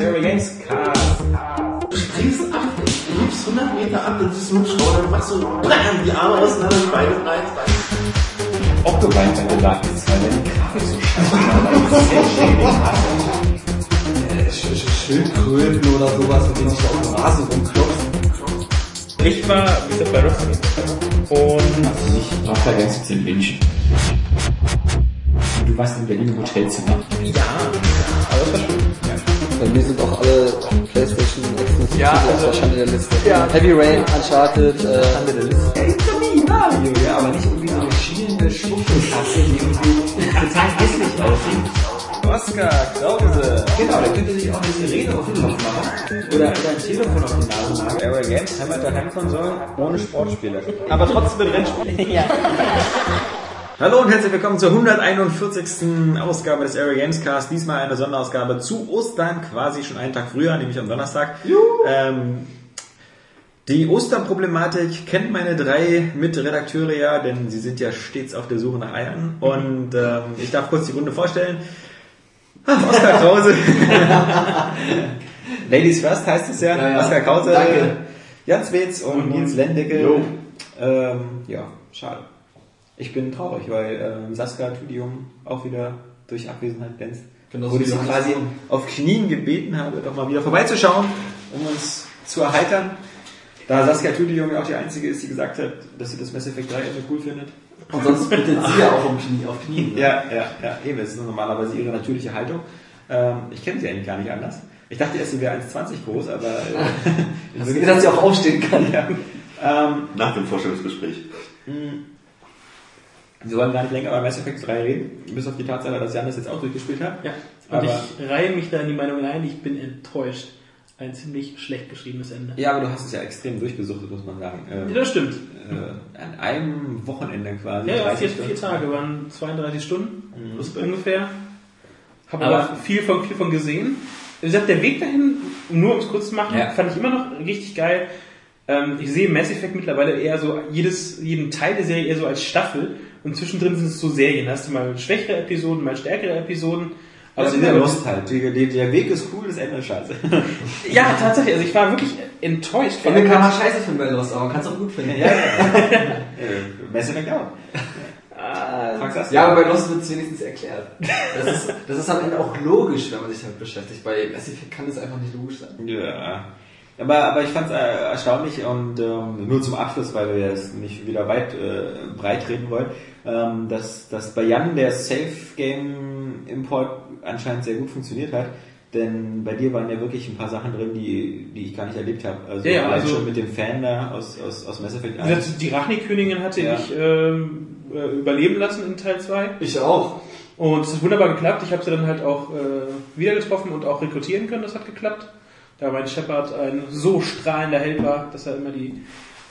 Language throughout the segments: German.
Harry Games Cast. Du springst ab, du liebst 100 Meter ab, du Schauder, dann machst du BAM, die Arme auseinander, die Beine rein. Octobyte bei der Dark ist, weil deine Grafik so scheiße war, schädlich Schildkröten oder sowas, mit denen sich da auf dem Rasen rumklopft. Ich war wieder bei Rockstar und Also nicht Dr. Games zu wünschen. Du warst in Berlin im Hotelzimmer. ja, aber das war schön. Bei mir sind auch alle Playstation exklusiv Ja, also- der Schande der Liste. Ja. Heavy Rain, Uncharted, äh, Mario, ja, aber nicht irgendwie so eine schielende Schwuchtelkasse, die irgendwie total hässlich aussieht. Oscar Krause. Genau, da könnte sich auch eine Sirene auf den Kopf machen. Oder, oder ein Telefon auf die Nase machen. Area Games haben halt Heimkonsolen ohne Sportspiele. Aber trotzdem mit Rennspielen. ja. Hallo und herzlich willkommen zur 141. Ausgabe des Area Games Cast. Diesmal eine Sonderausgabe zu Ostern, quasi schon einen Tag früher, nämlich am Donnerstag. Ähm, die Osterproblematik kennt meine drei Mitredakteure ja, denn sie sind ja stets auf der Suche nach Eiern. Und ähm, ich darf kurz die Runde vorstellen. Ah, Oskar Krause. Ladies First heißt es ja. Ja, ja. Oskar Krause, Danke. Jans Wetz und Und- Nils Lendecke. Ähm, ja, schade. Ich bin traurig, weil ähm, Saskia Tudium auch wieder durch Abwesenheit glänzt. Genauso Wo ich sie quasi Sohn. auf Knien gebeten habe, doch mal wieder vorbeizuschauen, um uns zu erheitern. Da Saskia Tudium ja auch die einzige ist, die gesagt hat, dass sie das Mass Effect 3 Ende cool findet. und sonst bittet sie ja auch um Knie, auf Knien. ne? Ja, ja, ja, eben, das ist normalerweise ihre natürliche Haltung. Ähm, ich kenne sie eigentlich gar nicht anders. Ich dachte erst, sie wäre 1,20 groß, aber äh, in Also, dass sie auch aufstehen kann. ja. ähm, Nach dem Vorstellungsgespräch. Wir wollen gar nicht länger über Mass Effect 3 reden, bis auf die Tatsache, dass Jan das jetzt auch durchgespielt hat. Ja, und Aber- ich reihe mich da in die Meinung ein, ich bin enttäuscht. Ein ziemlich schlecht geschriebenes Ende. Ja, aber du hast es ja extrem durchgesuchtet, muss man sagen. Ähm, Ja, das stimmt. äh, an einem Wochenende quasi. Ja, ja 30 vier, vier Tage waren 32 Stunden, plus Mhm. ungefähr. Habe Aber- aber viel von, viel von gesehen. Wie gesagt, der Weg dahin, nur um es kurz zu machen, Ja. fand ich immer noch richtig geil. Ähm, ich sehe Mass Effect mittlerweile eher so, jedes, jeden Teil der Serie eher so als Staffel. Und zwischendrin sind es so Serien. Da hast du mal schwächere Episoden, mal stärkere Episoden. Also Aber der Lust halt. Die, die, der Weg ist cool, das Ende ist scheiße. Ja, tatsächlich. Also ich war wirklich enttäuscht. Allem kann man scheiße finden bei Lost, aber man kann es auch gut finden. ja, ja. äh, Effect auch. Ah? Ja, aber bei Lost wird es wenigstens erklärt. Das ist, das ist am Ende auch logisch, wenn man sich damit beschäftigt. Bei Mass Effect kann es einfach nicht logisch sein. Ja. Aber, aber ich fand es äh, erstaunlich und ähm, nur zum Abschluss, weil wir jetzt nicht wieder weit äh, breit reden wollen, ähm, dass, dass bei Jan der Safe-Game-Import anscheinend sehr gut funktioniert hat. Denn bei dir waren ja wirklich ein paar Sachen drin, die, die ich gar nicht erlebt habe. Also, Ja, ja, also- schon mit dem Fan da aus, aus, aus Mass Effect Wie 1. gesagt, die Rachni-Königin hatte Ja. ich ähm, äh, überleben lassen in Teil 2. Ich auch. Und es hat wunderbar geklappt. Ich habe sie dann halt auch äh, wieder getroffen und auch rekrutieren können. Das hat geklappt. Da mein Shepard ein so strahlender Held war, dass er immer die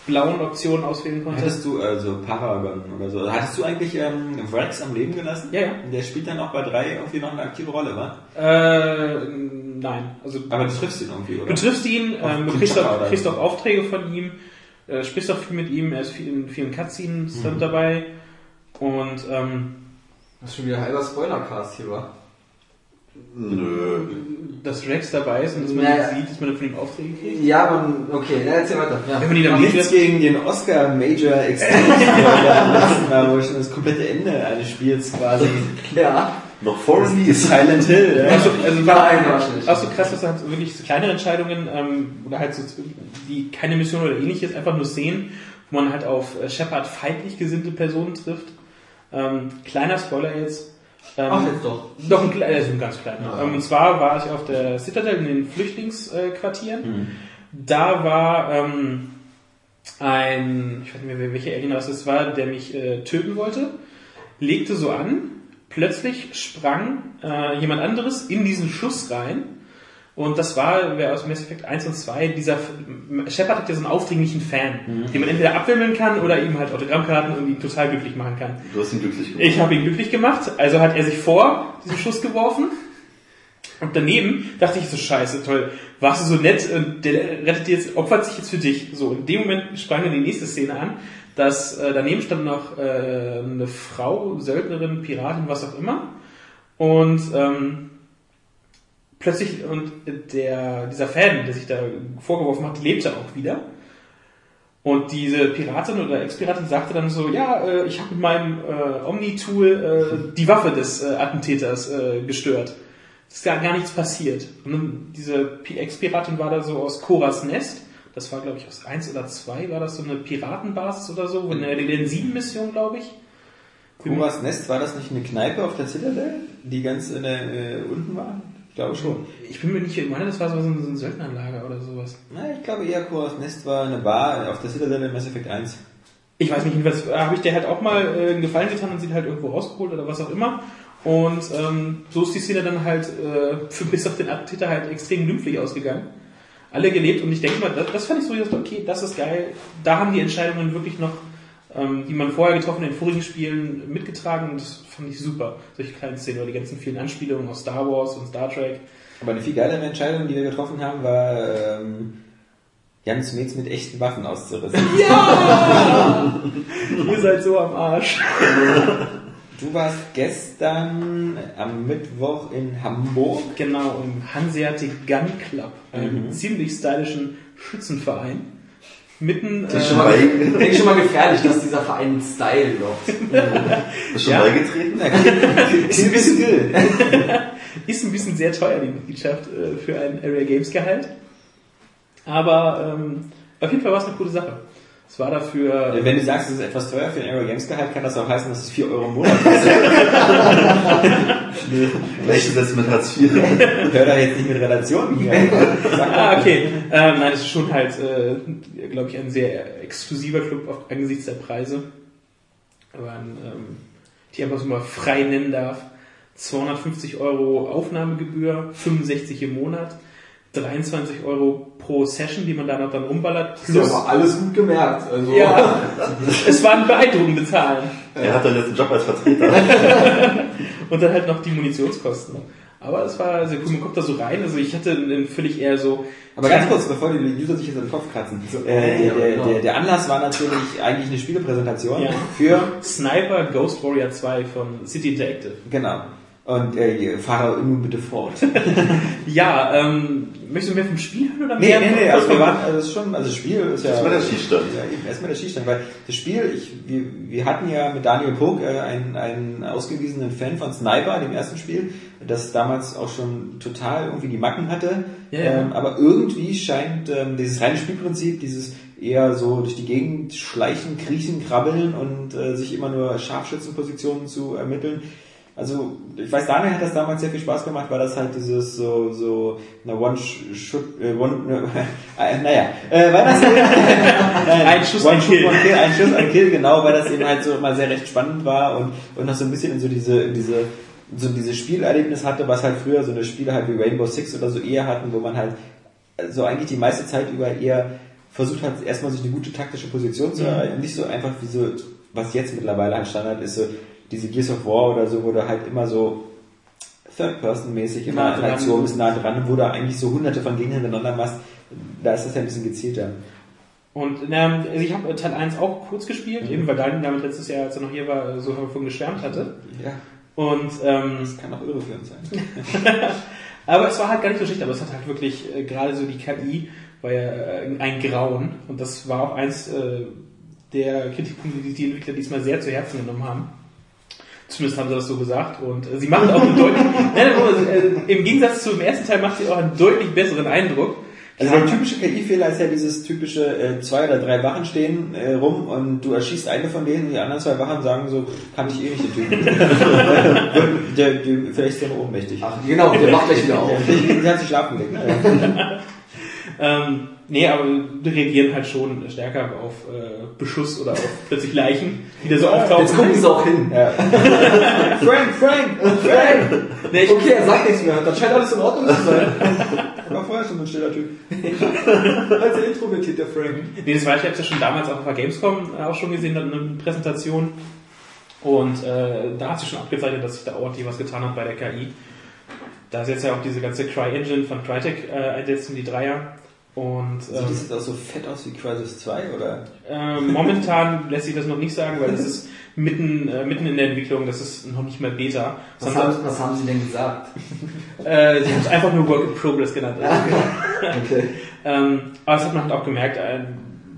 blauen Optionen auswählen konnte. Hattest du, also Paragon oder so, hattest du eigentlich ähm, Vrax am Leben gelassen? Ja, ja. Der spielt dann auch bei 3 irgendwie noch eine aktive Rolle, wa? Äh, nein. Also Aber du triffst ihn irgendwie, oder? du triffst ihn, ähm, du kriegst auch, kriegst auch Aufträge von ihm, äh, sprichst auch viel mit ihm, er ist viel, in vielen Cutscenes Mhm. dabei. Und ähm, Das ist schon wieder halber Spoilercast hier, wa? Nö. dass Rex dabei ist und dass man Naja. ihn sieht, dass man dann von ihm Aufträge kriegt. Ja, man, okay, na, erzähl weiter. Ja. Wenn man ihn dann Nichts nicht gegen den Oscar Major Extended letzten Mal, wo schon das komplette Ende eines Spiels quasi ja. Noch vor Release. Silent Hill, ja. Also, also war war auch so krass, dass halt wirklich so kleine Entscheidungen ähm, oder halt so die keine Mission oder ähnliches, einfach nur Szenen, wo man halt auf äh, Shepard feindlich gesinnte Personen trifft. Ähm, kleiner Spoiler jetzt. Ähm, Ach, jetzt doch. Doch ein, also ein ganz kleiner. Ja. Ähm, und zwar war ich auf der Citadel in den Flüchtlingsquartieren. Mhm. Da war ähm, ein, ich weiß nicht mehr, welcher Alien das war, der mich äh, töten wollte, legte so an, plötzlich sprang äh, jemand anderes in diesen Schuss rein. Und das war, wer aus Mass Effect 1 und 2, dieser Shepard hat ja so einen aufdringlichen Fan, den man entweder abwimmeln kann oder ihm halt Autogrammkarten und ihn total glücklich machen kann. Du hast ihn glücklich gemacht. Ich habe ihn glücklich gemacht, also hat er sich vor diesen Schuss geworfen. Und daneben dachte ich so, scheiße, toll, warst du so nett und der rettet jetzt, opfert sich jetzt für dich. So, in dem Moment sprang dann die nächste Szene an, dass äh, daneben stand noch äh, eine Frau, Söldnerin, Piratin, was auch immer. Und ähm, plötzlich, und der, dieser Fan, der sich da vorgeworfen hat, lebte auch wieder. Und diese Piratin oder Ex-Piratin sagte dann so, ja, äh, ich habe mit meinem äh, Omni-Tool äh, die Waffe des äh, Attentäters äh, gestört. Es ist gar, gar nichts passiert. Und dann diese Ex-Piratin war da so aus Koras Nest. Das war, glaube ich, aus 1 oder 2 war das so eine Piratenbasis oder so, in der den 7 Mission, glaube ich. Kuras Nest, war das nicht eine Kneipe auf der Citadel, die ganz in der, äh, unten war? Ich glaube schon. Ich bin mir nicht, ich meine, das war so ein, so ein Söldnerlager oder sowas. Na, ich glaube eher Kuras Nest war eine Bar auf der Citadel in Mass Effect 1. Ich weiß nicht, äh, habe ich dir halt auch mal äh, einen Gefallen getan und sie halt irgendwo rausgeholt oder was auch immer. Und ähm, so ist die Szene dann halt äh, für bis auf den Attentäter halt extrem glimpflich ausgegangen. Alle gelebt und ich denke mal, das, das fand ich so, ich dachte, okay, das ist geil. Da haben die Entscheidungen wirklich noch, ähm, die man vorher getroffen in den vorigen Spielen mitgetragen und das fand ich super. Solche kleinen Szenen oder die ganzen vielen Anspielungen aus Star Wars und Star Trek. Aber eine viel geilere Entscheidung, die wir getroffen haben, war ähm, Jans Metz mit echten Waffen auszurissen. Ihr seid so am Arsch. Du warst gestern am Mittwoch in Hamburg. Genau, im Hanseatic Gun Club, einem ziemlich stylischen Schützenverein. Mitten Das ist äh, schon mal, Ich denke schon mal gefährlich, dass dieser Verein einen Style lockt. ist schon Ja. beigetreten? Ist ein bisschen. Ist ein bisschen sehr teuer, die Mitgliedschaft äh, für ein Area Games Gehalt. Aber ähm, auf jeden Fall war es eine coole Sache. Es war dafür. Wenn du sagst, es ist etwas teuer für ein Aero Games Gehalt, kann das auch heißen, dass es 4 Euro im Monat kostet. Welches jetzt mit Hartz IV? Hör da jetzt nicht mit Relationen hier. Ah, okay. Ähm, nein, es ist schon halt, äh, glaube ich, ein sehr exklusiver Club auf, angesichts der Preise. Aber ähm, die einfach so mal frei nennen darf. 250 Euro Aufnahmegebühr, 65 im Monat, 23 Euro pro Session, die man dann auch dann rumballert. Das ist ja aber alles gut gemerkt. Also, Ja, es war ein beeindruckend bezahlen. Er hat dann jetzt einen Job als Vertreter. Und dann halt noch die Munitionskosten. Aber es war sehr cool, man kommt da so rein. Also ich hatte einen völlig eher so. Aber ganz kurz, bevor die User sich jetzt den Kopf kratzen. Äh, der, der, der, der Anlass war natürlich eigentlich eine Spielepräsentation Ja. für, Sniper Ghost Warrior 2 von City Interactive. genau. Und äh, fahre nun bitte fort. Ja, ähm, möchtest du mehr vom Spiel hören oder Nee, mehr nee, nee, von- also wir waren, also das ist schon, also das Spiel ist ja... Erstmal der Schießstand. Ja, eben, erstmal der Schießstand, weil das Spiel, ich, wir, wir hatten ja mit Daniel Pog äh, einen, einen ausgewiesenen Fan von Sniper, dem ersten Spiel, das damals auch schon total irgendwie die Macken hatte. Ja, ja. Ähm, aber irgendwie scheint ähm, dieses reine Spielprinzip, dieses eher so durch die Gegend schleichen, kriechen, krabbeln und äh, sich immer nur Scharfschützenpositionen zu ermitteln, also ich weiß, Daniel hat das damals sehr viel Spaß gemacht, weil das halt dieses so so eine One Shot äh, One ne, äh, naja, äh, weil das Ein Schuss, ein Shoot, Kill. Kill, ein Schuss, ein Kill, genau, weil das eben halt so immer sehr recht spannend war und und noch so ein bisschen in so diese in diese so dieses Spielerlebnis hatte, was halt früher so eine Spiele halt wie Rainbow Six oder so eher hatten, wo man halt so eigentlich die meiste Zeit über eher versucht hat, erstmal sich eine gute taktische Position zu erhalten. Nicht so einfach wie so, was jetzt mittlerweile halt Standard ist, so diese Gears of War oder so, wo du halt immer so Third-Person-mäßig immer Nah in dran. Aktion bist, nah dran, wo du eigentlich so hunderte von Gegnern hintereinander machst. Da ist das ja ein bisschen gezielter. Und ähm, also ich habe Teil 1 auch kurz gespielt, Mhm. eben weil Daniel damit letztes Jahr, als er noch hier war, so davon geschwärmt hatte. Ja, Und ähm, das kann auch irreführend sein. aber es war halt gar nicht so schlecht, aber es hat halt wirklich äh, gerade so die KI war ja äh, ein Grauen und das war auch eins äh, der Kritikpunkte, die die Entwickler diesmal sehr zu Herzen genommen haben. Zumindest haben sie das so gesagt und äh, sie machen auch einen deutlich, nein, nein, äh, im Gegensatz zum ersten Teil macht sie auch einen deutlich besseren Eindruck. Also der typische KI-Fehler ist ja dieses typische, äh, zwei oder drei Wachen stehen äh, rum und du erschießt eine von denen und die anderen zwei Wachen sagen so, kann ich eh nicht, den Typen. der, der, vielleicht ist der ohnmächtig. Ach, genau, der macht gleich wieder auf. Sie hat sich schlafen gelegt. Ähm, nee, aber reagieren halt schon stärker auf äh, Beschuss oder auf plötzlich Leichen, die da so auftauchen. Jetzt gucken sie auch hin. Ja. Frank, Frank, Frank! Nee, ich, Okay, er sagt nichts mehr. Dann scheint alles in Ordnung zu sein. War vorher schon ein stiller Typ. Also introvertiert der Frank. Nee, das war ich, ich hab's ja schon damals auch auf der Gamescom äh, auch schon gesehen, dann eine Präsentation. Und äh, da hat sich schon abgezeichnet, dass sich da ordentlich was getan hat bei der KI. Da ist jetzt ja auch diese ganze Cry-Engine von Crytek äh, einsetzt in die Dreier. Und Sieht ähm, das jetzt auch so fett aus wie Crisis 2 oder? äh, momentan lässt sich das noch nicht sagen, weil das ist mitten, äh, mitten in der Entwicklung, das ist noch nicht mal Beta. Was haben, was haben Sie denn gesagt? Äh, sie haben es einfach nur Work in Progress genannt. Okay. ähm, aber das hat man halt auch gemerkt, äh,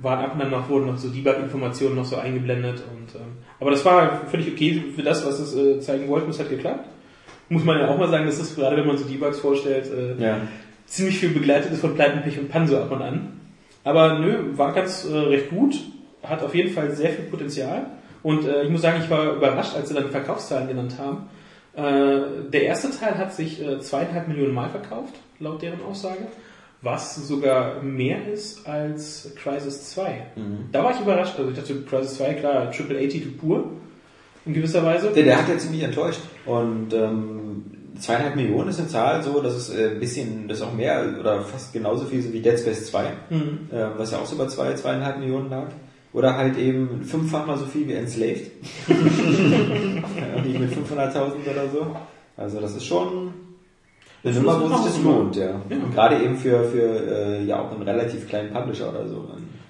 waren ab und an noch, wurden noch so Debug-Informationen noch so eingeblendet. Und, ähm, aber das war völlig okay für das, was es äh, zeigen wollten. Es hat geklappt. Muss man ja auch mal sagen, dass das gerade, wenn man so Debugs vorstellt, äh, Ja. Ziemlich viel begleitet ist von Pleiten, Pech und Panso ab und an. Aber nö, war ganz äh, recht gut. Hat auf jeden Fall sehr viel Potenzial. Und äh, ich muss sagen, ich war überrascht, als sie dann die Verkaufszahlen genannt haben. Äh, der erste Teil hat sich äh, zweieinhalb Millionen Mal verkauft, laut deren Aussage. Was sogar mehr ist als Crisis 2. Da war ich überrascht. Also ich dachte, Crisis 2, klar, Triple A-Titel pur. In gewisser Weise. Der, der hat ja ziemlich enttäuscht. Und ähm, zweieinhalb Millionen ist eine Zahl, so, das ist äh, ein bisschen, das ist auch mehr oder fast genauso viel so wie Dead Space 2, Mhm. äh, was ja auch so bei zwei, zweieinhalb Millionen lag. Oder halt eben fünffach mal so viel wie Enslaved. ja, die mit 500.000 oder so. Also das ist schon eine Das Nummer, wo sich das lohnt, ja. Und gerade eben für, für äh, ja auch einen relativ kleinen Publisher oder so.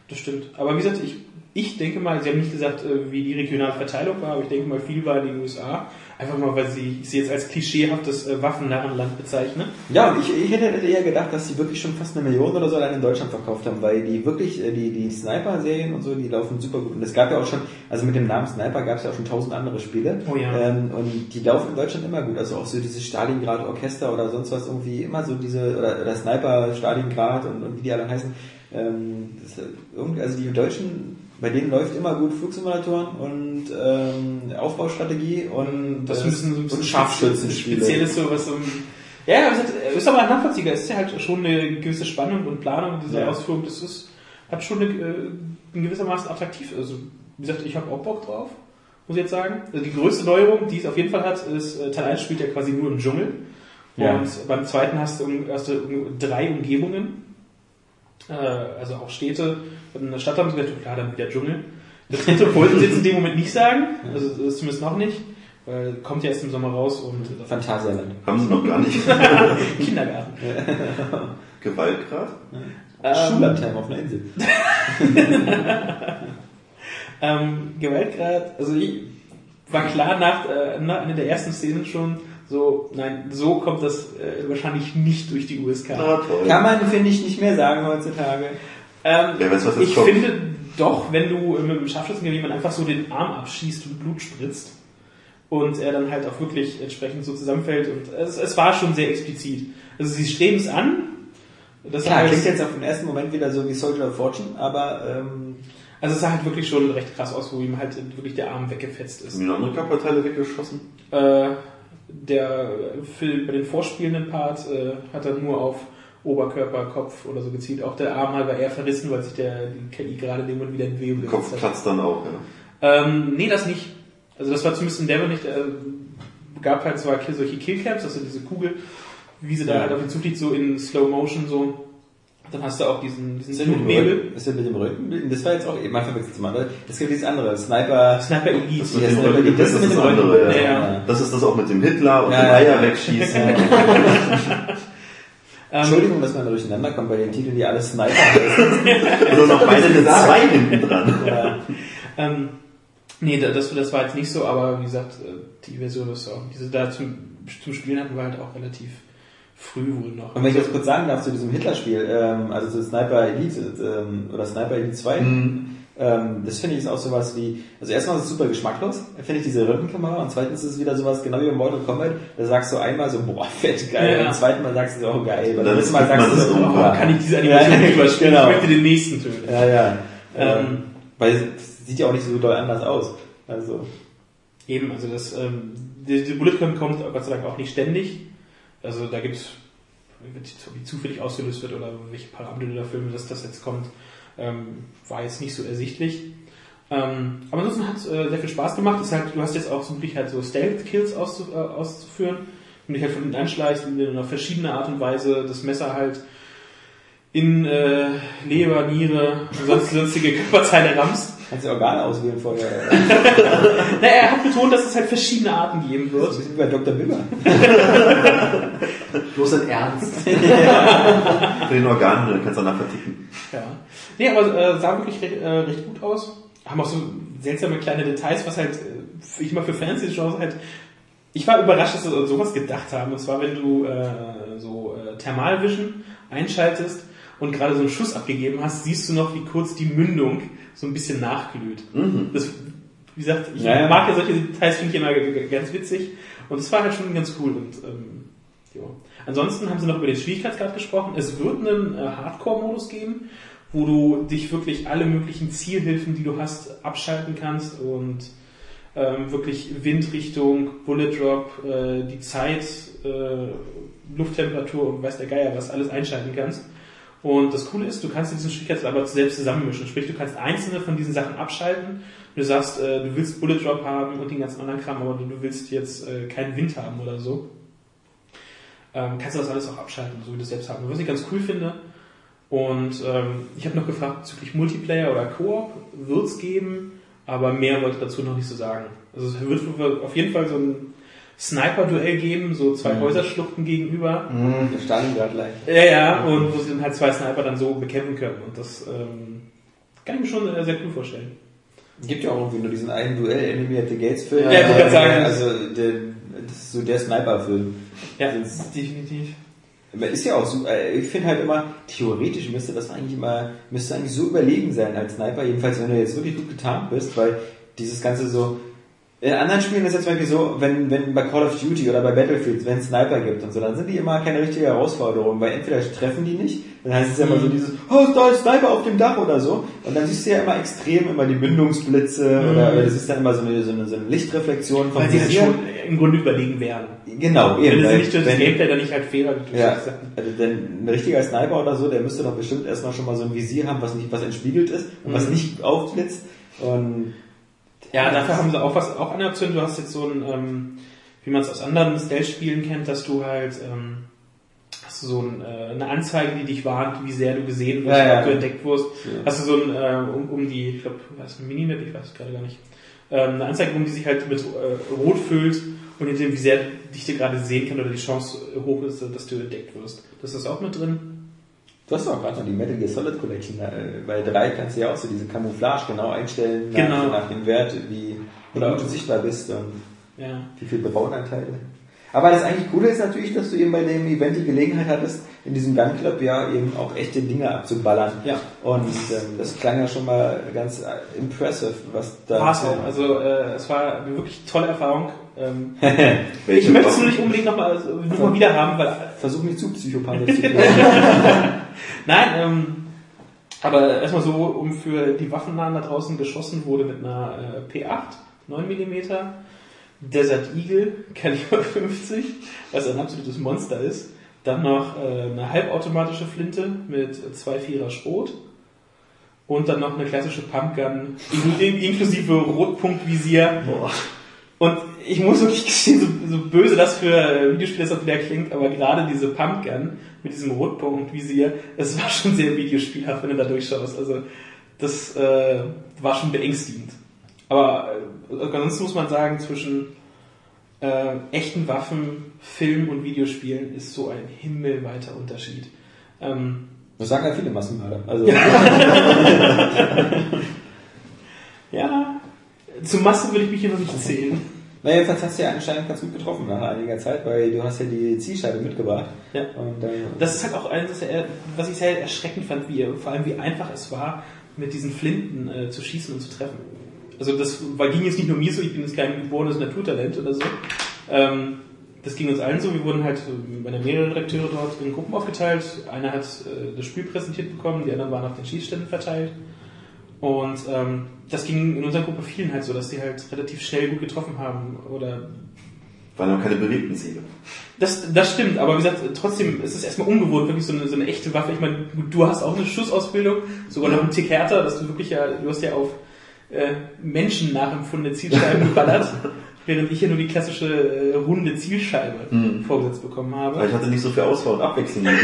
Das stimmt. Aber wie gesagt, ich, ich denke mal, Sie haben nicht gesagt, äh, wie die regionale Verteilung war, aber ich denke mal, viel war in den USA. Einfach mal, weil Sie sie jetzt als klischeehaftes äh, Waffennarrenland bezeichnen. Ja, und ich, ich hätte hätte eher gedacht, dass die wirklich schon fast eine Million oder so allein in Deutschland verkauft haben, weil die wirklich, äh, die, die Sniper-Serien und so, die laufen super gut. Und es gab ja auch schon, also mit dem Namen Sniper gab es ja auch schon tausend andere Spiele. Oh ja. Ähm, und die laufen in Deutschland immer gut. Also auch so dieses Stalingrad-Orchester oder sonst was irgendwie, immer so diese, oder, oder Sniper, Stalingrad und, und wie die alle heißen. Ähm, das, irgendwie, also die Deutschen, bei denen läuft immer gut Flugsimulatoren und ähm, Aufbaustrategie und, Das äh, so und Scharfschützenspiele. Spezielles so, was ein, ja, es ist, aber nachvollziehbar. Es ist ja halt schon eine gewisse Spannung und Planung dieser Ja. Ausführung. Das ist, hat schon eine, äh, in gewissermaßen attraktiv. Also, wie gesagt, ich habe auch Bock drauf, muss ich jetzt sagen. Also die größte Neuerung, die es auf jeden Fall hat, ist, äh, Teil 1 spielt ja quasi nur im Dschungel. Ja. Und beim zweiten hast du, um- hast du um drei Umgebungen. Äh, also auch Städte. Und in der Stadt haben sie gesagt, klar, dann wieder Dschungel. Das wollten sie jetzt in dem Moment nicht sagen. Also zumindest noch nicht. Weil kommt ja erst im Sommer raus und Phantasialand. Haben sie noch gar nicht. Kindergarten. Gewaltgrad? Ähm, Schullandheim auf einer Insel. Ähm, Gewaltgrad, also ich, war klar nach, äh, einer der ersten Szenen schon so, nein, so kommt das äh, wahrscheinlich nicht durch die USK. Na toll. Kann man, finde ich, nicht mehr sagen heutzutage. Ähm, weiß, was jetzt ich kommt. finde doch, wenn du mit dem Scharfschützengewehr jemand einfach so den Arm abschießt und Blut spritzt und er dann halt auch wirklich entsprechend so zusammenfällt und es, es war schon sehr explizit. Also sie streben es an. Das Klar, heißt, klingt jetzt auf den ersten Moment wieder so wie Soldier of Fortune, aber ähm, also es sah halt wirklich schon recht krass aus, wo ihm halt wirklich der Arm weggefetzt ist. Haben die noch andere Körperteile weggeschossen? Äh, der Film bei den vorspielenden Part äh, hat er nur auf Oberkörper, Kopf oder so gezielt. Auch der Arm halt war eher verrissen, weil sich der die KI gerade in dem Moment wieder in Bewegung Der Kopf gesetzt hat. platzt dann auch, ja. Ähm, nee, das nicht. Also das war zumindest in Devil nicht. Äh, gab halt zwar solche Killcaps, also diese Kugel, wie sie da Ja. halt auf ihn zufliegt, so in Slow Motion so. Dann hast du auch diesen, diesen ist das mit dem Blutnebel. Rücken? Ist das mit dem Rücken? Das war jetzt auch eben, man verwechselt es mal. Es gibt dieses andere, Sniper. Sniper Elite. Das Ja, Sniper, Rücken, das das ist das dem andere, ja. Ja, ja. Das ist das auch mit dem Hitler und Ja, dem ja, Eier ja. wegschießen. Ähm, Entschuldigung, dass man da durcheinander kommt bei den Titeln, die alle Sniper heißen. Also noch beide eine 2 hinten dran. ja. Ähm, nee, da- das, das war jetzt nicht so, aber wie gesagt, äh, die Version ist auch, diese da zum, zum Spielen hatten wir halt auch relativ früh wohl noch. Und wenn ich das kurz sagen darf zu diesem Hitler-Spiel, ähm, also zu Sniper Elite ähm, oder Sniper Elite 2, Mhm. Ähm, das finde ich ist auch sowas wie, also erstmal ist es super geschmacklos, finde ich diese Rückenkamera und zweitens ist es wieder sowas, genau wie bei Mortal Kombat, da sagst du einmal so, boah, fett geil, Ja. und zweiten Mal sagst du so, oh geil, beim Dann dritten Mal sagst du es so, boah, kann ich diese Animation Ja, nicht überspielen, genau. ich möchte den nächsten töten. Ja, ja. Ähm, Ähm, weil es sieht ja auch nicht so doll anders aus. Also, Eben, also das, ähm, die, die Bullet Time kommt Gott sei Dank auch nicht ständig. Also da gibt's, wie zufällig ausgelöst wird oder welche Parameter der Filme, dass das jetzt kommt, ähm, war jetzt nicht so ersichtlich. Ähm, aber ansonsten hat es äh, sehr viel Spaß gemacht. Ist halt, du hast jetzt auch so wirklich halt so Stealth-Kills auszu, äh, auszuführen und dich halt von hinten anschleichst in einer verschiedenen Art und Weise das Messer halt in äh, Leber, Niere, sonst, sonstige Körperteile rammst. Kannst du Organe auswählen vorher. Na, er hat betont, dass es halt verschiedene Arten geben Das wird. ist ein bisschen wie bei Dr. Miller. Bloß in Ernst. Für den Organen, dann kannst du danach verticken. Ja. Nee, aber äh, sah wirklich recht, äh, recht gut aus. Haben auch so seltsame kleine Details, was halt äh, ich mal für Fans des Genres halt. Ich war überrascht, dass sie sowas gedacht haben. Und zwar, wenn du äh, so äh, Thermalvision einschaltest und gerade so einen Schuss abgegeben hast, siehst du noch, wie kurz die Mündung so ein bisschen nachglüht. Das, wie gesagt, ich Ja, ja. mag ja solche Details, finde ich immer ganz witzig. Und es war halt schon ganz cool. Und ähm, ja. Ansonsten haben sie noch über den Schwierigkeitsgrad gesprochen. Es wird einen äh, Hardcore-Modus geben, wo du dich wirklich alle möglichen Zielhilfen, die du hast, abschalten kannst und ähm, wirklich Windrichtung, Bullet Drop, äh, die Zeit, äh, Lufttemperatur und weiß der Geier was, alles einschalten kannst. Und das Coole ist, du kannst diesen Schwierigkeitsgrad aber selbst zusammenmischen. Sprich, du kannst einzelne von diesen Sachen abschalten. Du sagst, äh, du willst Bullet Drop haben und den ganzen anderen Kram, aber du, willst jetzt äh, keinen Wind haben oder so. Ähm, kannst du das alles auch abschalten, so wie du es selbst haben. Was ich ganz cool finde. Und ähm, ich habe noch gefragt bezüglich Multiplayer oder Koop, wird es geben, aber mehr wollte ich dazu noch nicht so sagen. Also es wird auf jeden Fall so ein Sniper-Duell geben, so zwei Mhm. Häuserschluchten gegenüber. Der Stalingrad leicht. Ja, ja, und wo sie dann halt zwei Sniper dann so bekämpfen können. Und das ähm, kann ich mir schon äh, sehr cool vorstellen. Gibt ja auch irgendwie nur diesen einen Duell Enemy at the Gates Film. Ja, ich wollte gerade sagen. Also, der, das ist so der Sniper-Film. Ja, Das- definitiv. Ist ja auch so, äh, ich finde halt immer, theoretisch müsste das eigentlich immer, müsste eigentlich so überlegen sein als Sniper, jedenfalls wenn du jetzt wirklich gut getarnt bist, weil dieses Ganze so, in anderen Spielen ist es zum Beispiel so, wenn, wenn bei Call of Duty oder bei Battlefield, wenn es Sniper gibt und so, dann sind die immer keine richtige Herausforderung, weil entweder treffen die nicht, dann heißt es ja immer so dieses, oh, da ist Sniper auf dem Dach oder so, und dann siehst du ja immer extrem immer die Mündungsblitze oder, oder das ist dann immer so eine, so eine, so eine Lichtreflexion vom Weil sie halt Visier. schon im Grunde überlegen wären. Genau, Wenn eben. sie nicht durch das Gameplay dann nicht halt Fehler ja, also denn ein richtiger Sniper oder so, der müsste doch bestimmt erstmal schon mal so ein Visier haben, was nicht, was entspiegelt ist und was Mhm. nicht aufblitzt. Und Ja, dafür haben sie auch was, auch eine Option. Du hast jetzt so ein, ähm, wie man es aus anderen Stealth-Spielen kennt, dass du halt, ähm, hast du so ein, äh, eine Anzeige, die dich warnt, wie sehr du gesehen wirst, Ja, ja. ob du entdeckt wirst. Ja. Hast du so ein, äh, um, um die, ich glaube, was ist ein Minimap, ich weiß es gerade gar nicht. Ähm, eine Anzeige, um die sich halt mit äh, Rot füllt und in dem, wie sehr dich dir gerade sehen kann oder die Chance hoch ist, dass du entdeckt wirst. Das ist auch mit drin. Du hast doch gerade noch die Metal Gear Solid Collection. äh, Bei 3 kannst du ja auch so diese Camouflage genau einstellen nach, Genau. nach dem Wert, wie, wie Oder- gut du sichtbar bist und Ja. wie viel Bebauenanteile. Aber das eigentlich Coole ist natürlich, dass du eben bei dem Event die Gelegenheit hattest, in diesem Gun Club ja eben auch echte Dinge abzuballern. Ja. Und ähm, das klang ja schon mal ganz äh, impressive, was da. War es auch. Also äh, es war eine wirklich tolle Erfahrung. Ähm, ich möchte es nur nicht unbedingt nochmal also, noch mal wieder haben, weil Versuch nicht zu psychopathisch zu werden. Nein, ähm, aber erstmal so, um für die Waffennahen da draußen geschossen wurde mit einer äh, P8, 9 mm, Desert Eagle, Kaliber 50, was ein absolutes Monster ist. Dann noch äh, eine halbautomatische Flinte mit 2,4er Schrot. Und dann noch eine klassische Pumpgun, in- inklusive Rotpunktvisier. Und ich muss wirklich gestehen, so, so böse das für äh, Videospiele das auch wieder klingt, aber gerade diese Pumpgun mit diesem Rotpunktvisier, das war schon sehr videospielhaft, wenn du da durchschaust. Also das äh, war schon beängstigend. Aber äh, ansonsten muss man sagen, zwischen äh, echten Waffen, Film und Videospielen ist so ein himmelweiter Unterschied. Ähm, Das sagen ja viele Massenmörder. Also, ja, zur Masse würde ich mich hier noch nicht zählen. naja, jedenfalls hast du ja anscheinend ganz gut getroffen nach einiger Zeit, weil du hast ja die Zielscheibe mitgebracht. Ja. Und, äh, Das ist halt auch eines, was ich sehr erschreckend fand, wie, vor allem wie einfach es war, mit diesen Flinten äh, zu schießen und zu treffen. Also das war, ging jetzt nicht nur mir so, ich bin jetzt kein geborenes Naturtalent oder so. Ähm, das ging uns allen so, wir wurden halt, bei mehrere Redakteure dort in Gruppen aufgeteilt. Einer hat äh, das Spiel präsentiert bekommen, die anderen waren auf den Schießständen verteilt. Und ähm, das ging in unserer Gruppe vielen halt so, dass die halt relativ schnell gut getroffen haben oder Waren auch keine bewegten Ziele. das, das stimmt, aber wie gesagt, trotzdem ist es erstmal ungewohnt, wirklich so eine, so eine echte Waffe. Ich meine, du hast auch eine Schussausbildung, sogar noch einen Tick härter, dass du wirklich ja, du hast ja auf äh, Menschen nachempfundene Zielscheiben geballert, während ich ja nur die klassische äh, runde Zielscheibe Mhm. vorgesetzt bekommen Aber habe. ich hatte nicht so viel Auswahl und Abwechslung.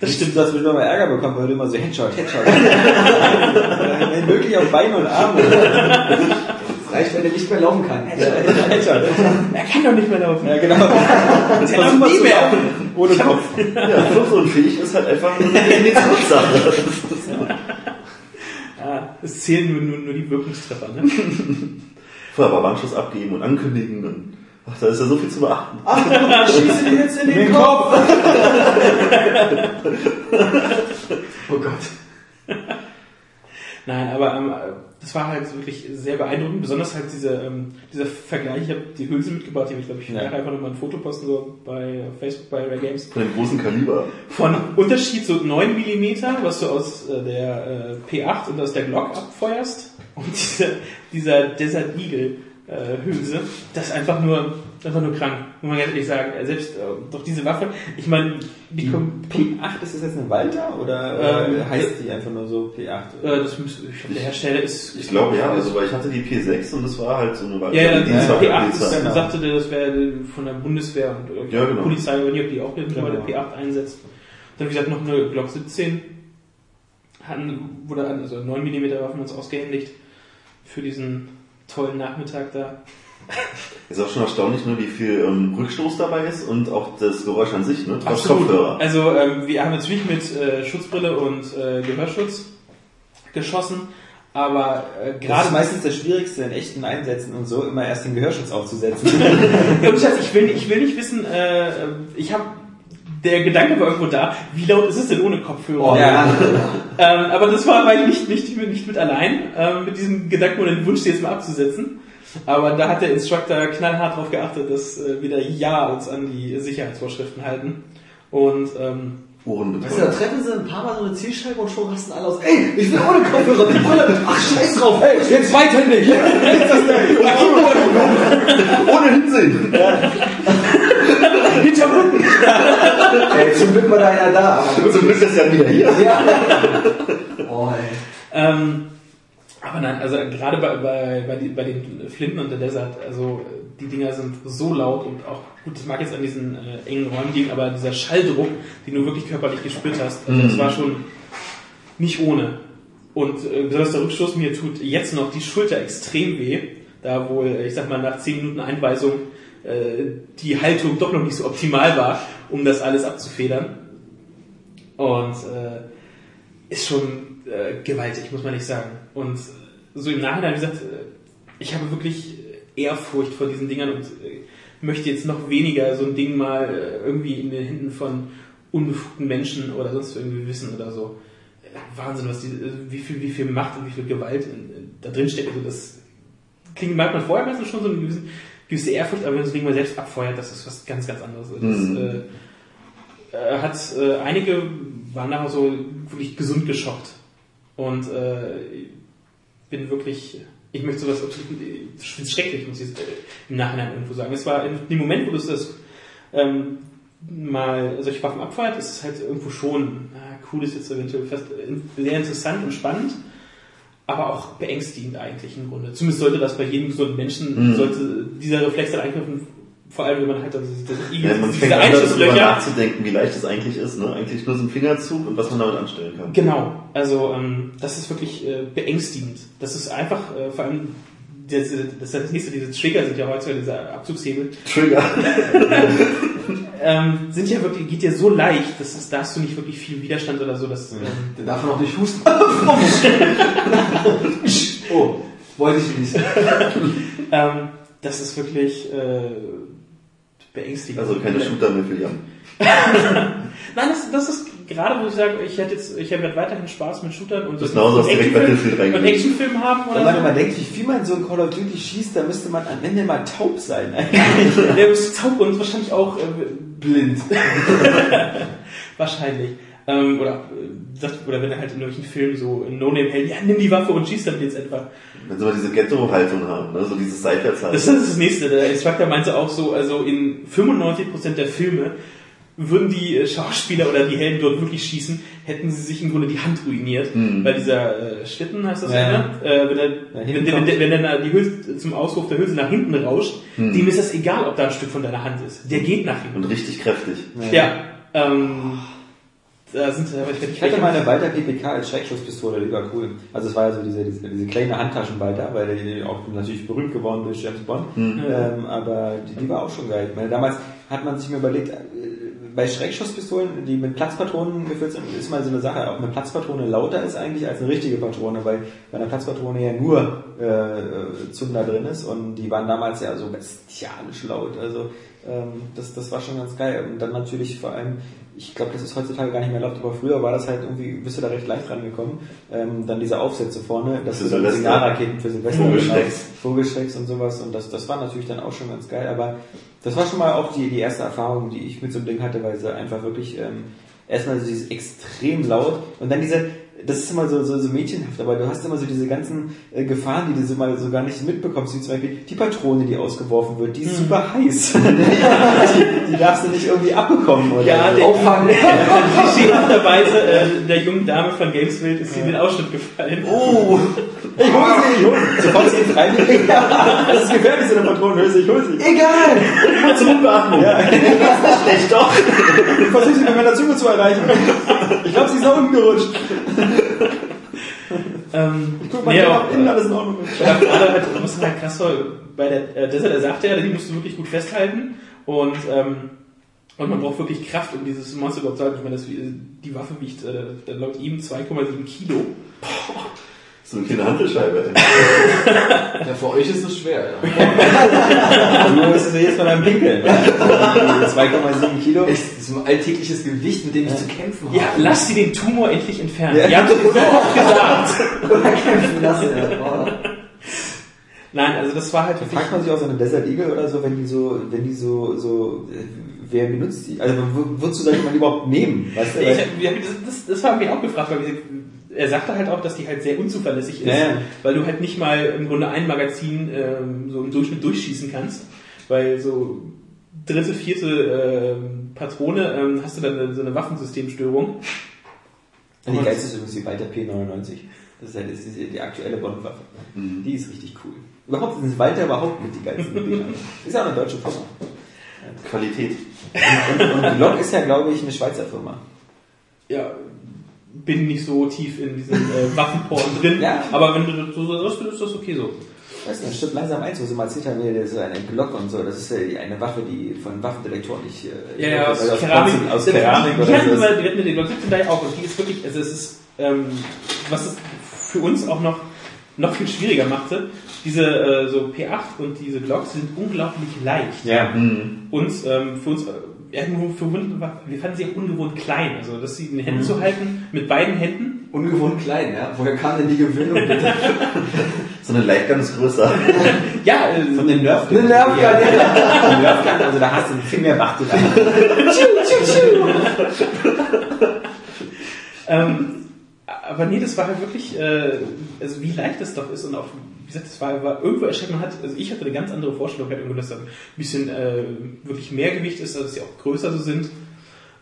Das stimmt, du hast bestimmt mal Ärger bekommen, weil du immer so Headshot, Headshot. Wenn möglich auf Beine und Arme. Das reicht, wenn er nicht mehr laufen kann. Headshot, Headshot. Er kann doch nicht mehr laufen. Ja, genau. Das Er super nie mehr. laufen, ohne Kopf. Ja, fluchtunfähig ist halt einfach eine Definitionssache. Es zählen nur, nur, nur die Wirkungstreffer. Ne? Vorher aber Warnschuss abgeben und ankündigen und ach, da ist ja so viel zu beachten. Schieße dir jetzt in den Kopf! oh Gott. Nein, aber ähm, das war halt wirklich sehr beeindruckend. Besonders halt dieser, ähm, dieser Vergleich. Ich habe die Hülse mitgebracht, die habe ich glaube ich Ja. nachher einfach nochmal ein Foto posten so bei Facebook bei Rare Games. Von dem großen Kaliber. Von Unterschied so 9 mm, was du aus äh, der äh, P8 und aus der Glock abfeuerst und dieser, dieser Desert Eagle äh, Hülse, das einfach nur, einfach nur krank, muss man ganz ehrlich sagen. Äh, Selbst äh, doch diese Waffe, ich meine, die kommt, P8, ist das jetzt eine Walter oder Ähm, äh, heißt die einfach nur so P8? äh, das müsste, ich glaube, der Hersteller ist, Ich glaube ja, also weil ich hatte die P6 und das war halt so eine Ja, ja, die die ja, zweite P8 Polizei. ist, genau. sagte der, das wäre von der Bundeswehr und irgendwie Ja, genau. Polizei, weiß nicht, ob die auch mittlerweile Genau. P8 einsetzt. Dann, wie gesagt, noch eine Glock 17. Hatten, wurde an, also 9 mm Waffen uns ausgehändigt für diesen tollen Nachmittag da. Ist auch schon erstaunlich, ne, wie viel ähm, Rückstoß dabei ist und auch das Geräusch an sich, ne? Trotz Absolut. Kopfhörer. Also ähm, wir haben natürlich mit äh, Schutzbrille und äh, Gehörschutz geschossen, aber äh, Gerade meistens das Schwierigste in echten Einsätzen und so, immer erst den Gehörschutz aufzusetzen. Und Schatz, ich will, ich will nicht wissen, äh, ich habe der Gedanke war irgendwo da, wie laut ist es denn ohne Kopfhörer? Oh, Ja. Ähm, aber das war weil nicht, nicht, nicht mit allein, ähm, mit diesem Gedanken oder dem Wunsch, die jetzt mal abzusetzen. Aber da hat der Instructor knallhart darauf geachtet, dass äh, wir da ja uns an die Sicherheitsvorschriften halten. Und ähm, Ohren Weißt du, da treffen sie ein paar Mal so eine Zielscheibe und schon rasten alle aus. Ey, ich will ohne Kopfhörer, die Brille. Ach, scheiß drauf. Ey, Jetzt zweithändig! Ohne Hinsehen! Hinterrücken! ey, zum Glück war da einer da. Zum Glück ist ja wieder hier. ja. Oh, ey. Ähm, aber nein, also gerade bei, bei, bei, bei den Flinten und der Desert, also die Dinger sind so laut und auch, gut, das mag jetzt an diesen äh, engen Räumen liegen, aber dieser Schalldruck, den du wirklich körperlich gespürt hast, also das war schon nicht ohne. Und äh, besonders der Rückstoß, mir tut jetzt noch die Schulter extrem weh, da wohl, äh, ich sag mal, nach 10 Minuten Einweisung äh, die Haltung doch noch nicht so optimal war, um das alles abzufedern. Und äh, ist schon äh, gewaltig, muss man nicht sagen. Und so im Nachhinein, wie gesagt, äh, ich habe wirklich Ehrfurcht vor diesen Dingern und äh, möchte jetzt noch weniger so ein Ding mal äh, irgendwie in den Händen von unbefugten Menschen oder sonst irgendwie wissen oder so. Wahnsinn, was die, wie viel, wie viel Macht und wie viel Gewalt in, in, da drin steckt. Also das klingt, merkt man vorher meistens schon so eine gewisse, gewisse Ehrfurcht, aber wenn das Ding mal selbst abfeuert, das ist was ganz, ganz anderes. Das, Mhm. äh, hat äh, einige waren nachher so wirklich gesund geschockt und äh, bin wirklich ich möchte sowas absolut ich finde es schrecklich muss ich äh, im Nachhinein irgendwo sagen es war in dem Moment wo du das ähm, mal solche Waffen abfeuert ist es halt irgendwo schon na, cool ist jetzt eventuell fast äh, sehr interessant und spannend aber auch beängstigend eigentlich im Grunde. Zumindest sollte das bei jedem gesunden Menschen, Mhm. sollte dieser Reflex dann eingreifen, vor allem wenn man halt also diese, Ja, man diese fängt an, darüber Einschusslöcher. nachzudenken, wie leicht es eigentlich ist. Ne? Eigentlich nur so ein Fingerzug und was man damit anstellen kann. Genau, also ähm, das ist wirklich äh, beängstigend. Das ist einfach, äh, vor allem das, das, das nächste, diese Trigger sind ja heutzutage diese Abzugshebel, Trigger. ähm, sind ja wirklich, geht ja so leicht, dass das, da hast du nicht wirklich viel Widerstand oder so. Das, ähm, Der darf noch nicht husten. oh, wollte ich nicht. ähm, das ist wirklich äh, beängstigend. Also keine Shooter mehr für Jan. Nein, das, das ist gerade, wo ich sage, ich hätte jetzt, ich hätte weiterhin Spaß mit Shootern und hast du direkt Battlefield und reingelegt. Actionfilm haben Wenn oder man so. immer denkt, wie viel man so in Call of Duty schießt, da müsste man am Ende mal taub sein. Der ist taub und wahrscheinlich auch äh, blind. wahrscheinlich. Ähm, oder, äh, das, oder wenn er halt in irgendwelchen Filmen so in No-Name hält, ja, nimm die Waffe und schieß damit jetzt etwa. Wenn sie mal diese Ghetto-Haltung haben, ne? so dieses Seitwärtshaltung. Das ist das nächste. Der Instructor meinte auch so, also in 95% der Filme würden die äh, Schauspieler oder die Helden dort wirklich schießen, hätten sie sich im Grunde die Hand ruiniert, Mhm. weil dieser äh, Schlitten heißt das Ja. ja, ne? äh, wenn, er, Ja, wenn, hinten wenn, kommt. wenn, dann die Hülse zum Auswurf der Hülse nach hinten rauscht, dem ist das egal, ob da ein Stück von deiner Hand ist. Der geht nach hinten. Und richtig kräftig. Ja, ähm, Da sind, aber ich, Ich hatte mal eine Walter PPK als Schreckschusspistole, die war cool. Also es war ja so diese, diese, diese kleine Handtaschenwalter, weil die auch natürlich berühmt geworden durch James Bond. Ähm, aber die, die war auch schon geil. Meine, damals hat man sich mir überlegt, äh, bei Schreckschusspistolen, die mit Platzpatronen gefüllt sind, ist mal so eine Sache, ob eine Platzpatrone lauter ist eigentlich als eine richtige Patrone, weil bei einer Platzpatrone ja nur äh, Zunder drin ist und die waren damals ja so bestialisch laut. Also ähm, das, das war schon ganz geil. Und dann natürlich vor allem, ich glaube, das ist heutzutage gar nicht mehr erlaubt, aber früher war das halt irgendwie, bist du da recht leicht rangekommen. Ähm, dann diese Aufsätze vorne, das Für sind Silvester. Signalraketen für Silvester. Vogelschrecks. genau. Vogelschrecks und sowas und das, das war natürlich dann auch schon ganz geil, aber das war schon mal auch die, die erste Erfahrung, die ich mit so einem Ding hatte, weil sie einfach wirklich ähm, erstmal so dieses extrem laut und dann diese, das ist immer so, so, so mädchenhaft, aber du hast immer so diese ganzen äh, Gefahren, die du so mal so gar nicht mitbekommst, wie zum Beispiel die Patrone, die ausgeworfen wird, die ist super heiß. die, die darfst du nicht irgendwie abbekommen oder Ja, der Auffangen. Klischeehafterweise äh, der jungen Dame von Gameswild ist sie in den Ausschnitt gefallen. Oh, ich hol sie, ich hol sie. Sofort ist sie frei. Das ist gefährlich, so eine Patronenhülse, ich hol sie. Egal! Zur Mundbeatmung. Ja. Schlecht doch. Ich versuche sie mit meiner Zunge zu erreichen. Ich glaube, sie ist nach unten Ähm, Guck mal, nee, ja, innen alles in Ordnung. Ich glaube, gerade halt, was halt krass war, bei der äh, Desert, er sagte ja, die musst du wirklich gut festhalten und, ähm, und man braucht wirklich Kraft, um dieses Monster überhaupt zu halten. Ich meine, das, die Waffe wiegt äh, laut ihm 2,7 Kilo. So eine kleine Handelscheibe. Ja, für euch ist es schwer, ja. Du musst jetzt mal beim Pinkeln. 2,7 Kilo. Das ist ein alltägliches Gewicht, mit dem ich zu kämpfen habe. Ja, lass sie den Tumor endlich entfernen. Ja. Die haben so oft gesagt. kämpfen lassen, ja. Nein, also das war halt fragt man sich auch so eine Desert Eagle oder so, wenn die so, wenn die so, so, äh, wer benutzt die? Also, wo- wozu sollte man die überhaupt nehmen? Weißt du? Ich, das, das haben wir auch gefragt, weil wir, er sagte halt auch, dass die halt sehr unzuverlässig ist, Ja, weil du halt nicht mal im Grunde ein Magazin ähm, so im Durchschnitt durchschießen kannst, weil so dritte, vierte ähm, Patrone ähm, hast du dann so eine Waffensystemstörung. Und die geilste ist übrigens die Walter P99. Das ist, halt, das ist die, die aktuelle Bondwaffe. Die ist richtig cool. Überhaupt sind Walter überhaupt mit die geilsten Dinger. Ist ja auch eine deutsche Firma. Qualität. Und, und Glock ist ja, glaube ich, eine Schweizer Firma. Ja, bin nicht so tief in diesem äh, Waffenporn drin, Ja. aber wenn du das so sagst, ist das okay so. Weißt du, das stimmt langsam eins, wo sie mal erzählt haben, hier, das ist eine Glock und so, das ist ja eine Waffe, die von Waffendetektoren nicht, äh, Ja, ja, aus, also Keramik. Bronze- aus Die- Keramik die, oder die hatten so. wir, hatten wir die Glock 17 da auch und die ist wirklich, also es ist, ähm, was es für uns auch noch, noch viel schwieriger machte, diese äh, so P8 und diese Glocks sind unglaublich leicht. Ja. Und ähm, für uns, ja, nur für uns, war- wir fanden sie auch ungewohnt klein, also dass sie in den Händen zu halten, mit beiden Händen. Ungewohnt klein, ja. Woher kam denn die Gewöhnung bitte? So eine Lightgun ist größer. Ja, äh, Von den Nerf Eine Nerfgun, ja. Die Nerfgun, also da hast du viel mehr Macht. drin. Ähm, aber nee, das war halt wirklich, äh, also wie leicht das doch ist und auch, gesagt, das war, war irgendwo erschreckend. Man hat, also ich hatte eine ganz andere Vorstellung, halt irgendwo, dass da ein bisschen äh, wirklich mehr Gewicht ist, also dass sie auch größer so sind.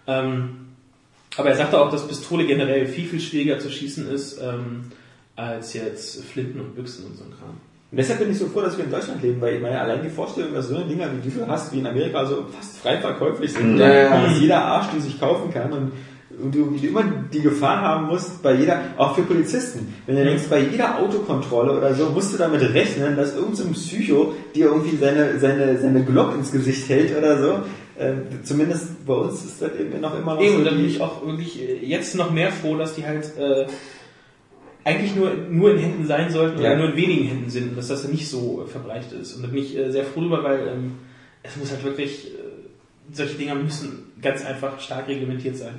Ähm, aber er sagte auch, dass Pistole generell viel, viel schwieriger zu schießen ist, ähm, als jetzt Flinten und Büchsen und so ein Kram. Und deshalb bin ich so froh, dass wir in Deutschland leben, weil ich meine, allein die Vorstellung, dass so eine Dinger wie du hast, wie in Amerika so fast frei verkäuflich sind, Ja, ja. dass jeder Arsch die sich kaufen kann und, und du immer die Gefahr haben musst, bei jeder, auch für Polizisten, wenn du denkst, bei jeder Autokontrolle oder so, musst du damit rechnen, dass irgendein so Psycho dir irgendwie seine, seine, seine Glock ins Gesicht hält oder so. Ähm, zumindest bei uns ist das eben noch immer noch Eben, so und dann die- bin ich auch wirklich äh, jetzt noch mehr froh, dass die halt äh, eigentlich nur, nur in Händen sein sollten Ja. oder nur in wenigen Händen sind dass das nicht so äh, verbreitet ist. Und da bin ich äh, sehr froh drüber, weil ähm, es muss halt wirklich, äh, solche Dinger müssen ganz einfach stark reglementiert sein.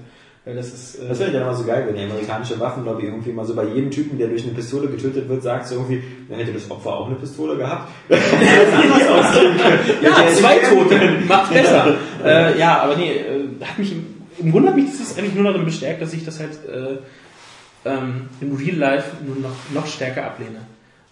Weil das ist. Äh, Das wäre ja immer so geil, wenn die amerikanische Waffenlobby irgendwie mal so bei jedem Typen, der durch eine Pistole getötet wird, sagt so irgendwie, dann hätte das Opfer auch eine Pistole gehabt. ja, zwei Tote, macht besser. äh, ja, aber nee, äh, hat mich im, im Grunde hat mich das eigentlich nur darin bestärkt, dass ich das halt äh, ähm, im Real Life nur noch, noch stärker ablehne.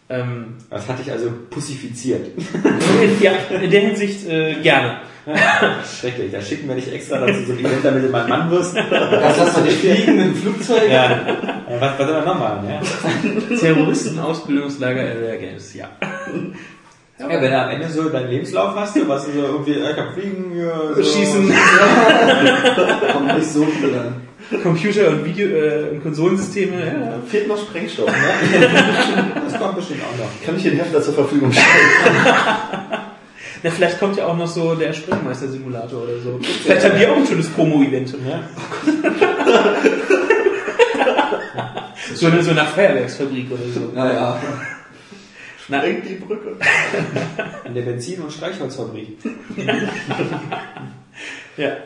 Ähm, Das hatte ich also pussifiziert. ja, in der Hinsicht äh, gerne. Schrecklich, da schicken wir dich extra dazu so ein Event, damit du mein Mann wirst. Das lassen wir nicht fliegen im Flugzeug. Ja. Ja, Was, was soll man noch machen? Ja? Terroristenausbildungslager Area Games, ja. ja, wenn du am Ende so deinen Lebenslauf hast, du, was du so irgendwie, äh, ich kann fliegen, ja, so. Schießen. Kommt nicht so viel an. Computer und Video äh, und Konsolensysteme. Ja. Fehlt noch Sprengstoff, ne? Das kommt bestimmt auch noch. Kann ich den Hefter zur Verfügung stellen? Na, vielleicht kommt ja auch noch so der Sprengmeister-Simulator oder so. Vielleicht haben die auch ein schönes Promo-Event. Ja. So eine, so eine Feuerwerksfabrik oder so. Naja. Na, Sprengt die Brücke. In der Benzin- und Streichholzfabrik. ja.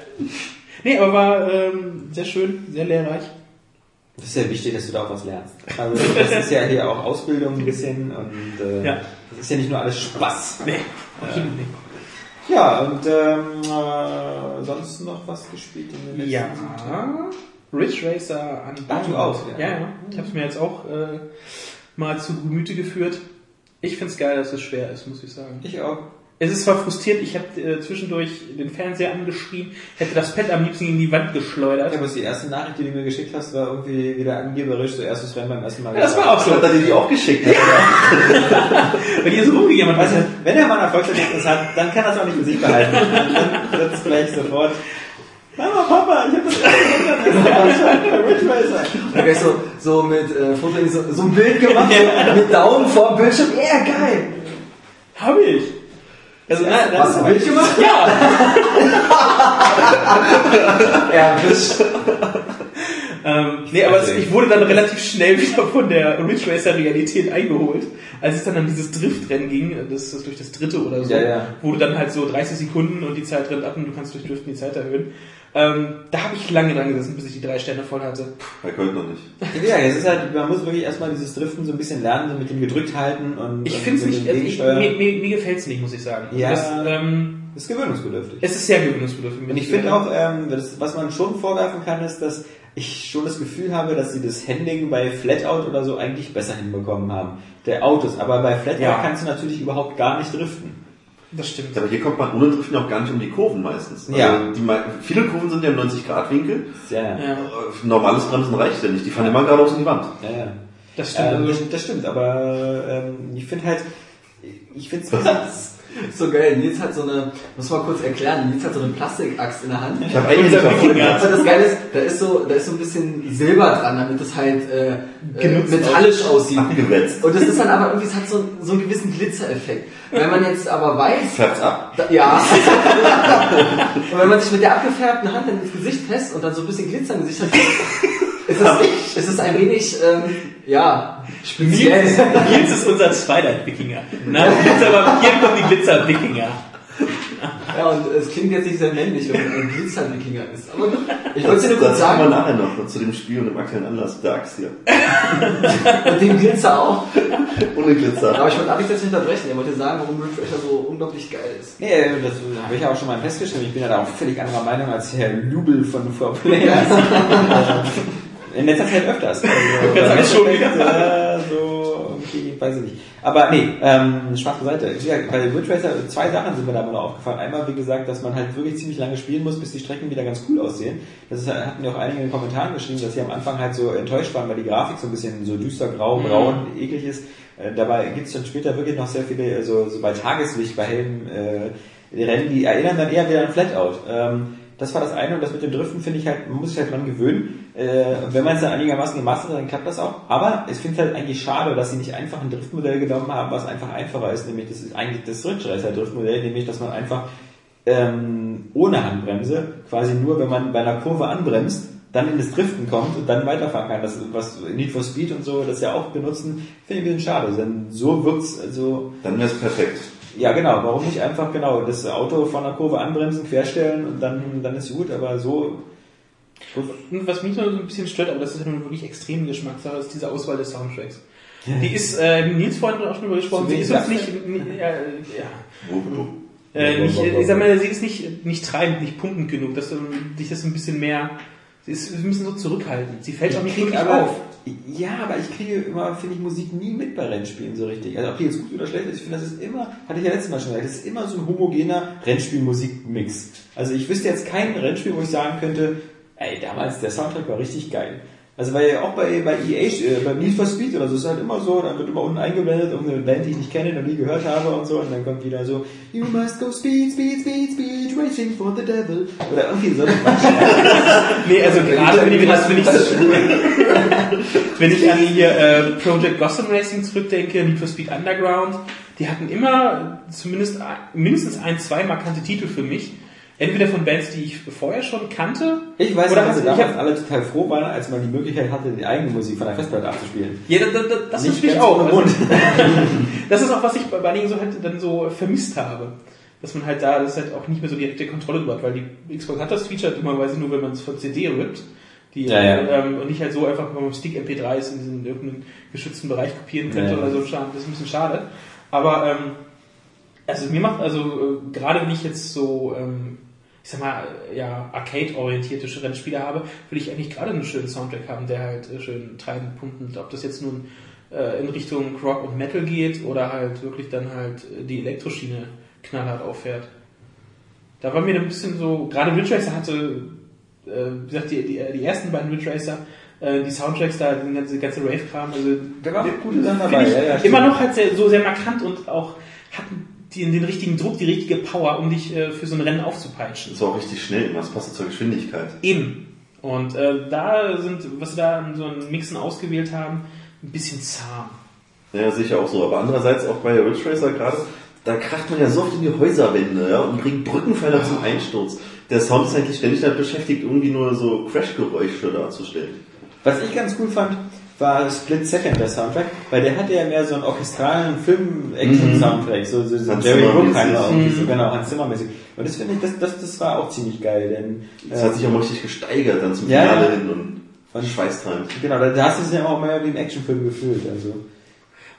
Nee, aber war ähm, sehr schön, sehr lehrreich. Das ist ja wichtig, dass du da auch was lernst. Also das ist ja hier auch Ausbildung ein bisschen und äh, Ja. Das ist ja nicht nur alles Spaß. Nee, nicht. Ja, und ähm, äh, sonst noch was gespielt in den letzten Ja. Tagen? Ridge Racer an Ah, du auch, ja. Ja, ja. Ich habe es mir jetzt auch äh, mal zu Gemüte geführt. Ich find's geil, dass es schwer ist, muss ich sagen. Ich auch. Es ist zwar frustrierend, ich habe äh, zwischendurch den Fernseher angeschrien, hätte das Pad am liebsten in die Wand geschleudert. Ja, aber die erste Nachricht, die du mir geschickt hast, war irgendwie wieder angeberisch, so erstes Rennen beim ersten Mal. Ja, das war auch so. Hat er dir die auch geschickt? Ne? Weil ihr so rumgegangen Weißt habt. du, wenn er mal ein Erfolgserlebnis hat, dann kann er es auch nicht für sich behalten. Dann wird es gleich sofort. Mama, Papa, ich hab das Ridge Racer. So, so mit äh, Foto, so, so ein Bild gemacht, so, mit Daumen vor dem Bildschirm. Ja, geil. Hab ich. Also, na, das Hast du ein Bild gemacht? Ja! Erwischt. Ähm, nee, aber es, ich wurde dann relativ schnell wieder von der Ridge Racer Realität eingeholt, als es dann an dieses Driftrennen ging, das ist durch das dritte oder so, Ja, ja. wo du dann halt so 30 Sekunden und die Zeit rennt ab und du kannst durch Driften die Zeit erhöhen. Ähm, da habe ich lange dran gesessen, bis ich die drei Sterne voll hatte. Bei Köln noch nicht. Ja, es ist halt, man muss wirklich erstmal dieses Driften so ein bisschen lernen, so mit dem gedrückt halten und Ich finde es nicht, also ich, mir, mir, mir gefällt es nicht, muss ich sagen. Ja. Das, ähm, ist gewöhnungsbedürftig. es ist sehr gewöhnungsbedürftig. Und ich finde auch, ähm, das, was man schon vorwerfen kann, ist, dass ich schon das Gefühl habe, dass sie das Handling bei Flatout oder so eigentlich besser hinbekommen haben. Der Autos. Aber bei Flatout Ja. kannst du natürlich überhaupt gar nicht driften. Das stimmt. Aber hier kommt man ohne Driften auch gar nicht um die Kurven meistens. Also Ja. Die, viele Kurven sind ja im 90-Grad-Winkel. Ja, ja. Äh, Normales Bremsen reicht ja nicht. Die fahren immer geradeaus in die Wand. ja, ja. das stimmt. Ähm, das, das stimmt, aber ähm, ich finde halt, ich finde es So geil. Nils hat so eine, muss mal kurz erklären, Nils hat so eine Plastikaxt in der Hand. Ich habe eigentlich davon das Geile ist, da ist so, da ist so ein bisschen Silber dran, damit es halt äh, äh, Genutzt metallisch aussieht. abgewetzt. Und das ist dann aber irgendwie, es hat so, so einen gewissen Glitzereffekt. Wenn man jetzt aber weiß, Färbt's ab. da, ja. und wenn man sich mit der abgefärbten Hand dann ins Gesicht fest und dann so ein bisschen Glitzer im Gesicht hat, ist es, ist es ein wenig, ähm, ja, speziell. Nils, Nils ist unser Twilight-Wikinger. Nein, Glitzer, aber hier kommt die Glitzer-Wikinger. Ja, und es klingt jetzt nicht sehr männlich, wenn man ein Glitzer-Wikinger ist. Aber ich wollte es dir nur kurz Das kommen wir sagen, nachher noch zu dem Spiel und dem aktuellen Anlass der Axt hier. und den Glitzer auch. Ohne Glitzer. Aber ich wollte Alex jetzt nicht unterbrechen. Er wollte sagen, warum Racer so unglaublich geil ist. Nee, das habe ich ja auch schon mal festgestellt. Ich bin ja da auch völlig anderer Meinung als Herr Lubel von Four Players. In letzter Zeit öfters. Also, Jetzt schon wieder. so, okay, weiß ich nicht. Aber nee, ähm, Spaß beiseite. Ja, bei Ridge Racer, zwei Sachen sind mir da mal aufgefallen. Einmal, wie gesagt, dass man halt wirklich ziemlich lange spielen muss, bis die Strecken wieder ganz cool aussehen. Das ist, hatten ja auch einige in den Kommentaren geschrieben, dass sie am Anfang halt so enttäuscht waren, weil die Grafik so ein bisschen so düster, grau, braun, eklig ist. Äh, dabei gibt's dann später wirklich noch sehr viele, also so bei Tageslicht, bei hellen äh, Rennen, die erinnern dann eher wieder an Flatout. Ähm, das war das eine und das mit dem Driften finde ich halt, man muss sich halt dran gewöhnen. Äh, wenn man es dann einigermaßen gemacht hat, dann klappt das auch. Aber ich finde es halt eigentlich schade, dass sie nicht einfach ein Driftmodell genommen haben, was einfach einfacher ist, nämlich das ist eigentlich das Ridge Racer Driftmodell, nämlich dass man einfach ähm, ohne Handbremse, quasi nur wenn man bei einer Kurve anbremst, dann in das Driften kommt und dann weiterfahren kann. Das was Need for Speed und so, das ja auch benutzen, finde ich ein bisschen schade. Denn so wirkt's also Dann wäre es perfekt. Ja, genau. Warum nicht einfach genau das Auto von der Kurve anbremsen, querstellen und dann, dann ist gut, aber so. Und was mich noch so ein bisschen stört, aber das ist ja nun wirklich extrem Geschmackssache, ist diese Auswahl des Soundtracks. Die ist, äh, Nils vorhin auch schon darüber gesprochen, sie ist uns nicht, ja, ja, äh, nicht, ich sag mal, sie ist nicht, nicht treibend, nicht pumpend genug, dass du dich das ein bisschen mehr, sie ist ein bisschen so zurückhaltend. Sie fällt auch nicht wirklich aber, auf. Ja, aber ich kriege immer, finde ich, Musik nie mit bei Rennspielen so richtig. Also ob die jetzt gut oder schlecht ist, ich finde, das ist immer, hatte ich ja letztes Mal schon gesagt, das ist immer so ein homogener Rennspielmusikmix. Also ich wüsste jetzt kein Rennspiel, wo ich sagen könnte, ey, damals der Soundtrack war richtig geil. Also weil auch bei, bei EA, äh, bei Need for Speed oder so ist halt immer so, dann wird immer unten eingeblendet, irgendeine Band, die ich nicht kenne, noch nie gehört habe und so, und dann kommt wieder so, You must go speed, speed, speed, speed, racing for the devil. Oder irgendwie so. Nee, also gerade wenn ich, das, wenn ich, wenn ich an hier äh, Project Gotham Racing zurückdenke, Need for Speed Underground, die hatten immer zumindest mindestens ein, zwei markante Titel für mich. Entweder von Bands, die ich vorher schon kannte. Ich weiß Oder nicht, dass hast- wir ich damals hab- alle total froh waren, als man die Möglichkeit hatte, die eigene Musik von der Festplatte abzuspielen. Ja, das, das, das ist ganz auch. Also, das ist auch, was ich bei einigen so halt dann so vermisst habe. Dass man halt da das halt auch nicht mehr so direkte Kontrolle drüber hat, weil die Xbox hat das Feature dummerweise nur, wenn man es von CD rippt. Die, Ja, ja. Ähm, und nicht halt so einfach, wenn man Stick MP3s in diesen irgendeinen geschützten Bereich kopieren könnte Ja, oder so. Schade, Das ist ein bisschen schade. Aber ähm, also mir macht also äh, gerade wenn ich jetzt so ähm, ich sag mal, äh, ja, arcade-orientierte Rennspiele habe, will ich eigentlich gerade einen schönen Soundtrack haben, der halt äh, schön treibend, pumpend, ob das jetzt nun äh, in Richtung Rock und Metal geht oder halt wirklich dann halt äh, die Elektroschiene knallhart auffährt. Da war mir ein bisschen so, gerade Ridge Racer hatte, äh, wie gesagt, die, die, die ersten beiden Ridge Racer, die Soundtracks da, die ganze, ganze Rave-Kram, also Da war auch Finde dabei. Ja, ja, immer noch halt sehr, so sehr markant und auch hatten die, den richtigen Druck, die richtige Power, um dich äh, für so ein Rennen aufzupeitschen. Das war auch richtig schnell, das passt zur Geschwindigkeit. Eben. Und äh, da sind, was sie da in so einem Mixen ausgewählt haben, ein bisschen zahm. Ja, sicher auch so. Aber andererseits auch bei Ridge Racer gerade, da kracht man ja so oft in die Häuserwände ja, und bringt Brückenpfeiler zum Einsturz. Der Sound ist eigentlich ständig damit beschäftigt, irgendwie nur so Crash-Geräusche darzustellen. Was ich ganz cool fand, war Split Second, der Soundtrack, weil der hatte ja mehr so einen orchestralen Film-Action-Soundtrack, so, so, so Jerry Bruckheimer irgendwie, so genau, Hans Zimmer mäßig. Und das finde ich, das, das, das war auch ziemlich geil, denn, Das hat sich auch mal richtig gesteigert dann zum Ja, Finale ja. hin und, und schweißtreibend. genau, da, da hast du es ja auch mehr wie im Actionfilm gefühlt, also.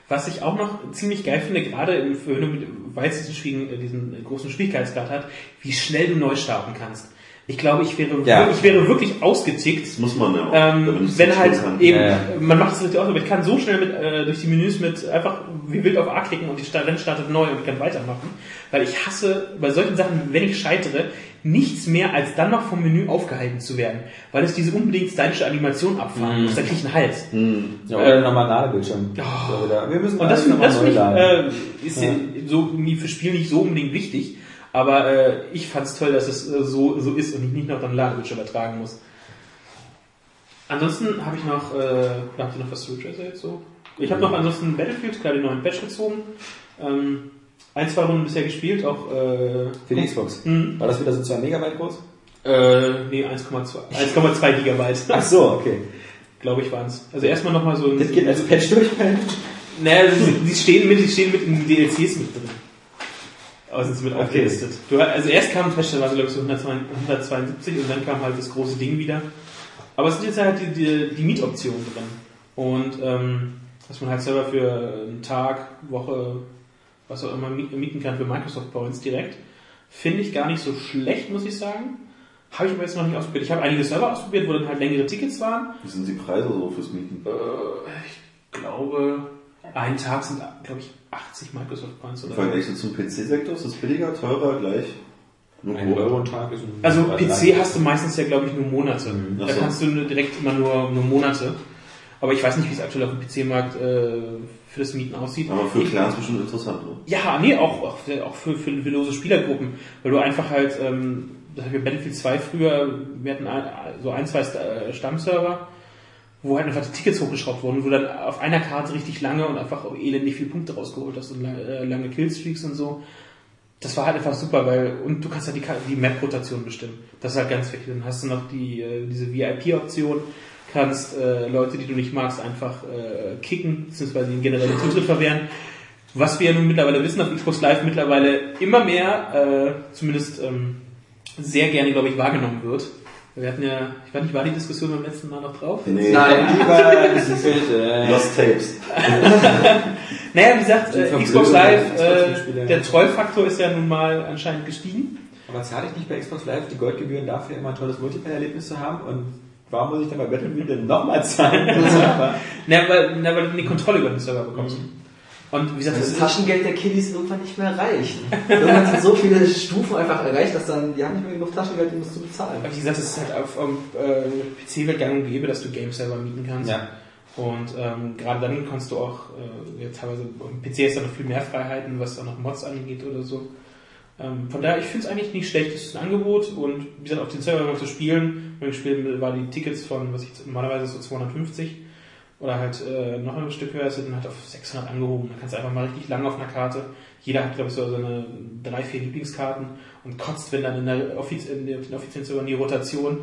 Was ich auch noch ziemlich geil finde, gerade weil es diesen, äh, diesen großen Schwierigkeitsgrad hat, wie schnell du neu starten kannst. Ich glaube, ich wäre, Ja. ich wäre wirklich ausgetickt, Das muss man ja auch. Ähm, wenn halt eben, Ja, ja. man macht es richtig aus, aber ich kann so schnell mit, äh, durch die Menüs mit einfach wie wild auf A klicken und die Rennen startet neu und ich kann weitermachen. Weil ich hasse bei solchen Sachen, wenn ich scheitere, nichts mehr als dann noch vom Menü aufgehalten zu werden. Weil es diese unbedingt stylische Animation abfahren muss, da krieg ich einen Hals. Ja, oder nochmal einen Ladebildschirm. Wieder. Wir müssen Und das, das finde ich, äh, ist ja. so für Spiel nicht so unbedingt wichtig. Aber äh, ich fand es toll, dass es äh, so, so ist und ich nicht noch dann Ladebildschirm übertragen muss. Ansonsten habe ich noch, äh, habt ihr noch was zu Ridge Racer jetzt so? Ich habe noch ansonsten Battlefield, klar, den neuen Patch gezogen. Ähm, ein, zwei Runden bisher gespielt, auch äh, Für die Xbox. hm, War das wieder so 2 Megabyte groß? äh, nee, 1,2 1,2 Gigabyte, Ach so, okay. glaube ich, waren es. Also erstmal nochmal so ein... Das geht als Patch durch. Naja, sie, sie stehen mit, sie stehen mit in den DLCs mit drin. Aber sind sie mit aufgelistet. Du, also erst kam so glaube ich so 172 und dann kam halt das große Ding wieder. Aber es sind jetzt halt die, die, die Mietoptionen drin. Und ähm, dass man halt selber für einen Tag, Woche, was auch immer miet- mieten kann für Microsoft Points direkt. Finde ich gar nicht so schlecht, muss ich sagen. Habe ich aber jetzt noch nicht ausprobiert. Ich habe einige Server ausprobiert, wo dann halt längere Tickets waren. Wie sind die Preise so fürs Mieten? Äh, ich glaube, ein Tag sind, glaube ich, 80 Microsoft Points Im oder so. Vergleich so zum PC-Sektor ist das billiger, teurer, gleich? Nur Ein Euro am Tag ist ein Also ein- PC hast du meistens ja, glaube ich, nur Monate. Ach Da so. kannst du direkt immer nur, nur Monate. Aber ich weiß nicht, wie es aktuell auf dem PC-Markt äh, für das Mieten aussieht. Aber für Clans bestimmt interessant, oder? Ja, nee, auch, auch, auch für, für, für lose Spielergruppen. Weil du einfach halt, ähm, das hatten wir Battlefield 2 früher, wir hatten ein, so ein, zwei äh, Stammserver, wo halt einfach die Tickets hochgeschraubt wurden, wo dann auf einer Karte richtig lange und einfach elendig viele Punkte rausgeholt hast und lange, äh, lange Killstreaks und so. Das war halt einfach super, weil, und du kannst halt die, die Map-Rotation bestimmen. Das ist halt ganz wichtig. Dann hast du noch die, äh, diese VIP-Option, kannst äh, Leute, die du nicht magst, einfach äh, kicken, beziehungsweise ihnen generell den Zutritt verwehren. Was wir ja nun mittlerweile wissen auf Xbox Live mittlerweile immer mehr, äh, zumindest ähm, sehr gerne, glaube ich, wahrgenommen wird. Wir hatten ja, ich weiß nicht, war die Diskussion beim letzten Mal noch drauf? Nee. Nein, lieber, das ist äh, Lost Tapes. Naja, wie gesagt, Die äh, Xbox Live, äh, der Trollfaktor ist ja nun mal anscheinend gestiegen. Aber zahle ich nicht bei Xbox Live die Goldgebühren dafür, immer ein tolles Multiplayer-Erlebnis zu haben? Und warum muss ich dann bei Battlefield denn nochmal zahlen? Aber Na, weil, na, weil du die Kontrolle über den Server bekommst. Und wie gesagt, Das das ist Taschengeld der Kiddies irgendwann nicht mehr reicht. Irgendwann sind so viele Stufen einfach erreicht, dass dann, die haben nicht mehr genug Taschengeld, um das zu bezahlen. wie gesagt, es ist halt auf, auf äh, PC wird gang und gäbe, dass du Games selber mieten kannst. Ja. Und ähm, gerade dann kannst du auch, äh, jetzt teilweise, im PC ist da noch viel mehr Freiheiten, was dann noch Mods angeht oder so. Ähm, von daher, ich finde es eigentlich nicht schlecht, es ist ein Angebot und wie gesagt, auf den Server mal zu spielen, wenn ich gespielt war die Tickets von, was ich normalerweise so 250 oder halt äh, noch ein Stück höher sind, halt auf 600 angehoben. Da kannst du einfach mal richtig lang auf einer Karte. Jeder hat, glaube ich, so seine drei, vier Lieblingskarten und kotzt, wenn dann in der Offiz in den offiziellen Servern die Rotation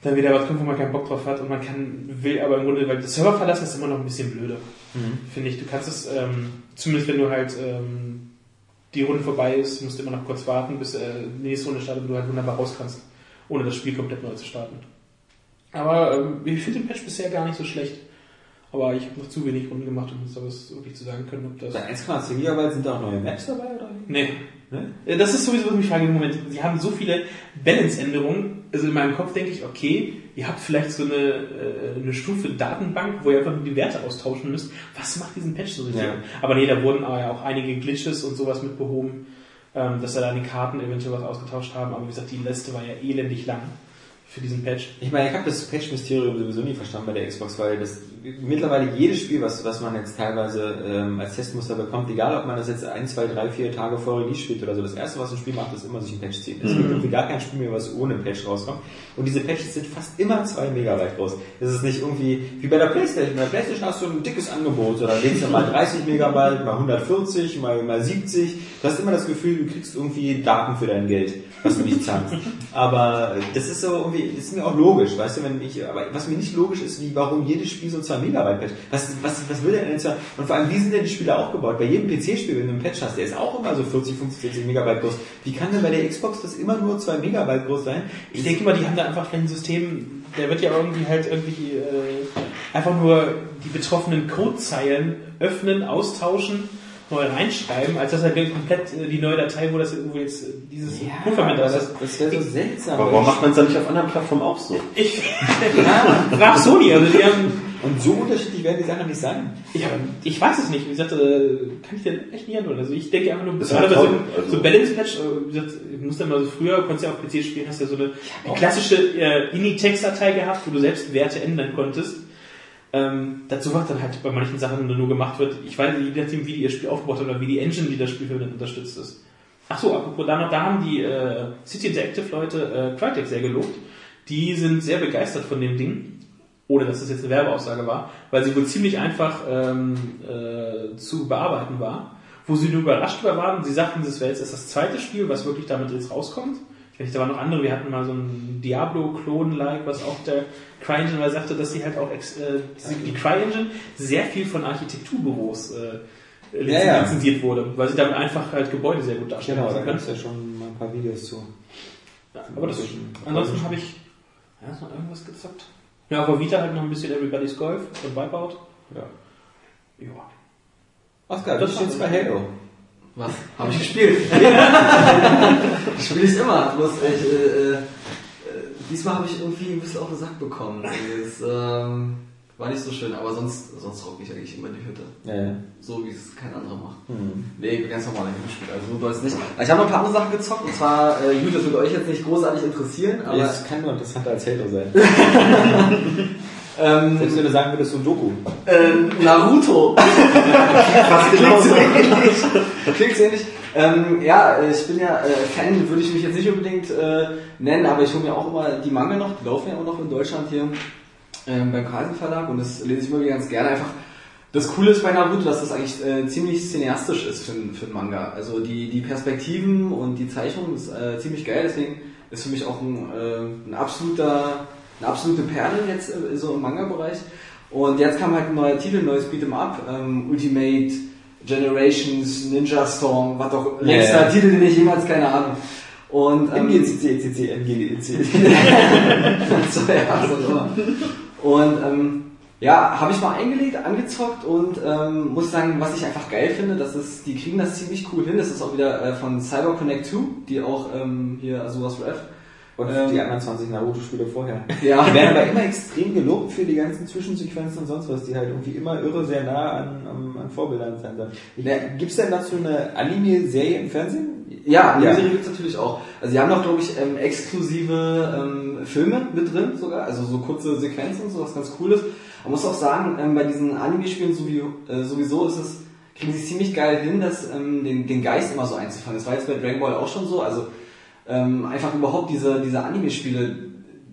dann wieder was kommt, wo man keinen Bock drauf hat und man kann, will aber im Grunde, weil das Server verlassen ist immer noch ein bisschen blöde. Finde ich. Du kannst es, ähm, zumindest wenn du halt ähm, die Runde vorbei ist, musst du immer noch kurz warten, bis äh, die nächste Runde startet und du halt wunderbar raus kannst, ohne das Spiel komplett neu zu starten. Aber ähm, ich finde den Patch bisher gar nicht so schlecht. Aber ich habe noch zu wenig Runden gemacht, um uns da was wirklich zu sagen können, ob das. Bei 1,10 GB sind da auch neue Maps dabei, oder? Nee. Ne? Äh, Das ist sowieso, was mich frage im Moment. Sie haben so viele Balance-Änderungen. Also in meinem Kopf denke ich, okay, ihr habt vielleicht so eine, äh, eine Stufe Datenbank, wo ihr einfach nur die Werte austauschen müsst. Was macht diesen Patch so richtig? Ja. Aber nee, da wurden aber ja auch einige Glitches und sowas mit behoben, ähm, dass da die Karten eventuell was ausgetauscht haben. Aber wie gesagt, die Liste war ja elendig lang für diesen Patch. Ich meine, ich habe das Patch-Mysterium sowieso nie verstanden bei der Xbox, weil das mittlerweile jedes Spiel, was, was man jetzt teilweise ähm, als Testmuster bekommt, egal ob man das jetzt ein, zwei, drei, vier Tage vor Release spielt oder so, das erste, was ein Spiel macht, ist immer sich ein Patch ziehen. Es gibt irgendwie gar kein Spiel mehr, was ohne Patch rauskommt. Und diese Patches sind fast immer zwei Megabyte groß. Es ist nicht irgendwie wie bei der Playstation. Bei der Playstation hast du ein dickes Angebot, so da legst du mal 30 Megabyte, mal 140, mal, mal 70. Du hast immer das Gefühl, du kriegst irgendwie Daten für dein Geld, was du nicht zahlst. Aber das ist so irgendwie, das ist mir auch logisch, weißt du, wenn ich, aber was mir nicht logisch ist, wie, warum jedes Spiel so 2 Megabyte Patch. Was, was, was will denn jetzt? Und vor allem, wie sind denn die Spiele aufgebaut? Bei jedem PC-Spiel, wenn du einen Patch hast, der ist auch immer so 40, 50, 60 Megabyte groß. Wie kann denn bei der Xbox das immer nur 2 Megabyte groß sein? Ich denke mal, die haben da einfach ein System, der wird ja irgendwie halt irgendwie äh, einfach nur die betroffenen Codezeilen öffnen, austauschen, neu reinschreiben, als dass er komplett äh, die neue Datei, wo das wo jetzt äh, dieses Pufferment aber ist. das, das wäre so seltsam. Aber warum macht man es dann nicht auf anderen Plattformen auch so? Ich frag Sony, also die haben Und so unterschiedlich werden die Sachen nicht sein. ich, ich weiß es nicht. Wie gesagt, äh, kann ich dir echt nicht antworten. Also ich denke einfach nur, Das gerade ist bei so, toll. Also- so Balance Patch, wie gesagt, ich muss dann mal so früher, konntest ja auf PC spielen, hast ja so eine, eine klassische äh, INI-Text-Datei gehabt, wo du selbst Werte ändern konntest. Ähm, dazu was dann halt bei manchen Sachen nur gemacht wird. Ich weiß nicht, je nachdem, wie die ihr Spiel aufgebaut hat oder wie die Engine, die das Spiel verwendet, unterstützt ist. Ach so, apropos da noch, da haben die äh, City Interactive Leute äh, Crytek sehr gelobt. Die sind sehr begeistert von dem Ding, ohne dass das jetzt eine Werbeaussage war, weil sie wohl ziemlich einfach ähm, äh, zu bearbeiten war. Wo sie nur überrascht über waren, sie sagten, das wäre jetzt erst das zweite Spiel, was wirklich damit jetzt rauskommt. Nicht, da waren noch andere, wir hatten mal so ein Diablo-Klon-like, was auch der CryEngine mal sagte, dass sie halt auch äh, diese- die CryEngine sehr viel von Architekturbüros äh, lizen- Ja, ja. lizenziert wurde, weil sie damit einfach halt Gebäude sehr gut darstellen Genau, da gab es ja schon mal ein paar Videos zu. Ja, aber das, ansonsten habe ich ja, ist noch irgendwas gezockt. Ja, auf der Vita halt noch ein bisschen Everybody's Golf und Wipeout. Ja. Ja. Oskar, du Das steht's war- bei Halo. Was? Habe ich gespielt? Spiele ich immer. Bloß ich, äh, äh, diesmal habe ich irgendwie ein bisschen auf den Sack bekommen. Das ähm, war nicht so schön, aber sonst, sonst rock ich eigentlich immer die Hütte. Ja, ja. So wie es kein anderer macht. Hm. Nee, ganz normal gespielt. Also so soll es nicht. Ich habe noch ein paar andere Sachen gezockt und zwar, äh, gut, das wird euch jetzt nicht großartig interessieren, aber Das kann nur interessanter als Halo sein. ähm, Selbst wenn du sagen würdest, so ein Doku. äh, Naruto. Fast Klingt so ähnlich. Klingt ähnlich. Ähm, ja, ich bin ja äh, Fan, würde ich mich jetzt nicht unbedingt äh, nennen, aber ich hole mir auch immer die Manga noch, die laufen ja auch noch in Deutschland hier ähm, beim Carlsen Verlag und das lese ich immer wieder ganz gerne. Einfach das Coole ist bei Naruto, dass das eigentlich äh, ziemlich cineastisch ist für, ein- für einen Manga. Also die, die Perspektiven und die Zeichnung ist äh, ziemlich geil, deswegen ist für mich auch ein, äh, ein absoluter, eine absolute Perle jetzt äh, so im Manga-Bereich. Und jetzt kam halt ein neuer Titel, ein neues Beat'em Up, ähm, Ultimate Generations, Ninja Storm, was doch Ja, längster. Titel, den ich jemals, keine Ahnung. Und ähm, NGCC, ECC, NGCC. so, ja, so. Und ähm, ja, habe ich mal eingelegt, angezockt und ähm, muss sagen, was ich einfach geil finde, das ist, die kriegen das ziemlich cool hin. Das ist auch wieder äh, von Cyber Connect 2, die auch ähm, hier Asuras Rev Und Ähm, die anderen 20 Naruto-Spiele vorher. Ja. Die werden aber immer extrem gelobt für die ganzen Zwischensequenzen und sonst was, die halt irgendwie immer irre sehr nah an, an, an Vorbildern sein sollen. Ja. Gibt's denn dazu eine Anime-Serie im Fernsehen? Ja, die Ja. Serie gibt's natürlich auch. Also die haben noch, glaube ich, ähm, exklusive ähm, Filme mit drin sogar, also so kurze Sequenzen und so, was ganz cool ist. Man muss auch sagen, ähm, bei diesen Anime-Spielen sowie, äh, sowieso ist es, kriegen sie ziemlich geil hin, das, ähm, den, den Geist immer so einzufangen. Das war jetzt bei Dragon Ball auch schon so, also ähm, einfach überhaupt diese, diese Anime-Spiele,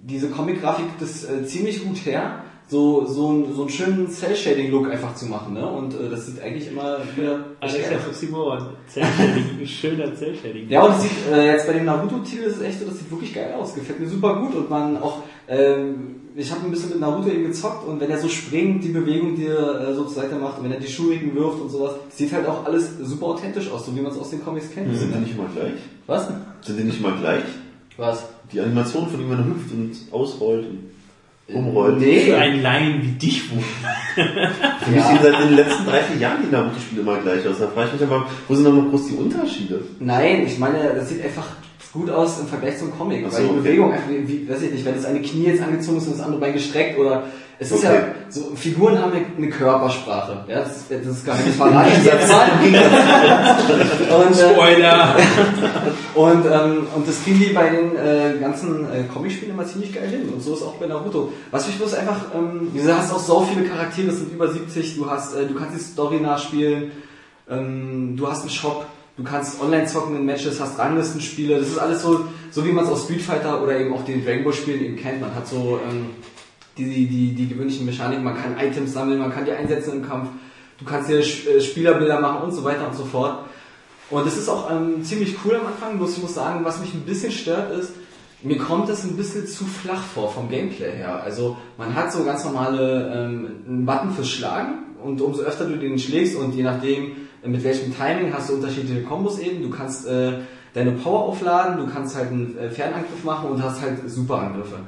diese Comic-Grafik gibt es äh, ziemlich gut her, so, so, ein- so einen schönen Cell-Shading-Look einfach zu machen, ne? Und äh, das sieht eigentlich immer wieder Alexia Fuximoan, Zellshading, schöner Zellshading. ja, und es sieht, äh, jetzt bei dem Naruto-Titel ist es echt so, das sieht wirklich geil aus. Gefällt mir super gut und man auch, ähm, ich habe ein bisschen mit Naruto eben gezockt und wenn er so springt, die Bewegung, die er äh, so zur Seite macht und wenn er die Shuriken wirft und sowas, sieht halt auch alles super authentisch aus, so wie man es aus den Comics kennt. Sind die nicht immer gleich? Was? Sind die nicht immer gleich? Was? Die Animation von ihm, wenn er hüpft und ausrollt und rumrollt. Für Nee. einen Laien wie dich wohl. Für mich sehen seit den letzten drei, vier Jahren die Naruto-Spiele immer gleich aus. Da frage ich mich aber, wo sind denn noch groß die Unterschiede? Nein, ich meine, das sieht einfach gut aus im Vergleich zum Comic. So, weil die okay. Bewegung, einfach wie, wie, weiß ich nicht, wenn das eine Knie jetzt angezogen ist und das andere Bein gestreckt oder es ist Okay. ja so, Figuren haben eine Körpersprache. Ja, das, das ist gar nicht verraten jetzt mal. Und, äh, Spoiler! Und, ähm, und das kriegen die bei den äh, ganzen äh, Comic-Spielen immer ziemlich geil hin. Und so ist auch bei Naruto. Was mich bloß einfach, ähm, du hast auch so viele Charaktere, es sind über 70, du hast, äh, du kannst die Story nachspielen, ähm, du hast einen Shop, du kannst online zocken in Matches, hast Ranglistenspiele, das ist alles so, so wie man es aus Street Fighter oder eben auch den Dragon Ball Spielen eben kennt. Man hat so ähm, die, die, die, gewöhnlichen Mechaniken, man kann Items sammeln, man kann die einsetzen im Kampf, du kannst dir äh, Spielerbilder machen und so weiter und so fort. Und das ist auch ähm, ziemlich cool am Anfang, bloß ich muss sagen, was mich ein bisschen stört ist, mir kommt das ein bisschen zu flach vor vom Gameplay her. Also man hat so ganz normale ähm, einen Button fürs Schlagen und umso öfter du den schlägst und je nachdem äh, mit welchem Timing hast du unterschiedliche Kombos eben. Du kannst äh, deine Power aufladen, du kannst halt einen äh, Fernangriff machen und hast halt Superangriffe.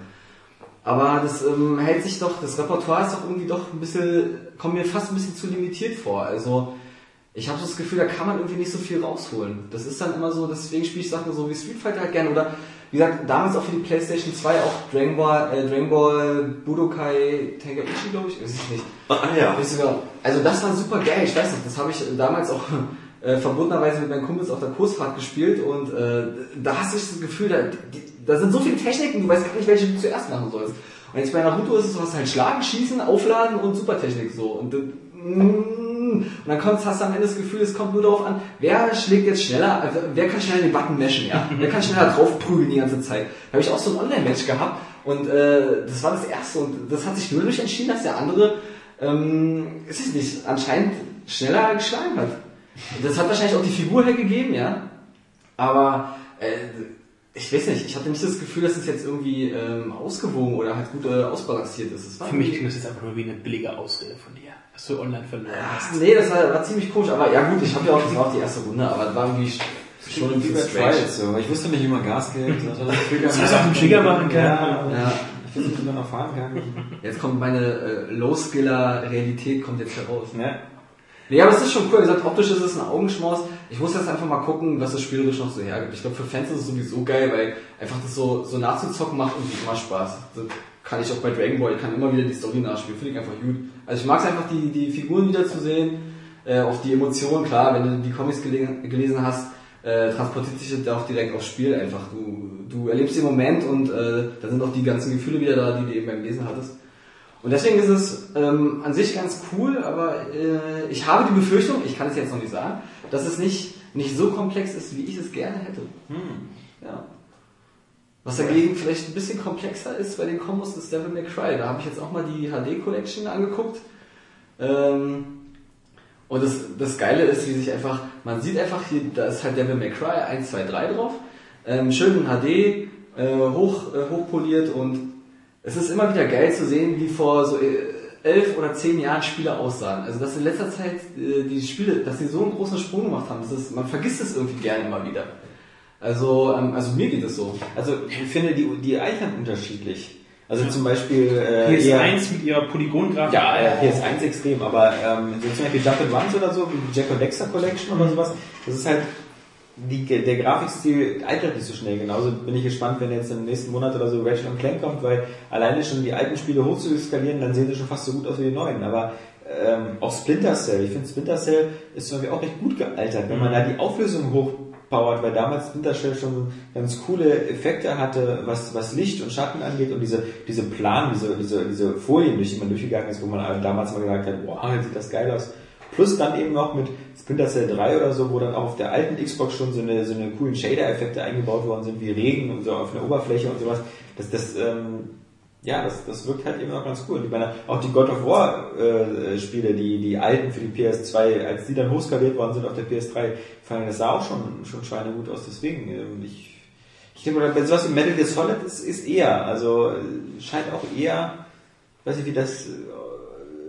Aber das ähm, hält sich doch, das Repertoire ist doch irgendwie doch ein bisschen, kommt mir fast ein bisschen zu limitiert vor. Also ich habe so das Gefühl, da kann man irgendwie nicht so viel rausholen. Das ist dann immer so, deswegen spiele ich Sachen so wie Street Fighter halt gerne oder wie gesagt, damals auch für die Playstation 2 auch Dragon Ball, äh, Dragon Ball Budokai Tenkaichi, glaube ich, weiß ich nicht. Ah ja. Weiß sogar. Also das war super geil, ich weiß nicht, das habe ich damals auch äh, verbundenerweise mit meinen Kumpels auf der Kursfahrt gespielt und äh, da hast du das Gefühl, da, die, da sind so viele Techniken, du weißt gar nicht, welche du zuerst machen sollst. Und jetzt bei Naruto ist es so, hast du halt Schlagen, Schießen, Aufladen und Supertechnik so. Und, dann- und dann kommst, hast du am Ende das Gefühl, es kommt nur darauf an, wer schlägt jetzt schneller, also wer kann schneller den Button meshen, ja? Wer kann schneller draufprügeln die ganze Zeit. Da habe ich auch so ein Online-Match gehabt und äh, das war das erste und das hat sich nur durch entschieden, dass der andere, ähm, ist es nicht, anscheinend schneller geschlagen hat. Das hat wahrscheinlich auch die Figur hergegeben, ja. Aber äh, ich weiß nicht, ich hatte nicht das Gefühl, dass es jetzt irgendwie ähm, ausgewogen oder halt gut äh, ausbalanciert ist. Für mich klingt das jetzt einfach nur wie eine billige Ausrede von dir, dass du online verloren hast. Ach, nee, das war, war ziemlich komisch, aber ja gut, ich habe ja auch, das war auch die erste Runde, aber das war irgendwie schon ein bisschen strange. So. Ich wusste nicht, wie man Gas gibt. Dass man es auf dem Trigger machen kann. Ja, Ja, ich wusste nicht, wie man noch fahren kann. jetzt kommt meine äh, Low-Skiller-Realität kommt jetzt heraus. Ja. Nee, aber es ist schon cool. Wie gesagt, optisch ist es ein Augenschmaus. Ich muss jetzt einfach mal gucken, was das spielerisch noch so hergibt. Ich glaube, für Fans ist es sowieso geil, weil einfach das so, so nachzuzocken macht irgendwie immer Spaß. Das kann ich auch bei Dragon Ball, ich kann immer wieder die Story nachspielen. Finde ich einfach gut. Also ich mag es einfach, die, die Figuren wiederzusehen, äh, auch die Emotionen. Klar, wenn du die Comics gelesen, gelesen hast, äh, transportiert sich das auch direkt aufs Spiel einfach. Du, du erlebst den Moment und äh, da sind auch die ganzen Gefühle wieder da, die du eben beim Lesen hattest. Und deswegen ist es ähm, an sich ganz cool, aber äh, ich habe die Befürchtung, ich kann es jetzt noch nicht sagen, dass es nicht, nicht so komplex ist, wie ich es gerne hätte. Ja. Was dagegen vielleicht ein bisschen komplexer ist bei den Kombos ist Devil May Cry. Da habe ich jetzt auch mal die HD Collection angeguckt. Ähm, und das, das Geile ist, wie sich einfach, man sieht einfach hier, da ist halt Devil May Cry 1, 2, 3 drauf. Ähm, schön in HD, äh, hoch, äh, hochpoliert und es ist immer wieder geil zu sehen, wie vor so äh, elf oder zehn Jahren Spiele aussahen. Also dass in letzter Zeit äh, die Spiele, dass sie so einen großen Sprung gemacht haben, das ist, man vergisst es irgendwie gerne immer wieder. Also, ähm, also mir geht es so. Also ich finde die, die Eichern unterschiedlich. Also zum Beispiel äh, eher- PS1 mit ihrer Polygongrafik. Ja, äh, PS1 extrem, aber ähm, so zum Beispiel Jump and Runs oder so, wie die Jack und Dexter Collection oder sowas, das ist halt die, der Grafikstil altert nicht so schnell. Genauso bin ich gespannt, wenn jetzt im nächsten Monat oder so Ratchet Clank kommt, weil alleine schon die alten Spiele hoch zu skalieren, dann sehen sie schon fast so gut aus wie die neuen. Aber ähm, auch Splinter Cell, ich finde Splinter Cell ist zum Beispiel auch recht gut gealtert, wenn man da die Auflösung hochpowert, weil damals Splinter Cell schon ganz coole Effekte hatte, was, was Licht und Schatten angeht und diese, diese Plan, diese, diese, diese Folien, durch die man durchgegangen ist, wo man damals mal gesagt hat, boah, sieht das geil aus. Plus dann eben noch mit Splinter Cell 3 oder so, wo dann auch auf der alten Xbox schon so eine, so eine coolen Shader-Effekte eingebaut worden sind, wie Regen und so auf einer Oberfläche und sowas. Das, das, ähm, ja, das, das wirkt halt immer noch ganz cool. Ich meine, auch die God of War äh, Spiele, die, die alten für die PS2, als die dann hochskaliert worden sind auf der PS3, fanden das sah auch schon, schon schweinegut aus. Deswegen, ähm, ich, ich denke mal, wenn sowas wie Metal Gear Solid ist, ist eher, also äh, scheint auch eher, weiß ich wie das, äh,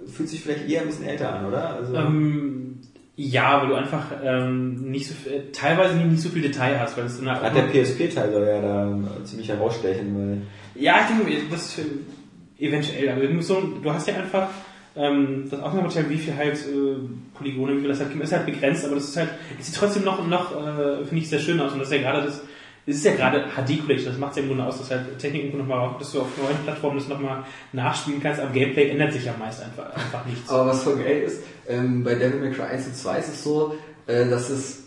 fühlt sich vielleicht eher ein bisschen älter an, oder? Also, Ähm, ja, weil du einfach ähm, nicht so viel, teilweise nicht so viel Detail hast, weil es dann Hat der PSP-Teil soll ja da ziemlich herausstechen, weil. Ja, ich denke, das ist eventuell, aber du hast ja einfach ähm, das Aufnahmeteil, wie viel halt äh, Polygone, wie viel das halt gibt, ist halt begrenzt, aber das ist halt, es sieht trotzdem noch, noch äh, finde ich, sehr schön aus und das ist ja gerade das, es ist ja gerade HD Collection, das macht es ja im Grunde aus, dass halt Technik irgendwo nochmal, dass du auf neuen Plattformen das nochmal nachspielen kannst, am Gameplay ändert sich ja meist einfach, einfach nichts. Aber was voll geil ist, ähm, bei Devil May Cry 1 und 2 ist es so, äh, dass es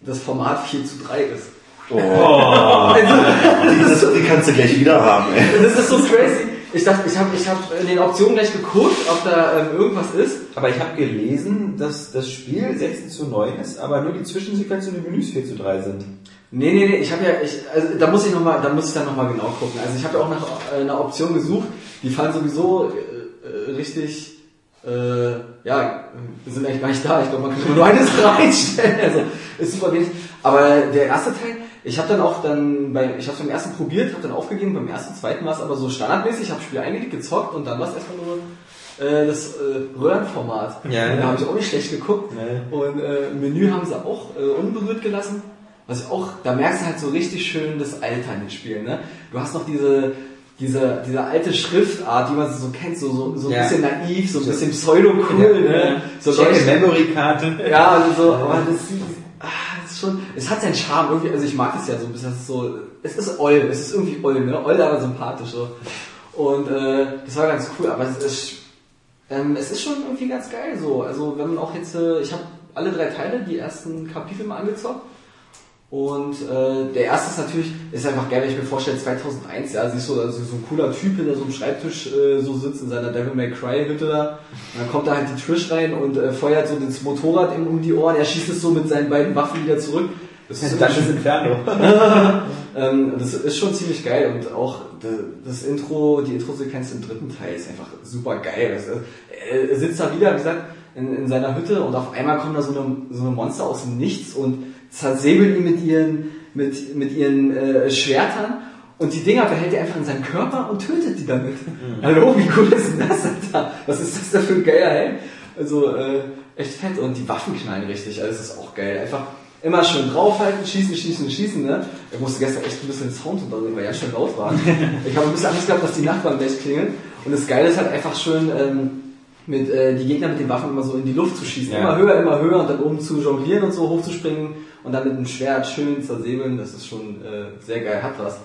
das Format 4 zu 3 ist. Oh, die, das, die kannst du gleich wieder haben, ey. Das ist so crazy. Ich dachte, ich habe ich hab in den Optionen gleich geguckt, ob da ähm, irgendwas ist. Aber ich habe gelesen, dass das Spiel 16 zu 9 ist, aber nur die Zwischensequenzen und die Menüs 4 zu 3 sind. Nee, nee, nee, ich habe ja, ich, also da muss ich noch mal, da muss ich dann nochmal genau gucken. Also ich habe ja auch nach äh, einer Option gesucht, die fallen sowieso äh, äh, richtig, äh, ja, sind eigentlich gar nicht da. Ich glaube, man kann nur eines reinstellen. Also ist super wenig. Aber der erste Teil, ich habe dann auch dann bei, ich habe beim ersten probiert, habe dann aufgegeben. Beim ersten, zweiten war es aber so standardmäßig. Ich habe Spiel eingelegt, gezockt und dann war es erstmal nur äh, das äh, Röhrenformat. Ja, und da ja. habe ich auch nicht schlecht geguckt. Nee. Und äh, im Menü haben sie auch äh, unberührt gelassen. Was auch, da merkst du halt so richtig schön das Alter in den Spielen. Ne? Du hast noch diese, diese, diese alte Schriftart, die man so kennt, so, so, so ein Ja. bisschen naiv, so ein bisschen pseudo-cool. Ne? So Memory-Karte. ja, also so, aber das, sieht- ah, das ist schon, es hat seinen Charme irgendwie, also ich mag das ja so ein bisschen, das ist so, es ist oll, es ist irgendwie oll, ne, oll, aber sympathisch so. Und äh, das war ganz cool, aber es ist, ähm, es ist schon irgendwie ganz geil so, also wenn man auch jetzt, äh, ich habe alle drei Teile, die ersten Kapitel mal angezockt und äh, der erste ist natürlich, ist einfach geil, wenn ich mir vorstelle, 2001, ja, siehst du, also so ein cooler Typ hinter so einem Schreibtisch äh, so sitzt in seiner Devil May Cry Hütte da. Und dann kommt da halt die Trish rein und äh, feuert so das Motorrad ihm um die Ohren. Er schießt es so mit seinen beiden Waffen wieder zurück. Das ist, Das ist Inferno. ähm, das ist schon ziemlich geil und auch das Intro, die Intro-Sequenz im dritten Teil ist einfach super geil. Äh, er sitzt da wieder, wie gesagt, in, in seiner Hütte und auf einmal kommen da so eine, so eine Monster aus dem Nichts und zersäbeln ihn mit ihren, mit, mit ihren äh, Schwertern und die Dinger behält er einfach in seinem Körper und tötet die damit. Hallo, wie cool ist denn das, Alter? Was ist das da für ein geiler Helm? Also, äh, echt fett und die Waffen knallen richtig, also das ist auch geil. Einfach immer schön draufhalten, schießen, schießen, schießen, ne? Ich musste gestern echt ein bisschen den Sound unterdrücken, weil ja schön laut war. Ich habe ein bisschen Angst gehabt, dass die Nachbarn gleich klingeln. Und das Geile ist halt einfach schön, ähm, mit äh, die Gegner mit den Waffen immer so in die Luft zu schießen. Ja. Immer höher, immer höher und dann oben zu jonglieren und so hochzuspringen und dann mit dem Schwert schön zersäbeln. Das ist schon äh, sehr geil, hat was.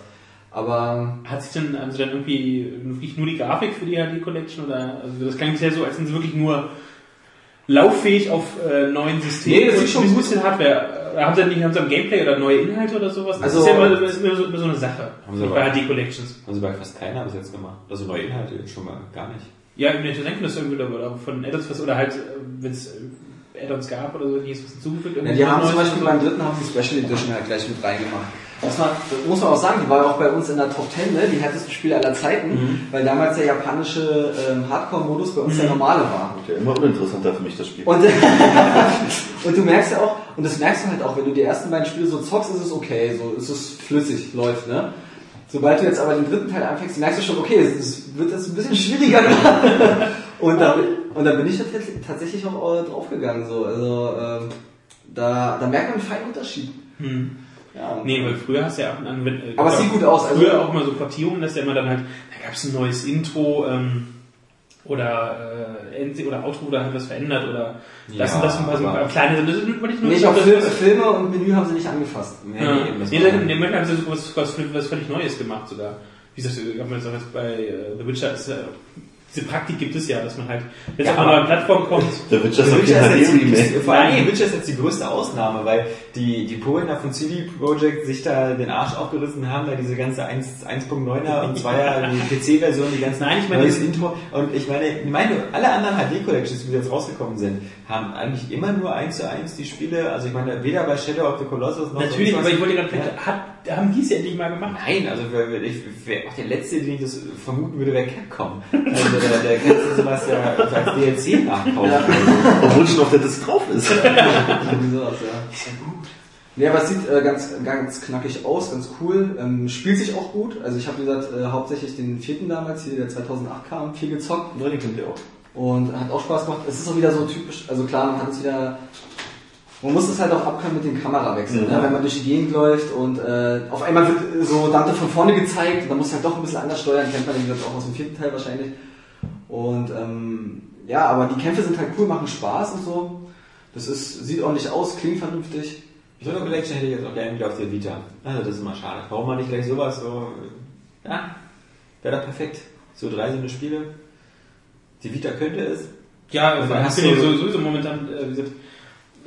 Aber Hat sich denn also dann irgendwie wirklich nur die Grafik für die HD Collection oder also das klang bisher so, als sind sie wirklich nur lauffähig auf äh, neuen Systemen. Nee, das sieht schon ein bisschen Hardware. Äh, Haben sie denn nicht haben sie am Gameplay oder neue Inhalte oder sowas? Das Also- ist ja immer, das ist immer, so, immer so eine Sache. Haben sie bei HD Collections. Also bei fast keiner bis jetzt gemacht. Also neue Inhalte jetzt schon mal gar nicht. Ja, ich hätte denken, dass irgendwie da- oder von was oder halt, wenn es Addons gab oder so, die ist was hinzugefügt. Ja, die haben zum. Beispiel beim dritten haben die Special Edition halt gleich mit reingemacht. Das, war, das muss man auch sagen, die war ja auch bei uns in der Top 10, ne? die härtesten Spiele aller Zeiten, weil damals der japanische ähm, Hardcore-Modus bei uns der normale war. Ja, immer uninteressanter für mich das Spiel. Und, und du merkst ja auch, und das merkst du halt auch, wenn du die ersten beiden Spiele so zockst, ist es okay, so ist es flüssig, läuft, ne? Sobald du jetzt aber den dritten Teil anfängst, merkst du schon, okay, es, es wird jetzt ein bisschen schwieriger gerade. Und da, und da bin ich tatsächlich- auch äh, draufgegangen, so, also, ähm, da, da merkt man einen feinen Unterschied. Hm. Ja, Nee, weil früher hast du ja ab und an, wenn, Aber es sieht gut aus, also- Früher auch mal so Portierungen, dass ja immer dann halt, da gab es ein neues Intro, ähm, oder äh, End oder Outro oder hat was verändert oder das Ja, und das und was aber- kleine das wollte ich nur Nicht auf das- Filme, das- und Menü haben sie nicht angefasst. Nee, Ja. nee, das Nee, da- in dem Moment haben sie was, was, was völlig Neues gemacht sogar. Wie gesagt, jetzt auch jetzt bei äh, The Witcher, ist, äh, diese Praktik gibt es ja, dass man halt, wenn es Ja, auf eine neue Plattform kommt, Der Witcher ist ist jetzt die, HD-Remake. vor allem Witcher ist jetzt die größte Ausnahme, weil die, die Polen von CD Projekt sich da den Arsch aufgerissen haben, da diese ganze 1 1.9er und 2er, die PC-Version, die ganzen Nein, ich meine, die- Intro. Und ich meine, ich meine, alle anderen HD-Collections, die jetzt rausgekommen sind, haben eigentlich immer nur 1 zu 1 die Spiele, also ich meine, weder bei Shadow of the Colossus noch natürlich, sonst was. aber ich wollte gerade, Ja. hat, haben die es ja endlich mal gemacht. Nein, also wer, ich, wer, auch der letzte, den ich das vermuten würde, wäre Capcom. Also der, der sowas ja als DLC nachkaufen. Obwohl schon auf der Disc drauf ist. Irgendwie sowas, ja. Nee, aber es sieht äh, ganz, ganz knackig aus, ganz cool. Ähm, spielt sich auch gut. Also ich habe, wie gesagt, äh, hauptsächlich den vierten damals, hier, der 2008 kam, viel gezockt. Nein, die könnt ihr auch. Und hat auch Spaß gemacht. Es ist auch wieder so typisch, also klar, man hat es wieder. Man muss es halt auch abkönnen mit den Kamerawechseln, Ja. ne? wenn man durch die Gegend läuft und äh, auf einmal wird so Dante von vorne gezeigt und dann muss halt doch ein bisschen anders steuern, kennt man den jetzt auch aus dem vierten Teil wahrscheinlich. Und ähm, ja, aber die Kämpfe sind halt cool, machen Spaß und so. Das ist, sieht ordentlich aus, klingt vernünftig. So eine Collection hätte ich jetzt auch gerne wieder auf der Vita. Also das ist immer schade. Warum man nicht gleich sowas so... Ja, wäre doch perfekt. So drei so eine Spiele. Die Vita könnte es. Ja, allem hast du- sowieso momentan, äh, wie gesagt,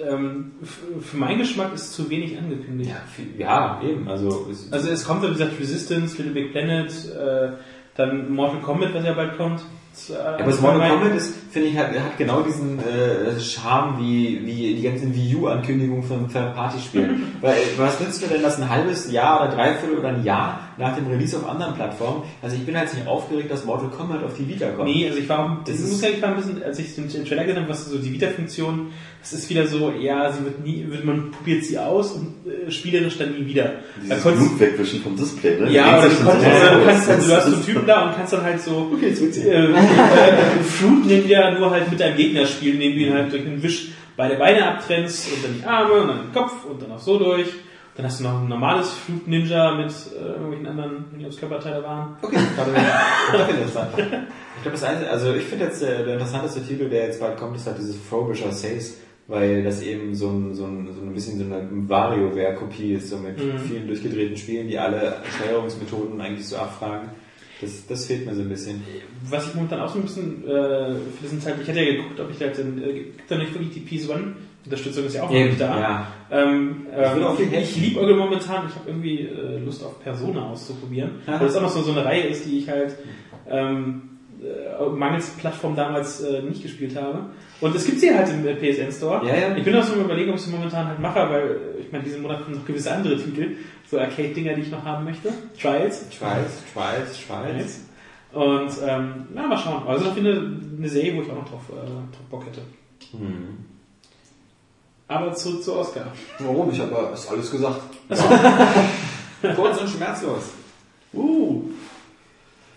ähm, für meinen Geschmack ist zu wenig angekündigt. Ja, ja eben. Also, es, Also es kommt, wie gesagt, Resistance, Little Big Planet, äh, dann Mortal Kombat, was ja bald kommt. Zu, äh, Ja, aber das Mortal. Kombat ist, finde ich, hat, hat genau diesen äh, Charme wie, wie die ganzen Wii U-Ankündigungen von, von Partyspielen. Weil, was nützt mir denn das ein halbes Jahr oder dreiviertel oder ein Jahr nach dem Release auf anderen Plattformen? Also ich bin halt nicht aufgeregt, dass Mortal Kombat auf die Vita kommt. Nee, also ich war, Das ist- muss ja, ich war ein bisschen, als ich den Trailer gesehen habe, was so die Vita-Funktion, das ist wieder so, ja, sie wird nie, wird, man probiert sie aus und äh, spielerisch dann nie wieder. Da Dieses konntest- Blut wegwischen vom Display, ne? Ja, oder du, konntest, sich oder du kannst so. dann, du hast so einen Typen da und kannst dann halt so Okay, jetzt wird's äh, äh, Fruit Ninja nur halt mit deinem Gegner spielen, indem du ihn halt durch einen Wisch beide Beine abtrennst und dann die Arme und dann den Kopf und dann auch so durch. Dann hast du noch ein normales Fruit Ninja mit äh, irgendwelchen anderen Körperteile waren. Okay, gerade dafür interessant. Ich glaube, das Einzige, also ich finde jetzt der, der interessanteste Titel, der jetzt bald kommt, ist halt dieses Frobisher Says, weil das eben so ein, so ein, so ein bisschen so eine WarioWare-Kopie ist, so mit Mhm. vielen durchgedrehten Spielen, die alle Steuerungsmethoden eigentlich so abfragen. Das, das fehlt mir so ein bisschen. Was ich momentan auch so ein bisschen, äh, für diesen Zeit, ich hatte ja geguckt, ob ich da jetzt, äh, gibt da nicht wirklich die PS1-Unterstützung ist ja auch noch nicht da. Ja. Ähm, ähm, ich, liebe momentan, ich habe irgendwie äh, Lust auf Persona auszuprobieren. Aha. Weil das auch noch so, so eine Reihe ist, die ich halt ähm, äh, mangels Plattform damals äh, nicht gespielt habe. Und es gibt sie halt im äh, PSN Store. Ja, ja. Ich bin auch so überlegen, ob ich sie momentan halt mache, weil äh, ich meine, diesen Monat kommen noch gewisse andere Titel, so Arcade-Dinger, die ich noch haben möchte. Trials. Trials, Trials, Trials. Und ähm, na, mal schauen. Also Fall eine, eine Serie, wo ich auch noch drauf, äh, drauf Bock hätte. Hm. Aber zurück zu Oscar. Warum? Ich habe ja ist alles gesagt. Kurz und schmerzlos. Uh.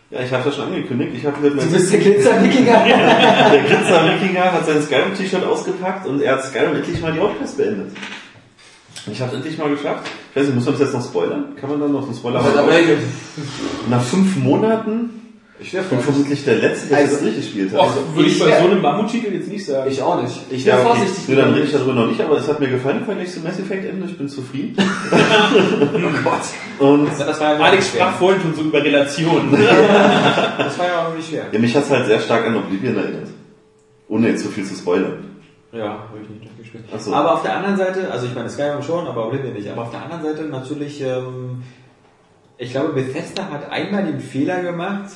Ja, ich habe das schon angekündigt. Ich habe wieder Du bist der Glitzer-Wikinger. Der Glitzer-Wikinger hat sein Skyrim-T-Shirt ausgepackt und er hat Skyrim endlich mal die Hauptquest beendet. Ich habe endlich mal geschafft. Ich weiß nicht, muss man das jetzt noch spoilern? Kann man dann noch einen Spoiler Aber machen? Nach fünf Monaten Ich wäre bin vermutlich der Letzte, der Also- das durchgespielt hat. Och, würde ich Ich bei so einem Mammuttitel jetzt nicht sagen. Ich auch nicht. Ich ja, wäre okay. vorsichtig. Nee, dann rede ich darüber noch nicht, aber es hat mir gefallen im Vergleich zum Mass Effect Ende. Ich bin zufrieden. oh Gott. Und Das war ja Alex schwer. sprach vorhin schon so über Relationen. Das war ja auch nicht schwer. ja, mich hat es halt sehr stark an Oblivion erinnert. Ohne jetzt so viel zu spoilern. Ja, habe ich nicht durchgespielt. Ach so. Aber auf der anderen Seite, also ich meine Skyrim schon, aber Oblivion nicht. Aber auf der anderen Seite natürlich, ähm, ich glaube, Bethesda hat einmal den Fehler gemacht,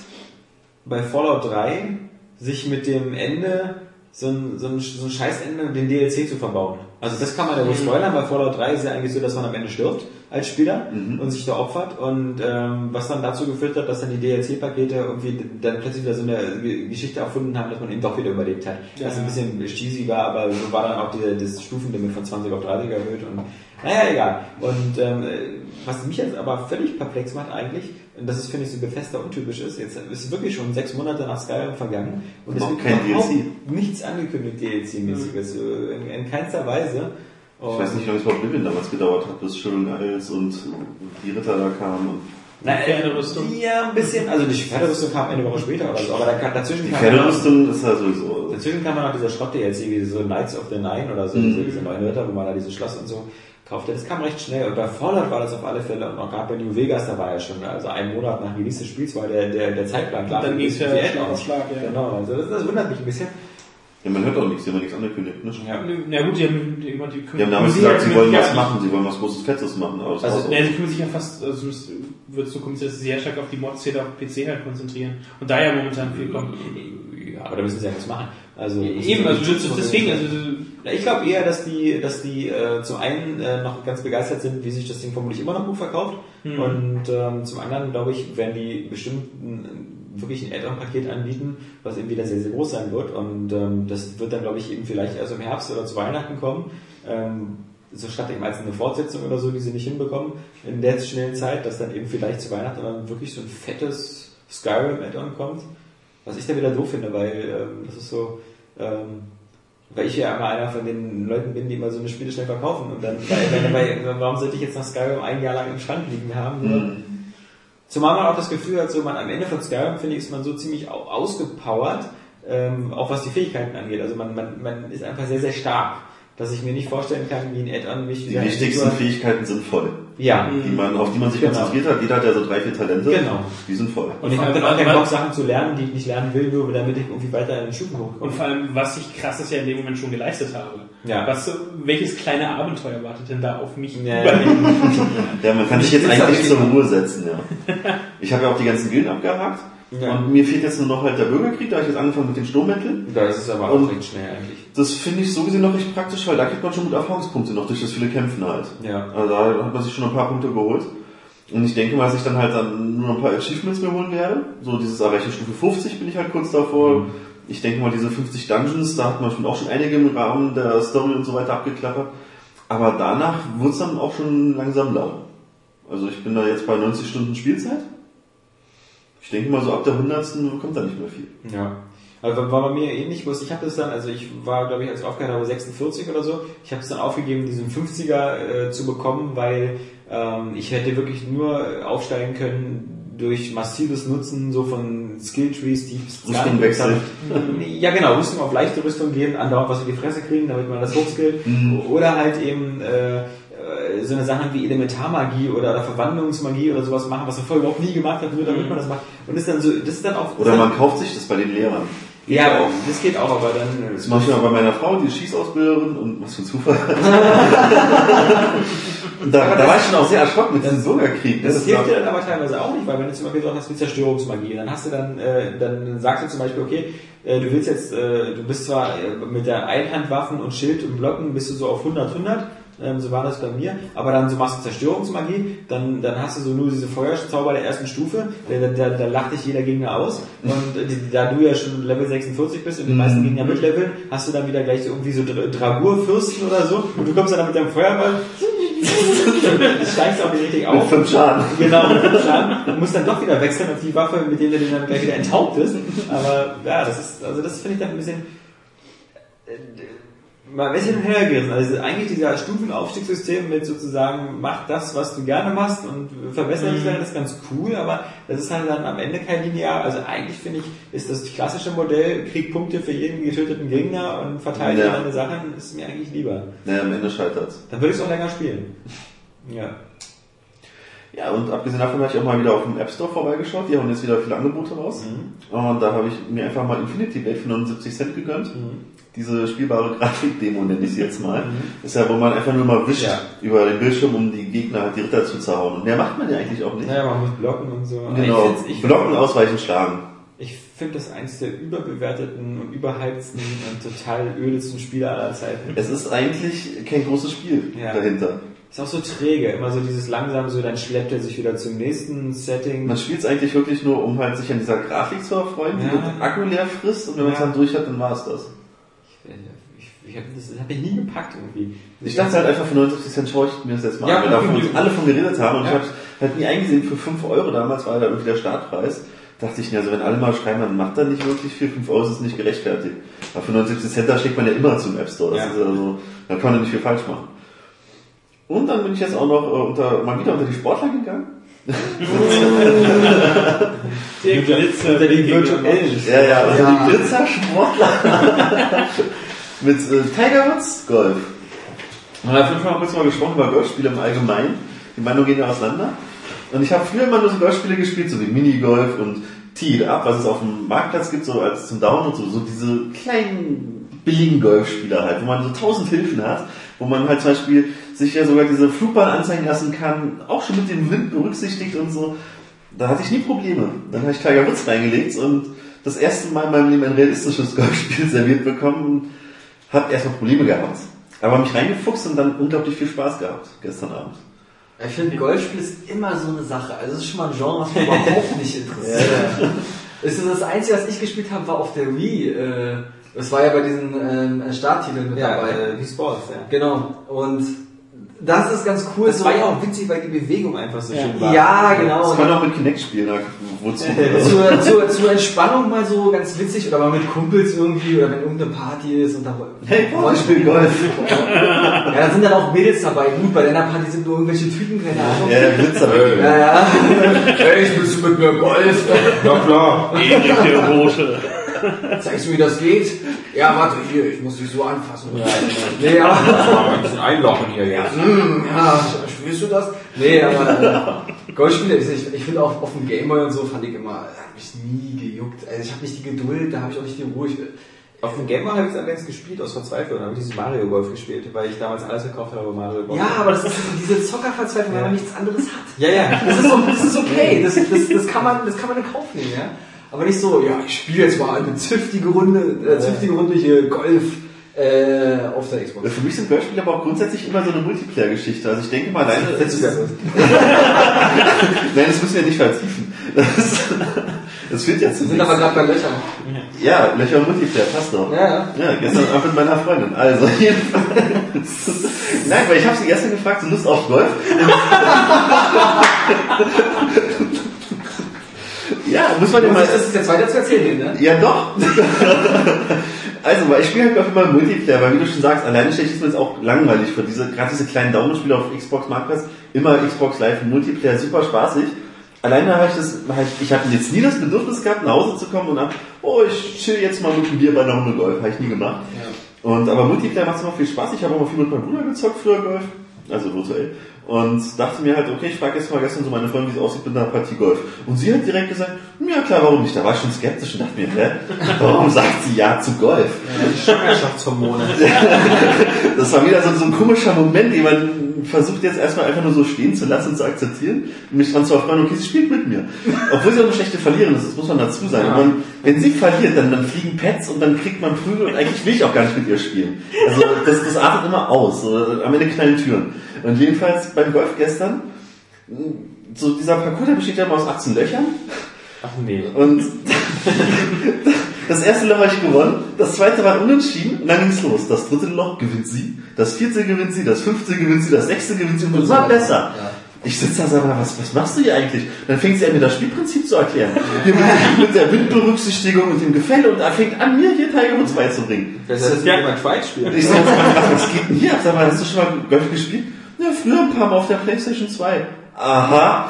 bei Fallout 3 sich mit dem Ende so ein, so ein, so ein Scheißende den DLC zu verbauen. Also das kann man ja wohl spoilern, bei Fallout 3 ist ja eigentlich so, dass man am Ende stirbt als Spieler Mhm. und sich da opfert und ähm, was dann dazu geführt hat, dass dann die DLC-Pakete irgendwie dann plötzlich wieder so eine Geschichte erfunden haben, dass man eben doch wieder überlebt hat. Ja. Was ein bisschen cheesy war, aber so war dann auch die, das Stufenlimit von 20 auf 30 erhöht und naja, egal. Und ähm, was mich jetzt aber völlig perplex macht eigentlich, das ist, finde ich, so Bethesda untypisch ist, jetzt ist wirklich schon sechs Monate nach Skyrim vergangen und es wird kein überhaupt DLC. nichts angekündigt DLC-mäßiges, äh, in, in keinster Weise. Ich weiß nicht, wie lange es bei Oblivion damals gedauert hat, bis Sharon Isles und die Ritter da kamen. Und Nein, Pferderüstung. Ja, ein bisschen. Also die Pferderüstung kam eine Woche später oder so, aber da, kann- dazwischen Die kam Pferderüstung ist ja sowieso. Dazwischen kam man noch dieser Schrott DLC, wie so Knights of the Nine oder so, diese, diese neuen Ritter, wo man da dieses Schloss und so kaufte. Das kam recht schnell. Und bei Fallout war das auf alle Fälle, und auch gerade bei New Vegas, da war ja schon, also einen Monat nach Release des Spiels war der, der, der Zeitplan klar. Dann ging's ja Für die Schlag. Schlag, ja. Genau, also das, das wundert mich ein bisschen. Ja, man hört auch nichts, die haben ja nichts angekündigt. Ne? Ja. Na gut, die haben, die, die, Die haben damals gesagt, sie wollen was ja machen, sie wollen was Großes, Fettes machen. Aber Also. Ne, sie kümmern sich ja fast, also es wird so kommen, dass sie sehr stark auf die Mods-Szene auf PC halt konzentrieren. Und da ja momentan viel kommt. Ja, aber da müssen sie ja nichts machen. Also, Eben, also deswegen, also ich glaube eher, dass die, dass die äh, zum einen äh, noch ganz begeistert sind, wie sich das Ding vermutlich immer noch gut verkauft. Mhm. Und ähm, zum anderen, glaube ich, werden die bestimmt wirklich ein Add-on-Paket anbieten, was eben wieder sehr, sehr groß sein wird. Und ähm, das wird dann, glaube ich, eben vielleicht erst im Herbst oder zu Weihnachten kommen. Ähm, so statt eben als eine Fortsetzung oder so, die sie nicht hinbekommen in der schnellen Zeit, dass dann eben vielleicht zu Weihnachten dann wirklich so ein fettes Skyrim-Add-on kommt. Was ich da wieder doof finde, weil ähm, das ist so, ähm, weil ich ja immer einer von den Leuten bin, die immer so eine Spiele schnell verkaufen und dann, weil, weil, weil, warum sollte ich jetzt nach Skyrim ein Jahr lang im Schrank liegen haben? Nur, Zumal man auch das Gefühl hat, so man am Ende von Skyrim, finde ich, ist man so ziemlich au- ausgepowert, ähm, auch was die Fähigkeiten angeht. Also man, man, man ist einfach sehr, sehr stark, dass ich mir nicht vorstellen kann, wie ein Add-on mich Die wichtigsten Fähigkeiten sind voll. Ja, Die man, auf die man sich Genau. konzentriert hat. Jeder hat ja so drei, vier Talente. Genau. Die sind voll. und ich habe dann auch keinen Bock, Sachen zu lernen, die ich nicht lernen will, nur damit ich irgendwie weiter in den Stufen hochkomme. Und vor allem, was ich krasses ja in dem Moment schon geleistet habe. Ja. Was, welches kleine Abenteuer wartet denn da auf mich? Ja. Ja, man kann sich jetzt eigentlich zur Ruhe setzen, ja. Ich habe ja auch die ganzen Gilden abgehakt. Ja. Und mir fehlt jetzt nur noch halt der Bürgerkrieg, da habe ich jetzt angefangen mit den Sturmmitteln. Da ist es aber auch recht schnell eigentlich. Das finde ich so gesehen noch recht praktisch, weil da kriegt man schon gut Erfahrungspunkte noch durch das viele Kämpfen halt. Ja. Also da hat man sich schon ein paar Punkte geholt. Und ich denke mal, dass ich dann halt dann nur noch ein paar Achievements mir holen werde. So dieses Erreichen Stufe 50 bin ich halt kurz davor. Ich denke mal, diese 50 Dungeons, da hat man schon auch schon einige im Rahmen der Story und so weiter abgeklappert. Aber danach wird es dann auch schon langsam lau. Also ich bin da jetzt bei 90 Stunden Spielzeit. Ich denke mal, so ab der 100. kommt da nicht mehr viel. Ja. Also war bei mir ähnlich, bloß ich habe das dann, also ich war, glaube ich, als ich aufgehört habe, 46 oder so. Ich habe es dann aufgegeben, diesen 50er äh, zu bekommen, weil ähm, ich hätte wirklich nur aufsteigen können durch massives Nutzen so von Skilltrees, die ich gar Rüstung nicht benutzt habe. wechseln. Ja genau, Rüstung auf leichte Rüstung gehen, andauernd was in die Fresse kriegen, damit man das hochskillt. Oder halt eben äh, äh, so eine Sachen wie Elementarmagie oder, Verwandlungsmagie oder sowas machen, was man vorher überhaupt nie gemacht hat, nur damit man das macht. Und ist dann so, das ist dann auch... Oder man kauft sich das bei den Lehrern. ja, das geht auch, aber dann. Das mache ich mal bei meiner Frau, die ist Schießausbilderin und was für ein Zufall. Da, da war ich schon auch sehr erschrocken mit diesem Bürgerkrieg. Das ist hilft dir dann aber teilweise auch nicht, weil wenn du zum Beispiel gesagt hast, wie Zerstörungsmagie, dann hast du dann, äh, dann sagst du zum Beispiel, okay, äh, du willst jetzt, äh, du bist zwar äh, mit der Einhandwaffen und Schild und Blocken bist du so auf 100, 100, ähm, so war das bei mir, aber dann so machst du Zerstörungsmagie, dann, dann hast du so nur diese Feuerzauber der ersten Stufe, da, da, da lacht dich jeder Gegner aus und äh, die, da du ja schon Level 46 bist und die meisten Gegner mitleveln, hast du dann wieder gleich so irgendwie so Dra- Dragurfürsten oder so und du kommst dann mit deinem Feuerball steigst auch nicht richtig Mit auf. fünf Schaden. Genau, mit fünf Schaden. Und musst dann doch wieder wechseln auf die Waffe, mit der du den dann gleich wieder enthauptest. Aber ja, das ist, also das finde ich dann ein bisschen, mal ein bisschen hin und her gerissen. Also eigentlich dieser Stufenaufstiegssystem mit sozusagen, mach das, was du gerne machst und verbessere dich darin, ist ganz cool, aber das ist halt dann am Ende kein linear. Also eigentlich finde ich, ist das klassische Modell, krieg Punkte für jeden getöteten Gegner und verteile Ja. deine Sachen, ist mir eigentlich lieber. Naja, am Ende scheitert's. Dann würde ich es auch länger spielen. Ja. Ja, und abgesehen davon habe ich auch mal wieder auf dem App Store vorbeigeschaut. Die haben jetzt wieder viele Angebote raus. Und da habe ich mir einfach mal Infinity Blade für 79 Cent gegönnt. Diese spielbare Grafik-Demo nenne ich sie jetzt mal. Ist ja, wo man einfach nur mal wischt Ja. über den Bildschirm, um die Gegner, halt die Ritter zu zerhauen. Und mehr macht man ja eigentlich auch nicht. Naja, man muss blocken und so. Genau. Ich Ich, Blocken, ausweichen, schlagen. ich finde das eins der überbewerteten und überhypedsten und total ödesten Spiele aller Zeiten. Es ist eigentlich kein großes Spiel Ja. dahinter. Ist auch so träge, immer so dieses langsam, so dann schleppt er sich wieder zum nächsten Setting. Man spielt es eigentlich wirklich nur, um halt sich an dieser Grafik zu erfreuen, die Ja. den Akku leer frisst und wenn man es Ja. dann durch hat, dann war es das. Ich, ich, ich hab, das hat mich nie gepackt irgendwie. Ich dachte halt einfach für 79 Cent schaue ich mir das jetzt mal Ja, an, weil davon alle von geredet haben und Ja. ich habe halt nie eingesehen, für 5 Euro damals war da irgendwie der Startpreis. Dachte ich mir, also wenn alle mal schreiben, dann macht da nicht wirklich viel, 5 Euro ist es nicht gerechtfertigt. Aber für 79 Cent, da schlägt man ja immer zum App Store. Das Ja. ist also, da kann man nicht viel falsch machen. Und dann bin ich jetzt auch noch äh, unter, mal wieder unter die Sportler gegangen. Der Glitzer. Unter die virtuellen. Ja, ja, also Ja. die Glitzersportler. Mit äh, Tiger Woods Golf. Und da haben wir mal kurz mal gesprochen über Golfspiele im Allgemeinen. Die Meinungen gehen ja auseinander. Und ich habe früher immer nur so Golfspiele gespielt, so wie Minigolf und Tee Up, was es auf dem Marktplatz gibt, so als zum Download, so, so diese kleinen billigen Golfspieler halt, wo man so tausend Hilfen hat, wo man halt zum Beispiel sich ja sogar diese Flugbahn anzeigen lassen kann, auch schon mit dem Wind berücksichtigt und so. Da hatte ich nie Probleme. Dann habe ich Tiger Woods reingelegt und das erste Mal in meinem Leben ein realistisches Golfspiel serviert bekommen habe erstmal Probleme gehabt. Aber mich reingefuchst und dann unglaublich viel Spaß gehabt gestern Abend. Ich finde, Golfspiel ist immer so eine Sache. Also es ist schon mal ein Genre, was mich überhaupt nicht interessiert. Es ist das Einzige, was ich gespielt habe, war auf der Wii. Äh, Das war ja bei diesen ähm, Starttiteln mit Ja, dabei. äh, die Sports, ja. Genau. Und das ist ganz cool. Das war ja auch witzig, weil die Bewegung einfach so Ja. schön war. Ja, genau. Das kann auch mit Kinect spielen, wozu? zur, zur, zur Entspannung mal so ganz witzig oder mal mit Kumpels irgendwie oder wenn irgendeine Party ist und da Hey, Paul, ich spiele Golf. Ja, da sind dann auch Mädels dabei. Gut, bei deiner Party sind nur irgendwelche Typen, keine Ahnung. Ja, der Witz aber. Ja, ja. Hey, spielst du mit mir Golf? Ja, klar. Ewig der Rote. Zeigst du, wie das geht? Ja, warte, hier, ich muss dich so anfassen. Ja, Nee, aber, ein bisschen einlochen hier jetzt. hm, ja, spielst du das? Nee, aber äh, Golfspiele, ich, ich, finde auch auf dem Gameboy und so fand ich immer, hat mich nie gejuckt. Also ich habe nicht die Geduld, da habe ich auch nicht die Ruhe. Ich, Auf dem Gameboy habe ich es allerdings gespielt, aus Verzweiflung. Da habe ich dieses Mario Golf gespielt, weil ich damals alles gekauft habe, Mario Golf. ja, aber das ist diese Zockerverzweiflung, wenn man nichts anderes hat. Ja, ja. Das ist, so, das ist okay, das, das, das, kann man, das kann man in Kauf nehmen, ja. Aber nicht so, ja, ich spiele jetzt mal eine zünftige Runde, äh, zünftige Runde hier Golf äh, auf der Xbox. Für mich sind Golfspiele aber auch grundsätzlich immer so eine Multiplayer-Geschichte. Also ich denke mal, ist ja los. Nein, das müssen wir nicht vertiefen. Das, das führt ja zu Wir sind aber gerade bei Löchern. Ja, Löcher und Multiplayer, passt doch. Ja, ja. Ja, gestern Abend mit meiner Freundin. Also, jedenfalls. Nein, weil ich habe sie gestern gefragt, so Lust auf Golf? ja, muss man ja mal... Das ist jetzt weiter zu erzählen, ne? Ja, doch. also, weil ich spiele halt Golf immer im Multiplayer, weil wie du schon sagst, alleine stelle ich es mir jetzt auch langweilig vor. Diese, gerade diese kleinen Download-Spiele auf Xbox Marktplatz, immer Xbox Live Multiplayer, super spaßig. Alleine habe ich das halt, ich hatte jetzt nie das Bedürfnis gehabt, nach Hause zu kommen und ab, oh, ich chill jetzt mal mit dem Bier bei einer Runde Golf. Habe ich nie gemacht. Und, aber Multiplayer macht immer viel Spaß. Ich habe auch mal viel mit meinem Bruder gezockt früher Golf. Also virtuell. Und dachte mir halt, okay, ich frage jetzt mal gestern so meine Freundin, wie es aussieht mit einer Partie Golf. Und sie hat direkt gesagt, ja klar, warum nicht? Da war ich schon skeptisch und dachte mir, hä, warum sagt sie ja zu Golf? Schwangerschaftshormone. Das war wieder so, so ein komischer Moment, den man versucht jetzt erstmal einfach nur so stehen zu lassen und zu akzeptieren und mich dran zu erfreuen, okay, sie spielt mit mir. Obwohl sie auch eine schlechte Verliererin ist, das muss man dazu sagen. Ja. Wenn sie verliert, dann, dann fliegen Pets und dann kriegt man Prügel und eigentlich will ich auch gar nicht mit ihr spielen. Also das, das artet immer aus. So, am Ende knallen Türen. Und jedenfalls beim Golf gestern, so dieser Parcours, der besteht ja immer aus 18 Löchern. Ach nee. Und das erste Loch habe ich gewonnen, das zweite war unentschieden und dann ging's los. Das dritte Loch gewinnt sie, das vierte gewinnt sie, das fünfte gewinnt sie, das sechste gewinnt sie und war besser. Ja. Ich sitze da und sage, was, was machst du hier eigentlich? Dann fängt sie an, mir das Spielprinzip zu erklären. Hier mit, mit der Windberücksichtigung und dem Gefälle und er fängt an, mir hier Tiger Woods beizubringen. Das heißt, Ja. jemand Schweiz spielt. ich sage, was, was geht denn hier? Sag mal, hast du schon mal Golf gespielt? Ja, früher ein paar Mal auf der Playstation 2. Aha.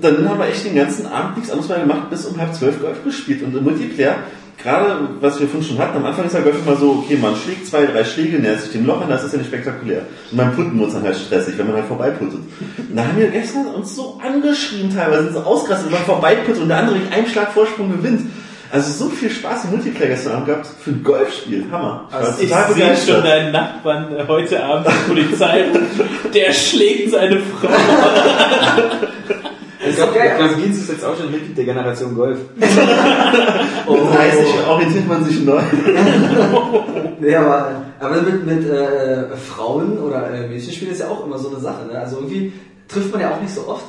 Dann haben wir echt den ganzen Abend nichts anderes mehr gemacht, bis um halb zwölf Golf gespielt. Und im Multiplayer, gerade was wir vorhin schon hatten, am Anfang ist ja Golf immer so, okay, man schlägt zwei, drei Schläge, nähert sich dem Loch an, das ist ja nicht spektakulär. Und beim Putten wird es dann halt stressig, wenn man halt vorbeiputtet. Und da haben wir gestern uns so angeschrien teilweise, sind so ausgerastet, wenn man vorbeiputtet und der andere mit einem Schlag Vorsprung gewinnt. Also so viel Spaß im Multiplayer gestern Abend gehabt für ein Golfspiel. Hammer. Also War Ich sehe schon deinen Nachbarn äh, heute Abend die Polizei. Der schlägt seine Frau. Ich glaube, Klaus Gienz ist jetzt auch schon Mitglied der Generation Golf. Und das heißt, ich orientiert man sich neu. Nee, aber, aber mit, mit äh, Frauen oder äh, Mädchen spielen ist ja auch immer so eine Sache. Ne? Also irgendwie trifft man ja auch nicht so oft.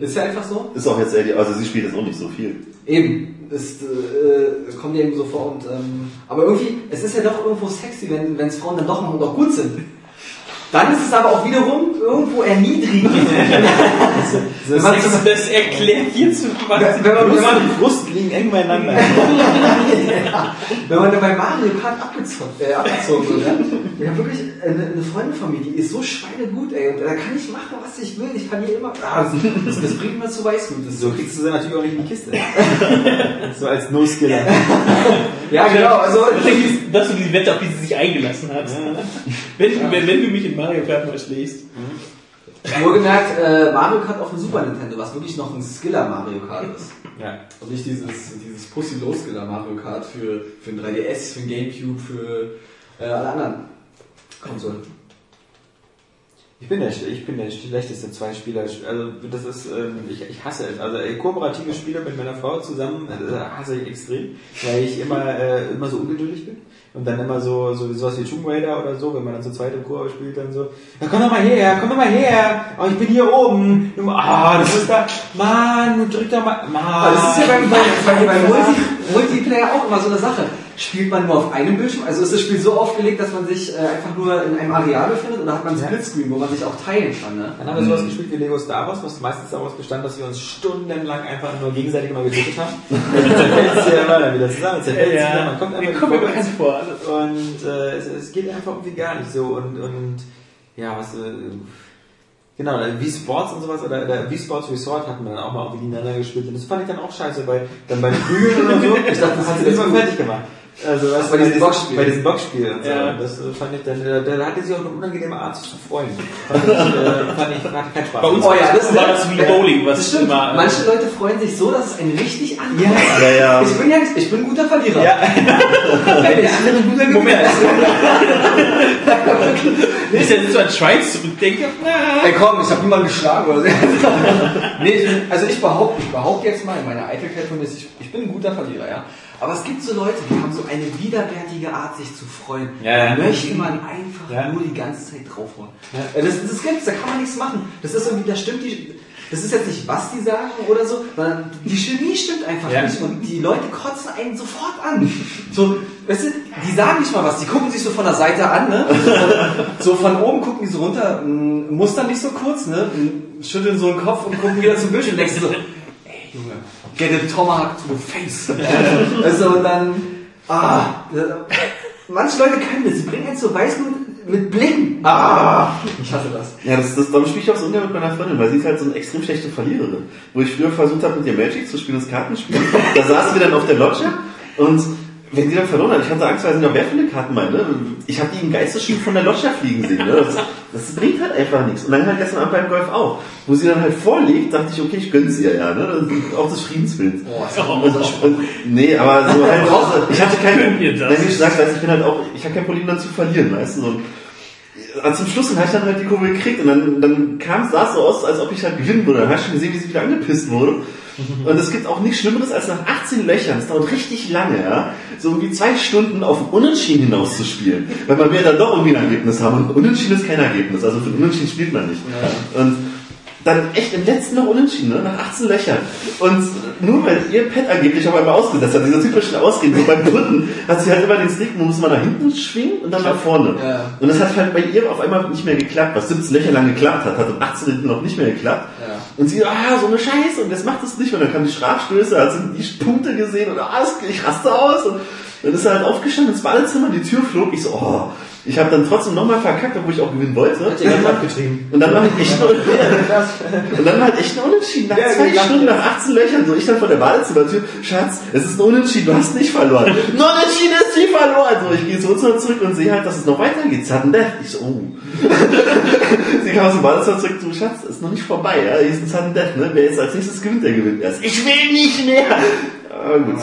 Ist ja einfach so. Ist auch jetzt ehrlich, also sie spielt jetzt auch nicht so viel. Eben. Es äh, kommt ja eben so vor. Und, ähm, aber irgendwie, es ist ja doch irgendwo sexy, wenn wenn es Frauen dann doch noch gut sind. Dann ist es aber auch wiederum irgendwo erniedrigend. wenn, man Das, zum, das erklärt hierzu was. wenn, wenn, man, wenn, man, Die Brust liegen eng beieinander. ja, wenn man dann bei Mario Kart abgezogen, äh, abgezogen wird, ja? Ich habe wirklich eine, eine Freundin von mir, die ist so schweinegut, ey. Und da kann ich machen, was ich will. Ich verliere immer. Ah, das, das, das bringt mir zu Weißblut. Das So kriegst du sie natürlich auch nicht in die Kiste. so als No-Skiller. ja, genau. Also, dass du die Wette, auf die sie sich eingelassen hat. Wenn, du- wenn, wenn du mich in Mario Kart mal schlägst. wohlgemerkt, äh, Mario Kart auf dem Super Nintendo, was wirklich noch ein Skiller Mario Kart ist. Ja. Und nicht dieses, dieses Pussy-Low-Skiller Mario Kart für, für ein 3DS, für ein Gamecube, für äh, alle anderen Konsolen. Ich bin der, ich bin der schlechteste Zweispieler. Also das ist, ähm, ich, ich hasse es. Also kooperative Spiele mit meiner Frau zusammen äh, hasse ich extrem, weil ich immer äh, immer so ungeduldig bin und dann immer so so sowas wie Tomb Raider oder so, wenn man dann zu zweit im Koop spielt, dann so, ja, komm doch mal her, komm doch mal her, oh, ich bin hier oben. Ah, du bist da, Mann, du drück doch mal, Mann. Das ist ja beim, beim, beim Multi, Multiplayer auch immer so eine Sache. Spielt man nur auf einem Bildschirm? Also ist das Spiel so aufgelegt, dass man sich äh, einfach nur in einem Areal befindet oder hat man Ja. Splitscreen, wo man sich auch teilen kann? Ne? Dann haben wir sowas gespielt wie Lego Star Wars, was meistens daraus bestand, dass wir uns stundenlang einfach nur gegenseitig immer getötet haben. Dann zerfällt es ja immer dann wieder zusammen, zerfällt es wieder, man kommt einfach vorwärts. bekannt vor. Und äh, es, es geht einfach irgendwie gar nicht so. Und, und ja, was. Äh, genau, wie Sports und sowas, oder, oder wie Sports Resort hatten wir dann auch mal gegeneinander gespielt. Und das fand ich dann auch scheiße, weil dann bei den Prügeln oder so, ich dachte, das hat sie immer fertig gemacht. Also was bei diesen Boxspielen. Bei diesen Boxspielen. und so. Ja. Das äh, fand ich dann, da, da hatte sie auch eine unangenehme Art zu freuen. Fand ich, äh, fand ich, hatte keinen Spaß. Bei uns Oh ja, das war das wie Bowling, was Das stimmt. immer. äh, Manche Leute freuen sich so, dass es einen richtig ankommt. Ja, ja. Ich bin ja ich bin ein guter Verlierer. Ja. Der andere ein guter Moment. Gewinner. Wenn ich jetzt so an Schweiz zurückdenke, na, Ey komm, ich habe niemanden geschlagen oder so. nee, also ich behaupte, ich behaupte jetzt mal in meiner Eitelkeit von mir, ich, ich bin ein guter Verlierer, ja. Aber es gibt so Leute, die haben so eine widerwärtige Art, sich zu freuen. Ja, ja. Da möchte man einfach Ja. nur die ganze Zeit draufhauen. Äh, Das, das gibt's, da kann man nichts machen. Das ist irgendwie, da stimmt die, das ist jetzt nicht, was die sagen oder so, sondern die Chemie stimmt einfach Ja. nicht. Und die Leute kotzen einen sofort an. So, weißt du, die sagen nicht mal was, die gucken sich so von der Seite an, ne? So von oben gucken die so runter, m, mustern nicht so kurz, ne? m, Schütteln so den Kopf und gucken wieder zum Bildschirm und denkst so, get a tomahawk to the face. also und dann, ah, manche Leute können das, sie bringen einen zur Weißblut mit Blicken. Ah, ich hasse das. Ja, das, das, darum spiele ich auch so ungern mit meiner Freundin, weil sie ist halt so eine extrem schlechte Verliererin. Wo ich früher versucht habe, mit ihr Magic zu spielen, das Kartenspiel, da saßen wir dann auf der Lodge und wenn sie dann verloren hat, ich hatte Angst, weil sie noch wer viele Karten meinte. Ich habe die im Geiste schon von der Lodge fliegen sehen. Ne? Das, das bringt halt einfach nichts. Und dann halt gestern Abend beim Golf auch. Wo sie dann halt vorlegt, dachte ich, okay, ich gönn's ihr ja. Ne? Das ist auch des Friedenswillens. Und, und, nee, aber so halt auch, ich hatte kein, Gönn ihr das? nein, wie ich sag, weißt, ich bin halt auch, ich habe kein Problem dann zu verlieren, weißt du, so. Und zum Schluss dann habe ich dann halt die Kurve gekriegt und dann, dann kam, sah es so aus, als ob ich halt gewinnen würde. Dann hast du schon gesehen, wie sie wieder angepisst wurde. Und es gibt auch nichts Schlimmeres, als nach 18 Löchern, es dauert richtig lange, ja, so irgendwie zwei Stunden auf ein Unentschieden hinauszuspielen. Weil man will dann doch irgendwie ein Ergebnis haben. Und Unentschieden ist kein Ergebnis, also für ein Unentschieden spielt man nicht. Und dann echt im letzten noch unentschieden, ne? nach 18 Löchern. Und nur weil ihr Pet angeblich auf einmal ausgesetzt hat, dieser typischen Ausgehen, so beim dritten, hat sie halt immer den Stick, muss man nach hinten schwingen und dann nach vorne. Ja. Und das hat halt bei ihr auf einmal nicht mehr geklappt, was 17 Löcher lang geklappt hat, hat am 18 hinten noch nicht mehr geklappt. Und sie, ah, so eine Scheiße, und das macht es nicht. Und dann kamen die Strafstöße, hat sie die Punkte gesehen und ah, ich raste aus. Und dann ist er halt aufgestanden ins Badezimmer, die Tür flog. Ich so, oh, ich habe dann trotzdem nochmal verkackt, obwohl ich auch gewinnen wollte. Hat ihr ganz abgetrieben. Und dann war halt echt nur, und dann war halt echt ein Unentschieden nach Ja, zwei. Stunden, nach 18 Löchern. So, ich dann vor der Badezimmertür, Schatz, es ist ein Unentschieden, du hast nicht verloren. ein Unentschieden ist wie verloren. So, ich gehe so zurück zurück und sehe halt, dass es noch weitergeht. Sudden Death. Ich so, oh. Sie kam aus dem Badezimmer zurück, du Schatz, ist noch nicht vorbei, ja. Hier ist ein Sudden Death, ne? Wer jetzt als nächstes gewinnt, der gewinnt erst. Ich will nicht mehr. Aber gut.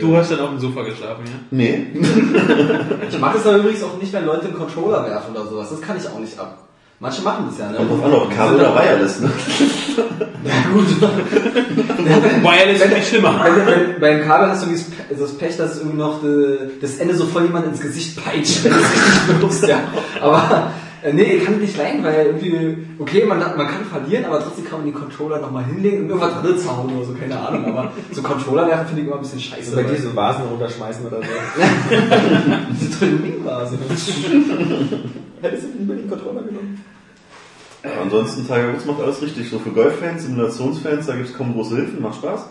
Du hast dann auf dem Sofa geschlafen, ja? Nee. Ich mag es aber übrigens auch nicht, wenn Leute einen Controller werfen oder sowas. Das kann ich auch nicht ab. Manche machen das ja, ne? Kommt an, ob Kabel oder Wireless, ne? Ja, gut. Wireless ist nicht schlimmer. Wenn, wenn, beim Kabel hast du irgendwie das Pe- das Pech, dass irgendwie noch de, das Ende so voll jemand ins Gesicht peitscht, wenn du es richtig benutzt, ja. Aber äh, nee, ich kann nicht leiden, weil irgendwie, okay, man, man kann verlieren, aber trotzdem kann man die Controller nochmal hinlegen und irgendwas anderes hauen oder so, keine Ahnung. Aber so Controller werfen finde ich immer ein bisschen scheiße. Also weil- so Vasen runterschmeißen oder so. Diese tolle Ming-Vase. Hättest du lieber den Controller genommen? Aber ansonsten, Tiger Woods macht alles richtig. So für Golffans, Simulationsfans, da gibt es kaum große Hilfen, macht Spaß.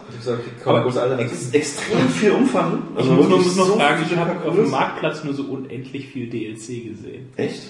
Kaum große Ex Alternativen. extrem viel Umfang. Ich muss, noch- muss noch so fragen, ich habe auf dem Marktplatz nur so unendlich viel DLC gesehen. Echt?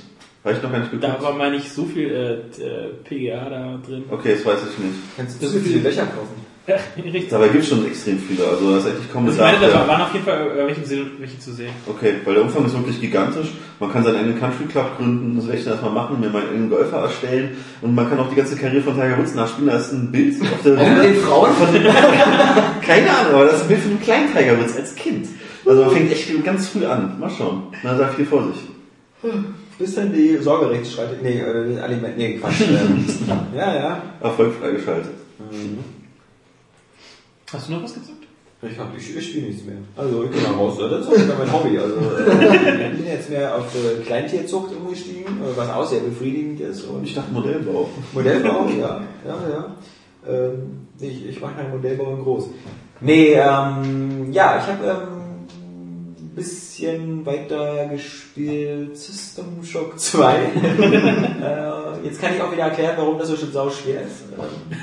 Habe ich noch gar nicht geguckt. Da war, meine ich, so viel äh, äh, PGA da drin. Okay, das weiß ich nicht. Kannst du so viele Löcher kaufen? Ja, richtig. Dabei gibt es schon extrem viele, also da ist eigentlich kaum Also ich meine, Bedarf. da waren auf jeden Fall äh, welche, zu- welche zu sehen. Okay, weil der Umfang ist wirklich gigantisch. Man kann seinen eigenen Country Club gründen, das werde ich dann erstmal machen, mir meinen eigenen Golfer erstellen und man kann auch die ganze Karriere von Tiger Woods nachspielen. Da ist ein Bild auf der mit den Frauen? Keine Ahnung, aber das ist ein Bild von einem kleinen Tiger Woods als Kind. Also man fängt echt ganz früh an. Mal schauen. Na, sei viel Vorsicht. Bis dann die Sorgerechtsstreitig. Nee, äh, Aliment. Nee, Quatsch. ähm, ja, ja. Erfolg freigeschaltet. Hast du noch was gesagt? Ich, hab- ich, ich spiele nichts mehr. Also ich bin mal raus. Das ist auch mein Hobby. Also äh, ich bin jetzt mehr auf äh, Kleintierzucht umgestiegen, äh, was auch sehr befriedigend ist. Und Ich dachte Modellbau. Modellbau, ja, ja, ja. Ähm, ich ich mache kein Modellbau in groß. Nee, ähm, ja, ich habe ähm, bisschen weiter gespielt System Shock 2. äh, jetzt kann ich auch wieder erklären, warum das so schon sau schwer ist. Ähm,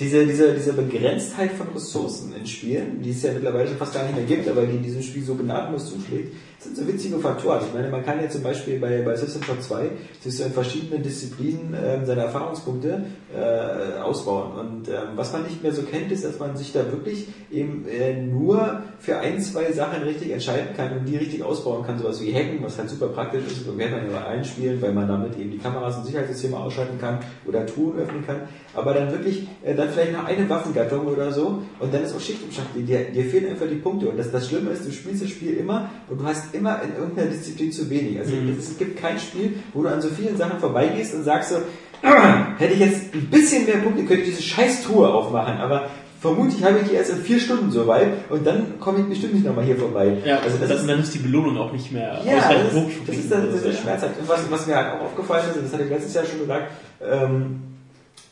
diese, diese, diese Begrenztheit von Ressourcen in Spielen, die es ja mittlerweile schon fast gar nicht mehr gibt, aber die in diesem Spiel so gnadenlos zuschlägt, sind so witzige Faktoren. Ich meine, man kann ja zum Beispiel bei, bei System Shock 2 sich so in verschiedenen Disziplinen ähm, seine Erfahrungspunkte äh, ausbauen. Und ähm, was man nicht mehr so kennt, ist, dass man sich da wirklich eben äh, nur für ein, zwei Sachen richtig entscheiden kann und die richtig ausbauen kann. Sowas wie Hacken, was halt super praktisch ist, und kennt man ja bei allen weil man damit eben die Kameras und Sicherheitssysteme ausschalten kann oder Touren öffnen kann. Aber dann wirklich, äh, dann vielleicht noch eine Waffengattung oder so und dann ist auch Schicht im Schacht. Dir, dir fehlen einfach die Punkte. Und das, das Schlimme ist, du spielst das Spiel immer und du hast immer in irgendeiner Disziplin zu wenig. Also es, es gibt kein Spiel, wo du an so vielen Sachen vorbeigehst und sagst so, hätte ich jetzt ein bisschen mehr Punkte, könnte ich diese scheiß Tour aufmachen, aber vermutlich habe ich die erst in vier Stunden so weit und dann komme ich bestimmt nicht nochmal hier vorbei. Ja, also das dann, ist, dann ist die Belohnung auch nicht mehr ja, ausreichend das, ist- hoch. das ist dann diese Schmerzhaft. Und was, was mir halt auch aufgefallen ist, und das hatte ich letztes Jahr schon gesagt, ähm,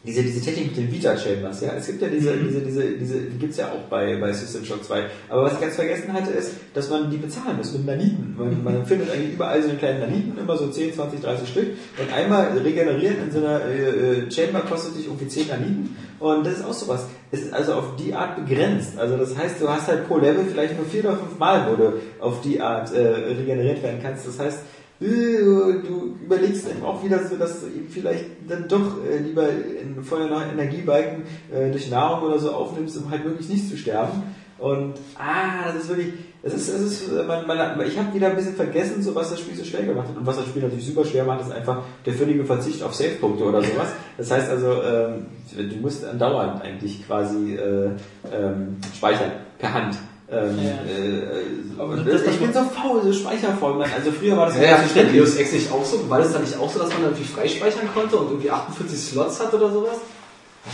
diese, diese Technik mit den Vita-Chambers, ja, es gibt ja diese, diese, diese, diese, die gibt's ja auch bei, bei System Shock 2. Aber was ich ganz vergessen hatte, ist, dass man die bezahlen muss mit Naniten. Man, man findet eigentlich überall so eine kleinen Naniten, immer so 10, 20, 30 Stück. Und einmal regenerieren in so einer äh, äh, Chamber kostet dich irgendwie 10 Naniten. Und das ist auch sowas. Es ist also auf die Art begrenzt. Also das heißt, du hast halt pro Level vielleicht nur vier oder fünf Mal, wo du auf die Art äh, regeneriert werden kannst. Das heißt, du überlegst eben auch wieder so, dass du eben vielleicht dann doch äh, lieber in, vorher noch Energiebalken äh, durch Nahrung oder so aufnimmst, um halt wirklich nicht zu sterben. Und ah, das ist wirklich, das ist, das ist, äh, man, man, ich habe wieder ein bisschen vergessen, so was das Spiel so schwer gemacht hat. Und was das Spiel natürlich super schwer macht, ist einfach der völlige Verzicht auf Save-Punkte oder sowas. Das heißt also, ähm, du musst andauernd eigentlich quasi äh, ähm, speichern, per Hand. Ähm, Ja. äh, Aber und das- ich bin so faul, so speichervoll. Man. Also früher war das Ja, ja, so Deus Ex nicht auch so? War das dann nicht auch so, dass man natürlich freispeichern konnte und irgendwie 48 Slots hat oder sowas?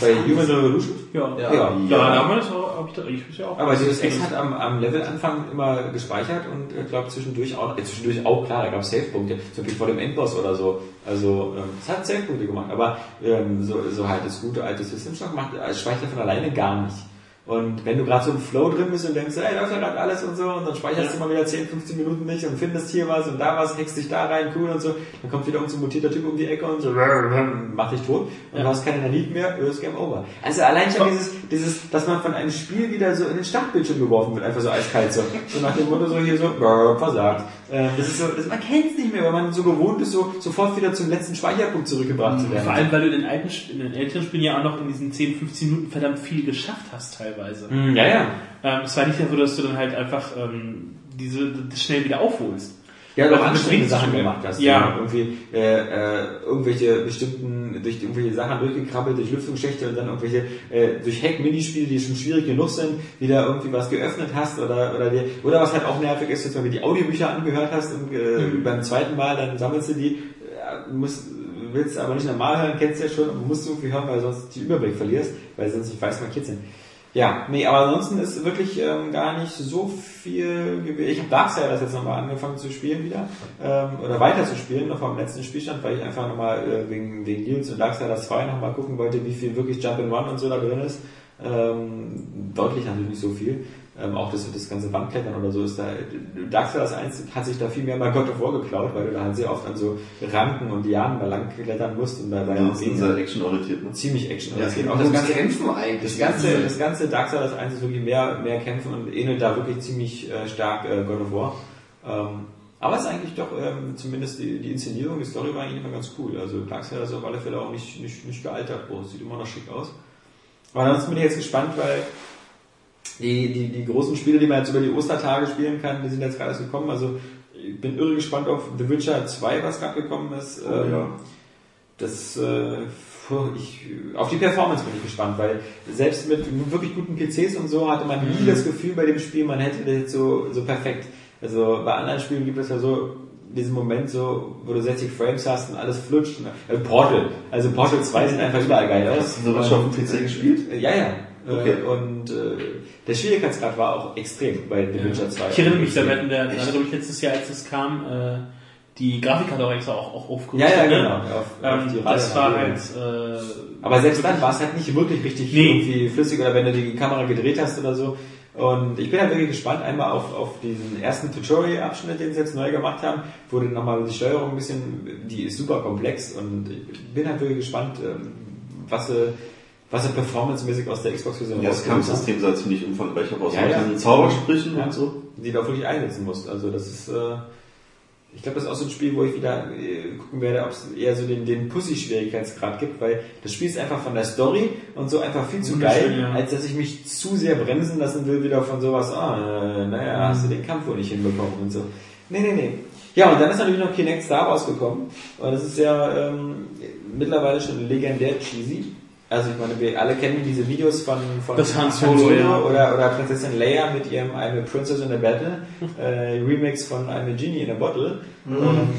Bei Human Revolution? Ja, Ja. ja. Ja. da haben wir das ich, da- ich ja auch. Aber Deus Ex hat am, am Levelanfang immer gespeichert und ich glaube zwischendurch auch, äh, zwischendurch auch klar, da gab es Save-Punkte, zum Beispiel vor dem Endboss oder so. Also ähm, es hat Save-Punkte gemacht, aber ähm, so, so halt das gute alte System Shock macht äh, speichert von alleine gar nicht. Und wenn du gerade so im Flow drin bist und denkst, ey, läuft ja gerade alles und so, und dann speicherst du mal wieder 10, 15 Minuten nicht und findest hier was und da was, hackst dich da rein, cool und so, dann kommt wieder irgendein so mutierter Typ um die Ecke und so, macht dich tot und Ja. du hast keine Naniten mehr, ist Game Over. Also allein schon dieses, dieses, dass man von einem Spiel wieder so in den Startbildschirm geworfen wird, einfach so eiskalt so. So nach dem Motto so hier so, versagt. Ähm, das ist so, das, man kennt es nicht mehr, weil man so gewohnt ist, so sofort wieder zum letzten Speicherpunkt zurückgebracht zu werden. Vor allem, weil du in den, alten, in den älteren Spielen ja auch noch in diesen 10, 15 Minuten verdammt viel geschafft hast teilweise. Mm, ja, ja. Ähm, es war nicht so, dass du dann halt einfach ähm, diese das schnell wieder aufholst. Ja, das anstrengende Sachen gemacht hast. Ja. Irgendwie äh, äh, irgendwelche bestimmten, durch irgendwelche Sachen durchgekrabbelt, durch Lüftungsschächte und dann irgendwelche, äh, durch Hack-Minispiele, die schon schwierig genug sind, wieder irgendwie was geöffnet hast oder oder dir, oder was halt auch nervig ist, dass du die Audiobücher angehört hast und äh, Mhm. beim zweiten Mal, dann sammelst du die, äh, musst, willst aber nicht normal hören, kennst ja schon, aber musst du irgendwie hören, weil sonst den Überblick verlierst, weil sonst nicht weiß markiert sind. Ja, nee, aber ansonsten ist wirklich ähm, gar nicht so viel gewesen. Ich habe Darksiders jetzt nochmal angefangen zu spielen wieder, ähm, oder weiter zu spielen, noch vom letzten Spielstand, weil ich einfach nochmal äh, wegen, wegen Guilds und Darksiders 2 nochmal gucken wollte, wie viel wirklich Jump and Run und so da drin ist. Ähm, deutlich natürlich nicht so viel. Ähm, auch das, das ganze Wandklettern oder so ist da, Dark Souls 1 hat sich da viel mehr mal God of War geklaut, weil du da halt sehr oft an so Ranken und Lianen mal lang klettern musst und bei Ja, das ist sehr actionorientiert. Ne? ziemlich actionorientiert. Ja, auch das ganze, Kämpfen eigentlich. das ganze, das ganze Dark Souls 1 ist wirklich mehr, mehr Kämpfen und ähnelt da wirklich ziemlich äh, stark äh, God of War. Ähm, aber es ist eigentlich doch, ähm, zumindest die, die Inszenierung, die Story war eigentlich immer ganz cool. Also Dark Souls ist auf alle Fälle auch nicht, nicht, nicht gealtert, Boah, sieht immer noch schick aus. Aber ansonsten bin ich jetzt gespannt, weil die, die, die großen Spiele, die man jetzt über die Ostertage spielen kann, die sind jetzt gerade gekommen. Also ich bin irre gespannt auf The Witcher 2, was gerade gekommen ist. Oh, Ähm, ja. Das, äh, ich, auf die Performance bin ich gespannt, weil selbst mit wirklich guten PCs und so hatte man nie das Gefühl bei dem Spiel, man hätte das jetzt so, so perfekt. Also bei anderen Spielen gibt es ja so diesen Moment so, wo du 60 Frames hast und alles flutscht. Äh, Portal. Also Portal 2 sieht einfach überall geil aus. Hast du sowas schon auf dem PC gespielt? Ja, ja. Okay. Äh, Und äh, der Schwierigkeitsgrad war auch extrem bei The Witcher 2. Ich erinnere mich, da hatten wir, da glaube ich, letztes Jahr, als es kam, äh, die Grafikkarte auch extra auch, auch Ja, aufgerüstet. ja, ne? genau. Auf, auf die Ähm, das war halt. äh, Aber selbst dann war es halt nicht wirklich richtig Nee. irgendwie flüssig oder wenn du die Kamera gedreht hast oder so. Und ich bin halt wirklich gespannt einmal auf, auf diesen ersten Tutorial-Abschnitt, den sie jetzt neu gemacht haben, wo du nochmal die Steuerung ein bisschen, die ist super komplex und ich bin halt wirklich gespannt, ähm, was sie, was sie performancemäßig aus der Xbox-Version Ja, das. Kampfsystem sah ziemlich umfangreich aus. Ja, mit ja. diesen Zaubersprüchen Ja. und so. die du auch wirklich einsetzen musst. Also das ist, äh, ich glaube, das ist auch so ein Spiel, wo ich wieder äh, gucken werde, ob es eher so den, den Pussy-Schwierigkeitsgrad gibt, weil das Spiel ist einfach von der Story und so einfach viel zu geil, ja. als dass ich mich zu sehr bremsen lassen will, wieder von sowas, ah, äh, naja, hast du den Kampf wohl nicht hinbekommen und so. Nee, nee, nee. Ja, und dann ist natürlich noch Kinect Star rausgekommen. Und das ist ja ähm, mittlerweile schon legendär cheesy. Also ich meine, wir alle kennen diese Videos von, von Das Han Solo, ja. oder, oder Prinzessin Leia mit ihrem I'm a Princess in a Battle, äh, Remix von I'm a Genie in a Bottle. Ähm,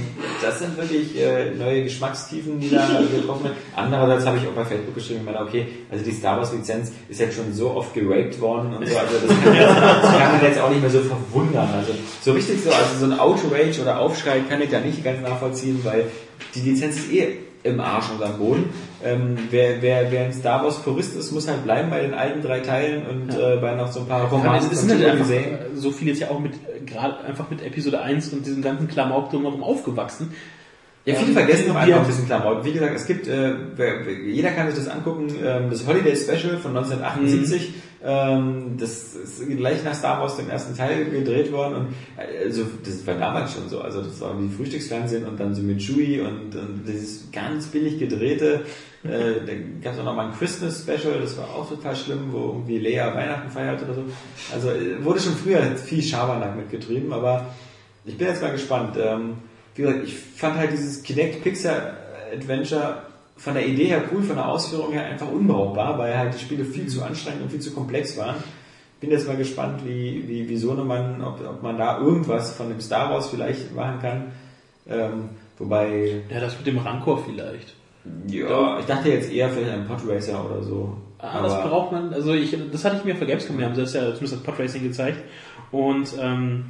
das sind wirklich äh, neue Geschmackstiefen, die da getroffen werden. Andererseits habe ich auch bei Facebook geschrieben, ich meine, okay, also die Star Wars Lizenz ist jetzt schon so oft geraped worden und so, also das kann, jetzt, das kann man jetzt auch nicht mehr so verwundern. Also so richtig so, also so ein Outrage oder Aufschrei kann ich da nicht ganz nachvollziehen, weil die Lizenz ist eh im Arsch und am Boden. Ähm, wer, wer, wer ein Star Wars Purist ist, muss halt bleiben bei den alten drei Teilen und äh, bei noch so ein paar Ja, Romanen es von sind halt einfach gesehen. äh, so viel jetzt ja auch mit äh, gerade einfach mit Episode 1 und diesem ganzen Klamauk drumherum aufgewachsen. Ja, viele Ähm, vergessen auch die einfach ein bisschen Klamauk. Wie gesagt, es gibt, äh, jeder kann sich das angucken, ähm, das Holiday Special von 1978, ähm, das ist gleich nach Star Wars dem ersten Teil gedreht worden und also das war damals schon so, also das war wie Frühstücksfernsehen und dann so mit Chewie und, und dieses ganz billig gedrehte, äh, da gab es auch noch mal ein Christmas Special, das war auch total schlimm, wo irgendwie Lea Weihnachten feiert oder so. Also wurde schon früher viel Schabernack mitgetrieben, aber ich bin jetzt mal gespannt. Ähm, wie gesagt, ich fand halt dieses Kinect Pixar Adventure von der Idee her cool, von der Ausführung her einfach unbrauchbar, weil halt die Spiele viel zu anstrengend und viel zu komplex waren. Bin jetzt mal gespannt, wie, wie, wie Sohnemann, ob, ob man da irgendwas von dem Star Wars vielleicht machen kann. Ähm, wobei, Ja, das mit dem Rancor vielleicht. ja, ich dachte jetzt eher vielleicht ein Podracer oder so. Ah, das braucht man, also ich, das hatte ich mir für Gamescom, wir haben das ja zumindest das Podracing gezeigt. Und ähm,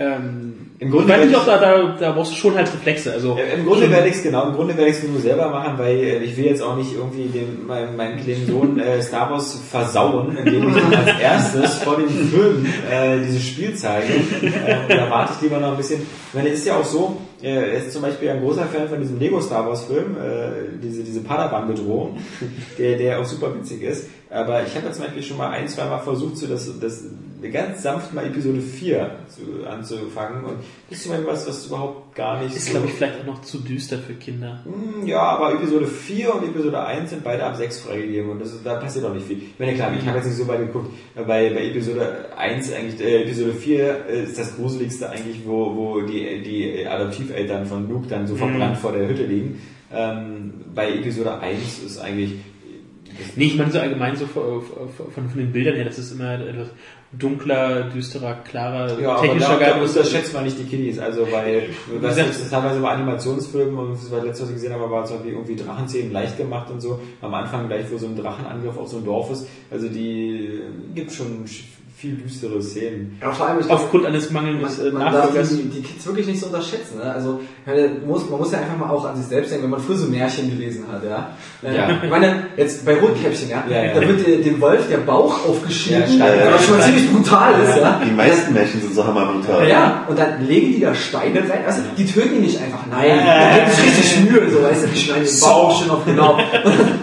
ähm, Im Grunde ich weiß nicht, werde ob da, da, da brauchst du schon halt Reflexe. Also Ja, Im Grunde werde ich es genau, im Grunde werde ich es nur selber machen, weil äh, ich will jetzt auch nicht irgendwie dem, meinem, meinem kleinen Sohn äh, Star Wars versauen, indem ich ihm als erstes vor dem Film äh, dieses Spiel zeige. Äh, da warte ich lieber noch ein bisschen. Ich meine, es ist ja auch so, äh, er ist zum Beispiel ein großer Fan von diesem Lego Star Wars Film, äh, diese, diese Padawan-Bedrohung, der, der auch super witzig ist. Aber ich habe ja zum Beispiel schon mal ein, zwei Mal versucht, so das, das ganz sanft mal Episode 4 zu, anzufangen. Und ist zum Beispiel was, was überhaupt gar nicht ist, so... glaube ich, vielleicht auch noch zu düster für Kinder. Hm, Ja, aber Episode 4 und Episode 1 sind beide ab 6 freigegeben und das, da passiert auch nicht viel. Ich meine, klar, ich habe jetzt nicht so weit geguckt, bei, bei Episode 1 eigentlich, äh, Episode 4 ist das gruseligste eigentlich, wo, wo die, die Adoptiveltern von Luke dann so verbrannt vor der Hütte liegen. Ähm, bei Episode 1 ist eigentlich, Nee, ich meine so allgemein so von, von, von den Bildern her, das ist immer etwas dunkler, düsterer, klarer, ja, aber technischer da, da Geist. unterschätzt man nicht die Kiddies, also weil, gesagt- das ist teilweise bei Animationsfilmen und das war letztes, was ich gesehen habe, war zum Beispiel irgendwie Drachenzähmen leicht gemacht und so. Am Anfang gleich, wo so ein Drachenangriff auf so ein Dorf ist. Also die gibt schon sch- viel düstere Szenen. Ja, vor allem, ich glaub, Aufgrund eines mangelnden äh, man, man darf Nachfolgers. die, die Kids wirklich nicht so unterschätzen. Ne? Also meine, muss, man muss ja einfach mal auch an sich selbst denken, wenn man früher so Märchen gelesen hat. Ja? Äh, Ja. Ich meine, jetzt bei Rotkäppchen, ja, Ja, ja. da wird der- dem Wolf der Bauch aufgeschnitten, Ja, was schon mal ziemlich brutal ist. Ja? Die meisten Märchen sind so hammerbrutal. Ja, und dann legen die da Steine rein. Also, die töten die nicht einfach. Nein, Ja. da gibt es richtig Mühe, so weißt du, die schneiden den Bauch schon auf genau.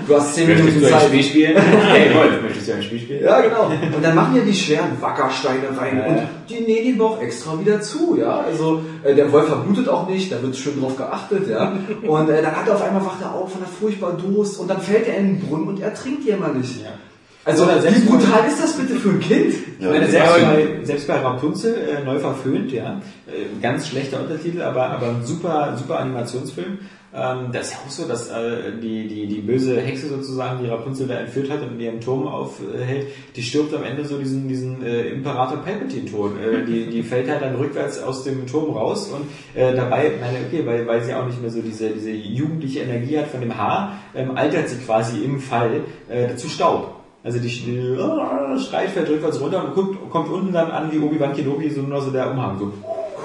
Du hast 10 Minuten Möchtest du ein Zeit. Spiel spielen? Hey Wolf, möchtest du ein Spiel spielen? Ja, genau. Und dann machen ja die schweren Wackersteine rein Ja, und die nähen den Bauch extra wieder zu, ja. Also äh, der Wolf verblutet auch nicht, da wird schön drauf geachtet, ja. Und äh, dann hat er auf einmal wacht er auf von der furchtbar Durst und dann fällt er in den Brunnen und ertrinkt jämmerlich. Ja. Also wie brutal ist das bitte für ein Kind? Ja, meine, selbst, bei, selbst bei Rapunzel, äh, neu verföhnt, ja, äh, ganz schlechter Untertitel, aber, aber ein super, super Animationsfilm. Ähm, das ist ja auch so, dass äh, die, die, die böse Hexe sozusagen, die Rapunzel da entführt hat und in ihrem Turm aufhält, die stirbt am Ende so diesen, diesen äh, Imperator Palpatine-Tod. Äh, die, die fällt halt dann rückwärts aus dem Turm raus und äh, dabei, meine, okay, weil, weil sie auch nicht mehr so diese, diese jugendliche Energie hat von dem Haar, ähm, altert sie quasi im Fall äh, zu Staub. Also die, ah, schreit, fällt rückwärts runter und guckt, kommt unten dann an wie Obi-Wan Kenobi, so nur so der Umhang, so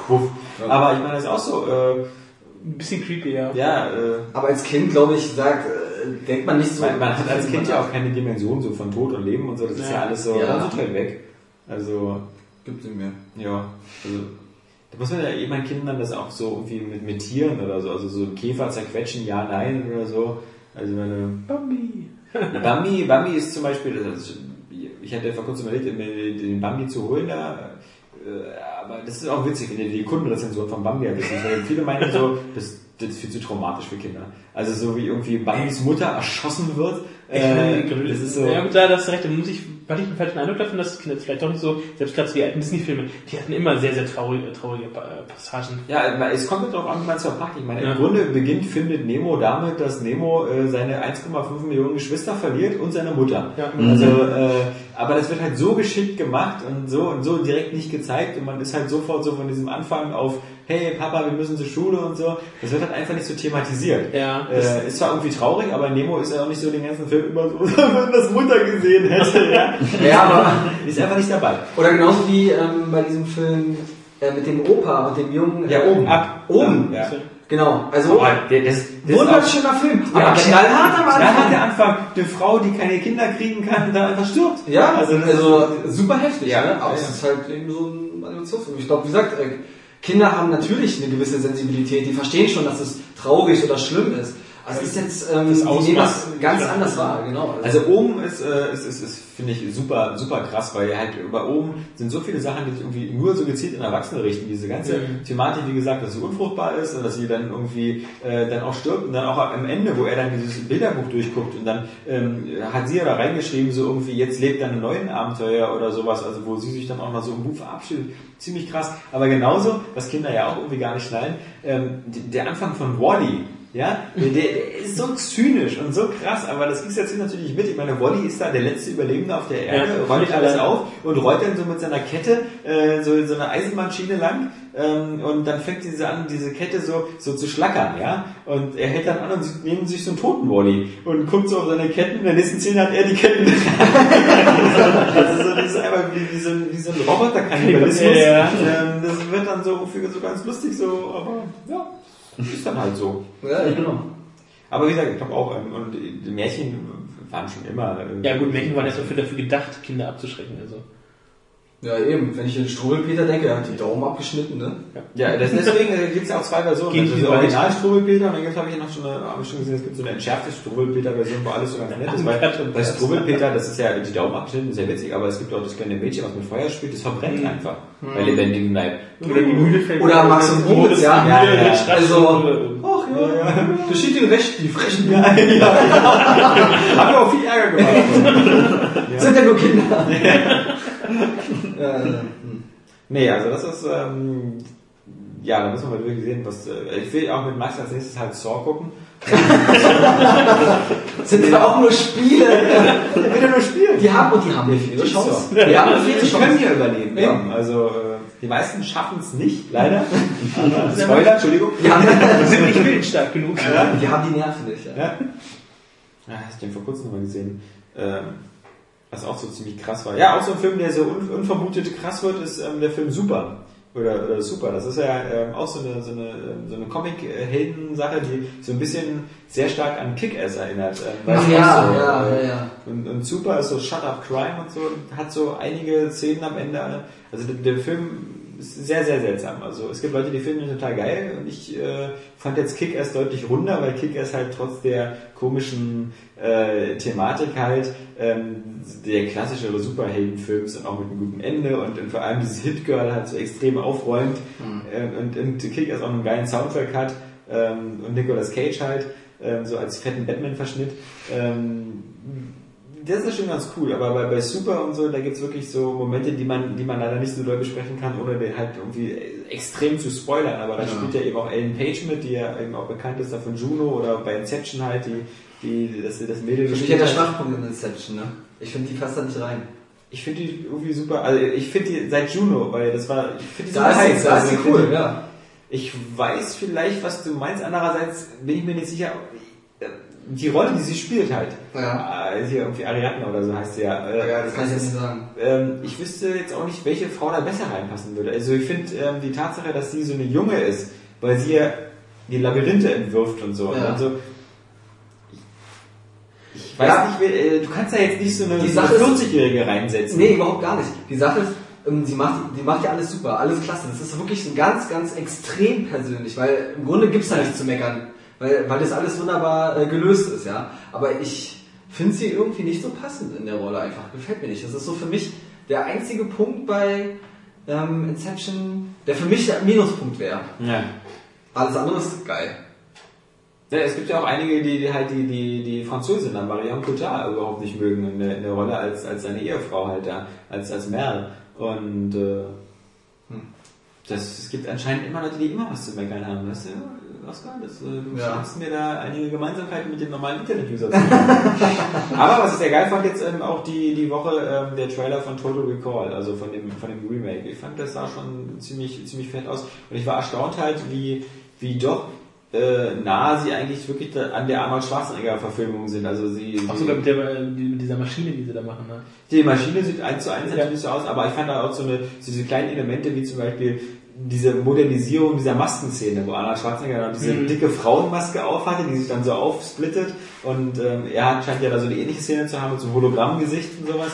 wuff. Aber ich meine, das ist auch so, äh, Ein bisschen creepy, ja. ja, äh, Aber als Kind, glaube ich, sagt, äh, denkt man nicht so. man, man hat als Kind ja auch keine Dimension so von Tod und Leben und so, das ist ja Ja. alles so Ja. total weg. Also, Gibt nicht mehr. ja, also, da muss man ja eh meinen Kindern das auch so irgendwie mit, mit Tieren oder so, also so Käfer zerquetschen, ja, nein oder so. Also meine, Bambi. Bambi, Bambi ist zum Beispiel, ist, ich hatte vor kurzem überlegt, mir den Bambi zu holen da, aber das ist auch witzig, wenn ihr die Kundenrezension von Bambi habt. Weil viele meinen so, das, das ist viel zu traumatisch für Kinder. Also so wie irgendwie Bambis Mutter erschossen wird, äh, das ist so, Ja, gut, da hast du recht. Da muss ich, weil ich einen falschen Eindruck davon, dass Kinder vielleicht doch nicht so, selbst gerade so die alten Disney-Filme, die hatten immer sehr, sehr traurige, traurige äh, Passagen. Ja, es kommt halt darauf an, wie man es verpackt. Ich meine, Ja. im Grunde beginnt, findet Nemo damit, dass Nemo äh, seine 1,5 Millionen Geschwister verliert und seine Mutter. Ja. Also, äh, aber das wird halt so geschickt gemacht und so und so direkt nicht gezeigt und man ist halt sofort so von diesem Anfang auf, hey Papa, wir müssen zur Schule und so. Das wird halt einfach nicht so thematisiert. Ja, das- Äh, ist zwar irgendwie traurig, aber Nemo ist ja auch nicht so den ganzen Film immer so, wenn das Mutter gesehen hätte. Ja. Ja, aber Ist einfach nicht dabei. Oder genauso wie ähm, bei diesem Film äh, mit dem Opa und dem Jungen. Ja, äh, oben. Ab. Oben. Ja. Genau. Also, der, das, das wunderschöner Film. Ja, aber knallhart am Anfang. der Anfang eine Frau, die keine Kinder kriegen kann und dann einfach stirbt. Ja, also, also, das super heftig. Ja, ne? Aber ja, es ja. ist halt eben so ein Animationsfilm. Ich glaube, wie gesagt, äh, Kinder haben natürlich eine gewisse Sensibilität. Die verstehen schon, dass es traurig oder schlimm ist. Also es ist jetzt, ähm, die nehmen das Ausmaß- ganz Ja. anders wahr, genau. Also oben ist, äh, ist, ist, ist finde ich, super, super krass, weil halt bei oben sind so viele Sachen, die sich irgendwie nur so gezielt in Erwachsene richten. Diese ganze Mhm. Thematik, wie gesagt, dass sie unfruchtbar ist und dass sie dann irgendwie äh, dann auch stirbt und dann auch am Ende, wo er dann dieses Bilderbuch durchguckt und dann ähm, hat sie ja da reingeschrieben, so irgendwie, jetzt lebt er einen neuen Abenteuer oder sowas, also wo sie sich dann auch mal so im Buch verabschiedet. Ziemlich krass. Aber genauso, was Kinder ja auch irgendwie gar nicht schnallen, ähm, der Anfang von Wally, ja, der, der ist so zynisch und so krass, aber das kriegst du jetzt natürlich mit. Ich meine, Wally ist da der letzte Überlebende auf der Erde, Ja, völlig alles allein. auf und rollt dann so mit seiner Kette äh, so, so eine Eisenbahnschiene lang ähm, und dann fängt diese an, diese Kette so, so zu schlackern, ja. Und er hält dann an und sie nehmen sich so einen toten Wally und guckt so auf seine Ketten. In der nächsten Szene hat er die Ketten. das ist so, das ist einfach wie, wie so ein, wie so ein Roboter-Kannibalismus. Ja, ja. Ähm, das wird dann so, so ganz lustig so, aber ja, ist dann halt so. ja, genau. Aber wie gesagt, ich glaube auch, ähm, und die Märchen waren schon immer. Ja gut, Märchen waren erst dafür, dafür gedacht, Kinder abzuschrecken. Also. Ja, eben. Wenn ich an Struwelpeter denke, er hat die Daumen abgeschnitten, ne? Ja, das, deswegen äh, gibt es ja auch zwei Versionen. Gegen Also die diese Welt. Original-Struwelpeter und dann gibt habe ich noch schon eine, habe ich schon gesehen, es gibt so eine entschärfte Struwelpeter-Version, wo alles so ganz nett ist. Weil bei Struwelpeter, das ist ja die Daumen abgeschnitten, ist ja witzig, aber es gibt auch das kleine Mädchen, was mit Feuer spielt, das verbrennt einfach bei lebendigem Leib. Oder die Mühle fällt Oder Max und Moritz, ja. Ja, ja, ja. Also, ach ja, das steht den Recht, die frechen ja. Haben wir auch viel Ärger gemacht. sind ja nur Kinder. ja, hm. Nee, also das ist, ähm, ja, da müssen wir mal wirklich sehen, was, äh, ich will auch mit Max als nächstes halt Saw gucken. sind ja auch nur Spiele. Der will ja nur spielen. Die haben und die haben eine faire Chance. Ja, Die haben eine faire die können Chance. ja überleben. Ja. Ja. Also, äh, die meisten schaffen es nicht, leider. Spoiler, Entschuldigung. Die haben, sind nicht willensstark genug. die haben die Nerven nicht. Ja. Ja. Ja, hast du den vor kurzem noch mal gesehen. Ähm, Was auch so ziemlich krass war. Ja, auch so ein Film, der so un unvermutet krass wird, ist ähm, der Film Super. Oder, oder Super. Das ist ja ähm, auch so eine, so eine, ähm, so eine Comic-Helden-Sache, die so ein bisschen sehr stark an Kick-Ass erinnert. Ähm, Ach ja, so, ja, äh, ja, ja. Und, und Super ist so Shut Up Crime und so, hat so einige Szenen am Ende. Also der, der Film ist sehr, sehr seltsam. Also es gibt Leute, die finden ihn total geil und ich äh, fand jetzt Kick-Ass deutlich runder, weil Kick-Ass halt trotz der komischen äh, Thematik halt ähm, der klassischere Superheldenfilm ist und auch mit einem guten Ende und, und vor allem dieses Hit-Girl halt so extrem aufräumt äh, und, und Kick-Ass auch einen geilen Soundtrack hat ähm, und Nicolas Cage halt ähm, so als fetten Batman-Verschnitt. Ähm, das ist schon ganz cool, aber bei, bei Super und so, da gibt's wirklich so Momente, die man, die man leider nicht so doll besprechen kann, ohne den halt irgendwie extrem zu spoilern. Aber da spielt ja eben auch Ellen Page mit, die ja eben auch bekannt ist da von Juno oder bei Inception halt, die, die das, das Mädel Für mich ja der. Schwachpunkt in Inception, ne? Ich finde, die passt da nicht rein. Ich finde die irgendwie super, also ich finde die seit Juno, weil das war, ich finde die Da super ist, heiß. sie, da ist Also sie ich find cool, ja. Ich weiß vielleicht, was du meinst. Andererseits bin ich mir nicht sicher. Die Rolle, die sie spielt halt. Ja. Äh, Hier irgendwie Ariadne oder so heißt sie ja. Äh, Ja, das kann ich jetzt nicht sagen. ähm, ich wüsste jetzt auch nicht, welche Frau da besser reinpassen würde. Also ich finde ähm, die Tatsache, dass sie so eine Junge ist, weil sie ja die Labyrinthe entwirft und so. Und Ja. dann so ich, ich weiß Ja. nicht, äh, du kannst da jetzt nicht so eine, so eine Sache ist- 40-Jährige reinsetzen. Nee, überhaupt gar nicht. Die Sache ist, ähm, die macht, die macht ja alles super, alles klasse. Das ist wirklich ganz, ganz extrem persönlich, weil im Grunde gibt's da nichts zu meckern, weil, weil das alles wunderbar äh, gelöst ist, ja. Aber ich finde sie irgendwie nicht so passend in der Rolle einfach. Gefällt mir nicht. Das ist so für mich der einzige Punkt bei ähm, Inception, der für mich der Minuspunkt wäre. Ja. Alles andere ist geil. Ja, es gibt ja auch einige, die, die halt die, die, die Französin, dann Marion Cotard, überhaupt nicht mögen in der, in der Rolle als, als seine Ehefrau halt da, als, als Merle. Und äh, hm, das, es gibt anscheinend immer Leute, die immer was zu meckern haben, weißt du, Oskar? Das, äh, du Ja. scheinst mir da einige Gemeinsamkeiten mit dem normalen Internet-User zu. Aber was ich sehr geil fand, jetzt ähm, auch die, die Woche ähm, der Trailer von Total Recall, also von dem, von dem Remake. Ich fand, das sah schon ziemlich, ziemlich fett aus. Und ich war erstaunt halt, wie, wie doch äh, nah sie eigentlich wirklich an der Arnold Schwarzenegger-Verfilmung sind. Also sie, Auch sogar mit, der, mit dieser Maschine, die sie da machen. Ne? die Maschine sieht eins zu eins natürlich so aus, aber ich fand da auch so, eine, so diese kleinen Elemente wie zum Beispiel diese Modernisierung dieser Maskenszene, wo Arnold Schwarzenegger dann diese Mhm. dicke Frauenmaske aufhatte, die sich dann so aufsplittet und ähm, er scheint ja da so eine ähnliche Szene zu haben mit so einem Hologrammgesicht und sowas.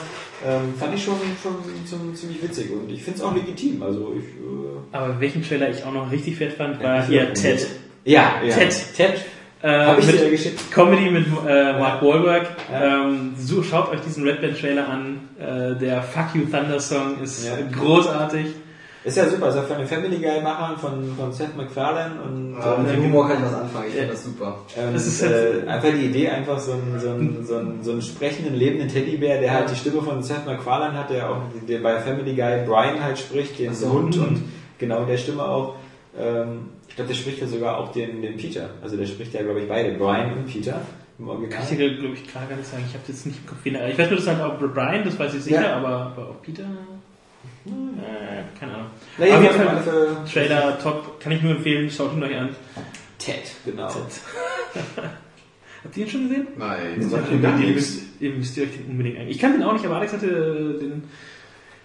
Ähm, fand ich schon, schon, ziemlich witzig und ich finde es auch legitim. Also ich äh, Aber welchen Trailer ich auch noch richtig fett fand, war Ja, hier Ted. ja, ja. Ted. Ted. Äh, Hab ich mit dir geschickt. Comedy mit äh, Mark Wahlberg. Ja. Ähm, so, schaut euch diesen Red Band Trailer an. Äh, der Fuck You Thunder Song ist Ja. großartig. Ist ja super, ist ja von den Family Guy Machern von, von Seth MacFarlane und Ja, mit ähm, dem Humor kann ich was anfangen. Ich finde das super. Und, Das ist äh, einfach die Idee, einfach so einen, so, einen, so, einen, so einen sprechenden, lebenden Teddybär, der halt die Stimme von Seth MacFarlane hat, der auch der bei Family Guy Brian halt spricht, den so. Hund und genau in der Stimme auch. Ähm, ich glaube, der spricht ja sogar auch den, den Peter. Also der spricht ja, glaube ich, beide, Brian und Peter. Kann ich dir, glaube ich, gerade gar nicht sagen. Ich habe jetzt nicht im Kopf. er- Ich weiß nur, das ist halt auch Brian, das weiß ich sicher, Ja. aber, aber auch Peter. Äh, keine Ahnung. Naja, Auf jeden Fall Fall Trailer top, kann ich nur empfehlen, schaut ihn euch an. Ted, genau. Habt ihr ihn schon gesehen? Nein. Sagt mir gar Ihr nichts. müsst, ihr müsst ihr euch den unbedingt ein. Ich kann den auch nicht, aber Alex hatte äh, den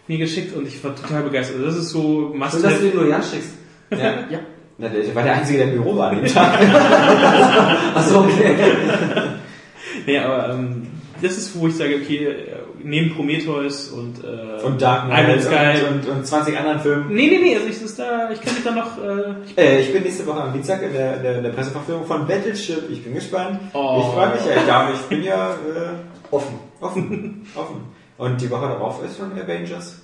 mir geschickt und ich war total begeistert. Also das ist so must Schön, dass du den nur Jan schickst. Ja. Ja. Na, der war der Einzige, der im Büro war an dem Tag. Achso, okay. Nee, aber ähm, das ist, wo ich sage, okay, äh, neben Prometheus und, äh, Und Dark Iron Knight Sky. und, und, und 20 anderen Filmen. Nee, nee, nee, also ich, ist da, ich kann mich da noch. Äh, ich, Äh, ich bin nächste Woche am Dienstag in der, der, der Presseverführung von Battleship. Ich bin gespannt. Oh. Ich freue mich ja. Ich, darf, ich bin ja äh, Offen. offen. offen. Und die Woche darauf ist schon Avengers.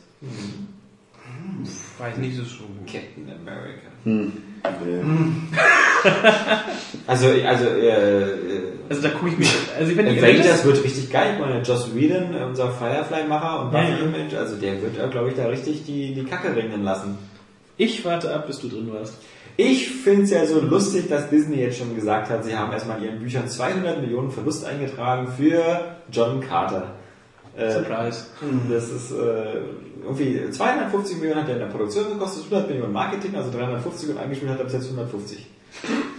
weiß nicht, so so. Captain America. Hm. Also, also äh, äh, Also da gucke ich mich. Also wenn Avengers wird richtig geil. Ich meine, Joss Whedon, unser Firefly-Macher und Buffy ja. Image, also der wird, äh, glaube ich, da richtig die, die Kacke regnen lassen. Ich warte ab, bis du drin warst. Ich finde es ja so lustig, dass Disney jetzt schon gesagt hat, sie haben erstmal in ihren Büchern 200 Millionen Verlust eingetragen für John Carter. Äh, Surprise. Das ist äh, irgendwie 250 Millionen hat er in der Produktion gekostet, 100 Millionen Marketing, also 350 und eingespielt hat er bis jetzt 150.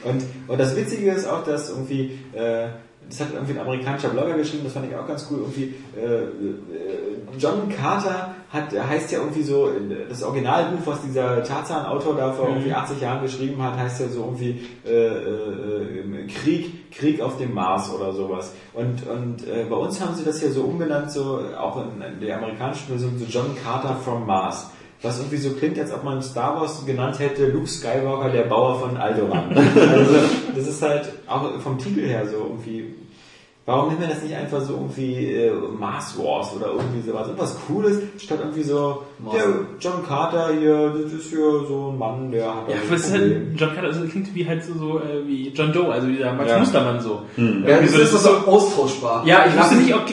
Und, und das Witzige ist auch, dass irgendwie äh, das hat irgendwie ein amerikanischer Blogger geschrieben, das fand ich auch ganz cool, irgendwie, äh, äh, John Carter hat, heißt ja irgendwie so, das Originalbuch, was dieser Tarzan-Autor da vor irgendwie 80 Jahren geschrieben hat, heißt ja so irgendwie äh, äh, Krieg, Krieg auf dem Mars oder sowas. Und, und äh, bei uns haben sie das ja so umbenannt, so auch in, in der amerikanischen Version, so John Carter from Mars. Was irgendwie so klingt, als ob man Star Wars genannt hätte, Luke Skywalker, der Bauer von Alderaan. also, das ist halt auch vom Titel her so irgendwie Warum nennen wir das nicht einfach so irgendwie äh, Mars Wars oder irgendwie sowas? Irgendwas Cooles, statt irgendwie so, der John Carter hier, das ist hier so ein Mann, der hat Ja, ein was ist halt, Problem. John Carter, also klingt wie halt so, so äh, wie John Doe, also dieser Max Ja. Mustermann so. Hm. Ja, das so, ist so austauschbar. Ja, ich wusste nicht, ob äh,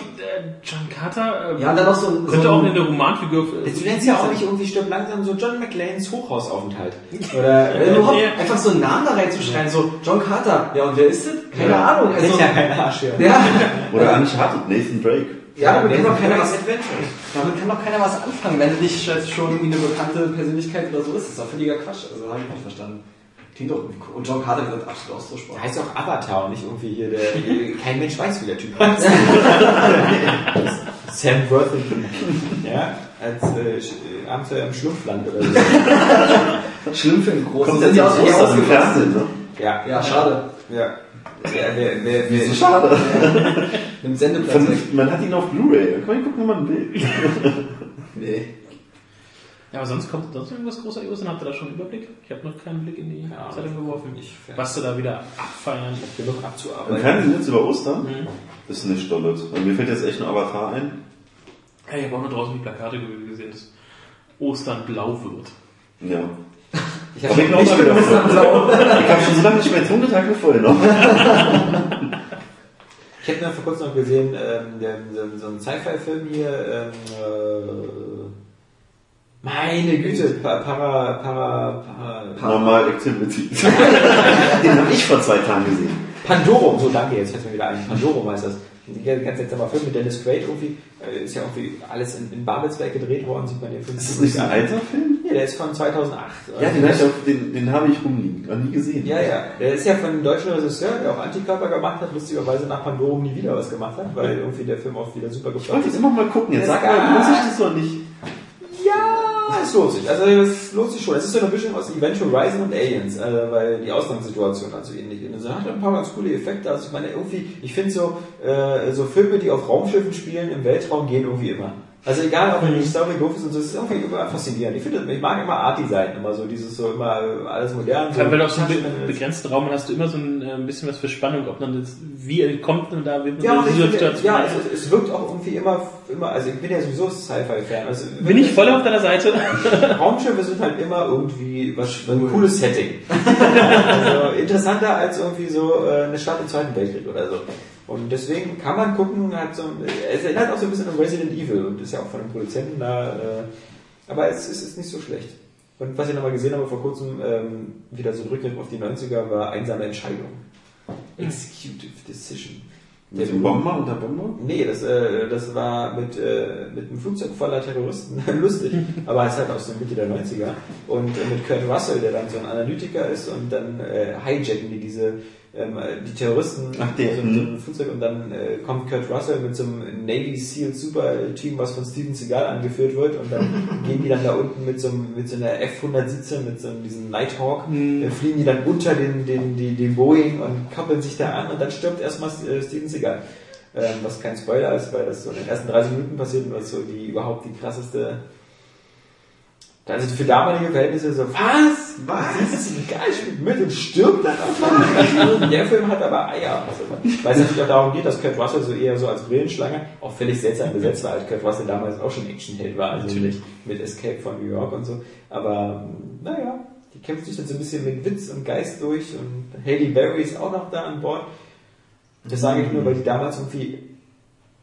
John Carter äh, Ja, dann noch so ein- könnte so auch ein- in der Romanfigur. Du nennst ja auch nicht irgendwie stirbt langsam so John McLeans Hochhausaufenthalt. Oder Wenn überhaupt Ja. einfach so einen Namen da reinzuschreien, so John Carter. Ja, und wer ist das? Keine Ja. Ahnung. Also, ist ja kein Arsch hier. ja, Oder Uncharted, Nathan Drake. ja, damit kann doch keiner was, Adventure. damit kann doch keiner was anfangen, wenn du nicht jetzt schon irgendwie eine bekannte Persönlichkeit oder so ist. Das ist doch völliger Quatsch. Also, habe ich nicht verstanden. Klingt doch. Und John Carter wird absolut austauschbar. Heißt auch Avatar und nicht irgendwie hier der, kein Mensch weiß, wie der Typ heißt. Sam Worthington. Ja, als äh, äh, Abenteuer im Schlumpfland oder so. Schlimm für einen Großen. Kommt Sind jetzt aus im ausgewachsen? Fernsehen, ne? Ja, Ja, schade. Ja. Wer, wer, wer, wer, So schade. Im Sendeplatz man hat ihn auf Blu-ray. Kann man gucken, wenn man will. Nee. Ja, aber sonst kommt sonst irgendwas Großartiges und habt ihr da schon einen Überblick? Ich habe noch keinen Blick in die Ja, Zeitung geworfen. ich- Was du da wieder abfeiern. genug Im abzuarbeiten. Fernsehen jetzt über Ostern? Mhm. Das ist nicht stolz. Und mir fällt jetzt echt ein Avatar ein. Ja, ich habe auch nur draußen die Plakate ge- gesehen, dass Ostern blau wird. Ja. Ich habe ich voll. Ich habe schon so lange nicht mehr Tag mir vorher noch. ich hab nur vor kurzem noch gesehen, ähm, der, so, so ein Sci-Fi-Film hier, ähm, äh, meine Güte, Pa- Para, Para, Para, Normal Activity. Den habe ich vor zwei Tagen gesehen. Pandorum, so danke, jetzt fällt mir wieder ein. Pandorum heißt das. Ein ganz seltsamer Film mit Dennis Quaid irgendwie. Äh, Ist ja irgendwie alles in, in Babelsberg gedreht worden, sieht man den Film. Ist das nicht ein alter Film? Ja, der ist von 2008. Ja, den, hab ich den, den habe ich rumliegen. Noch nie gesehen. Ja, ja. Der ist ja von einem deutschen Regisseur, der auch Antikörper gemacht hat, lustigerweise nach Pandorum nie wieder was gemacht hat, weil irgendwie der Film auch wieder super Ich gefloppt wollte ist. jetzt immer mal gucken. Jetzt sag mal, lohnt sich das doch nicht? Es lohnt sich. Also es lohnt sich schon. Es ist so eine Mischung aus Event Horizon und Aliens, äh, weil die Ausgangssituation also ähnlich ist. Also hat ein paar ganz coole Effekte. Also ich meine irgendwie, ich finde so äh, so Filme, die auf Raumschiffen spielen im Weltraum gehen irgendwie immer. Also egal, ob die Story doof ist und so, es ist irgendwie immer faszinierend. Ich finde, ich mag immer Art-Design, immer so dieses so immer alles modern. Allem, weil du auf so einem be begrenzten Raum hast du immer so ein äh, bisschen was für Spannung, ob man das, wie kommt man da, wird man Ja, und dieser finde, Situation. ja es, es wirkt auch irgendwie immer, immer, also ich bin ja sowieso Sci-Fi-Fan. Also Bin ich voll auf deiner Seite? Raumschiffe sind halt immer irgendwie was, ein cooles Setting. also interessanter als irgendwie so äh, eine Stadt im Zweiten Weltkrieg oder so. Und deswegen kann man gucken, hat so, es erinnert auch so ein bisschen an Resident Evil und ist ja auch von den Produzenten da, äh, aber es, es ist nicht so schlecht. Und was ich nochmal gesehen habe vor kurzem, ähm, wieder so ein Rückgriff auf die 90er, war einsame Entscheidung. Executive Decision. Mit dem Bomber und der Bomber? Nee, das, äh, das war mit, äh, mit einem Flugzeug voller Terroristen lustig, aber es ist halt aus der Mitte der 90er. Und äh, mit Kurt Russell, der dann so ein Analytiker ist und dann äh, hijacken die diese ähm, die Terroristen Ach, der, so, so ein Flugzeug und dann äh, kommt Kurt Russell mit so einem Navy SEAL Super Team, was von Steven Seagal angeführt wird und dann gehen die dann da unten mit so, einem, mit so einer F-117, mit so einem, diesem Nighthawk, dann fliegen die dann unter den, den, den, den Boeing und koppeln sich da an und dann stirbt erstmal äh, Steven Seagal. Ähm, was kein Spoiler ist, weil das so in den ersten 30 Minuten passiert und was so die überhaupt die krasseste also für damalige Verhältnisse so, was? Was? Das ist egal, spielt mit und stirbt dann einfach. Der Film hat aber Eier. Also, weil es natürlich auch darum geht, dass Kurt Russell so eher so als Brillenschlange auch völlig seltsam besetzt war, als Kurt Russell damals auch schon Actionheld war. Also Natürlich. mit Escape von New York und so. Aber naja, die kämpft sich dann so ein bisschen mit Witz und Geist durch und Haley Berry ist auch noch da an Bord. Das sage ich nur, weil die damals irgendwie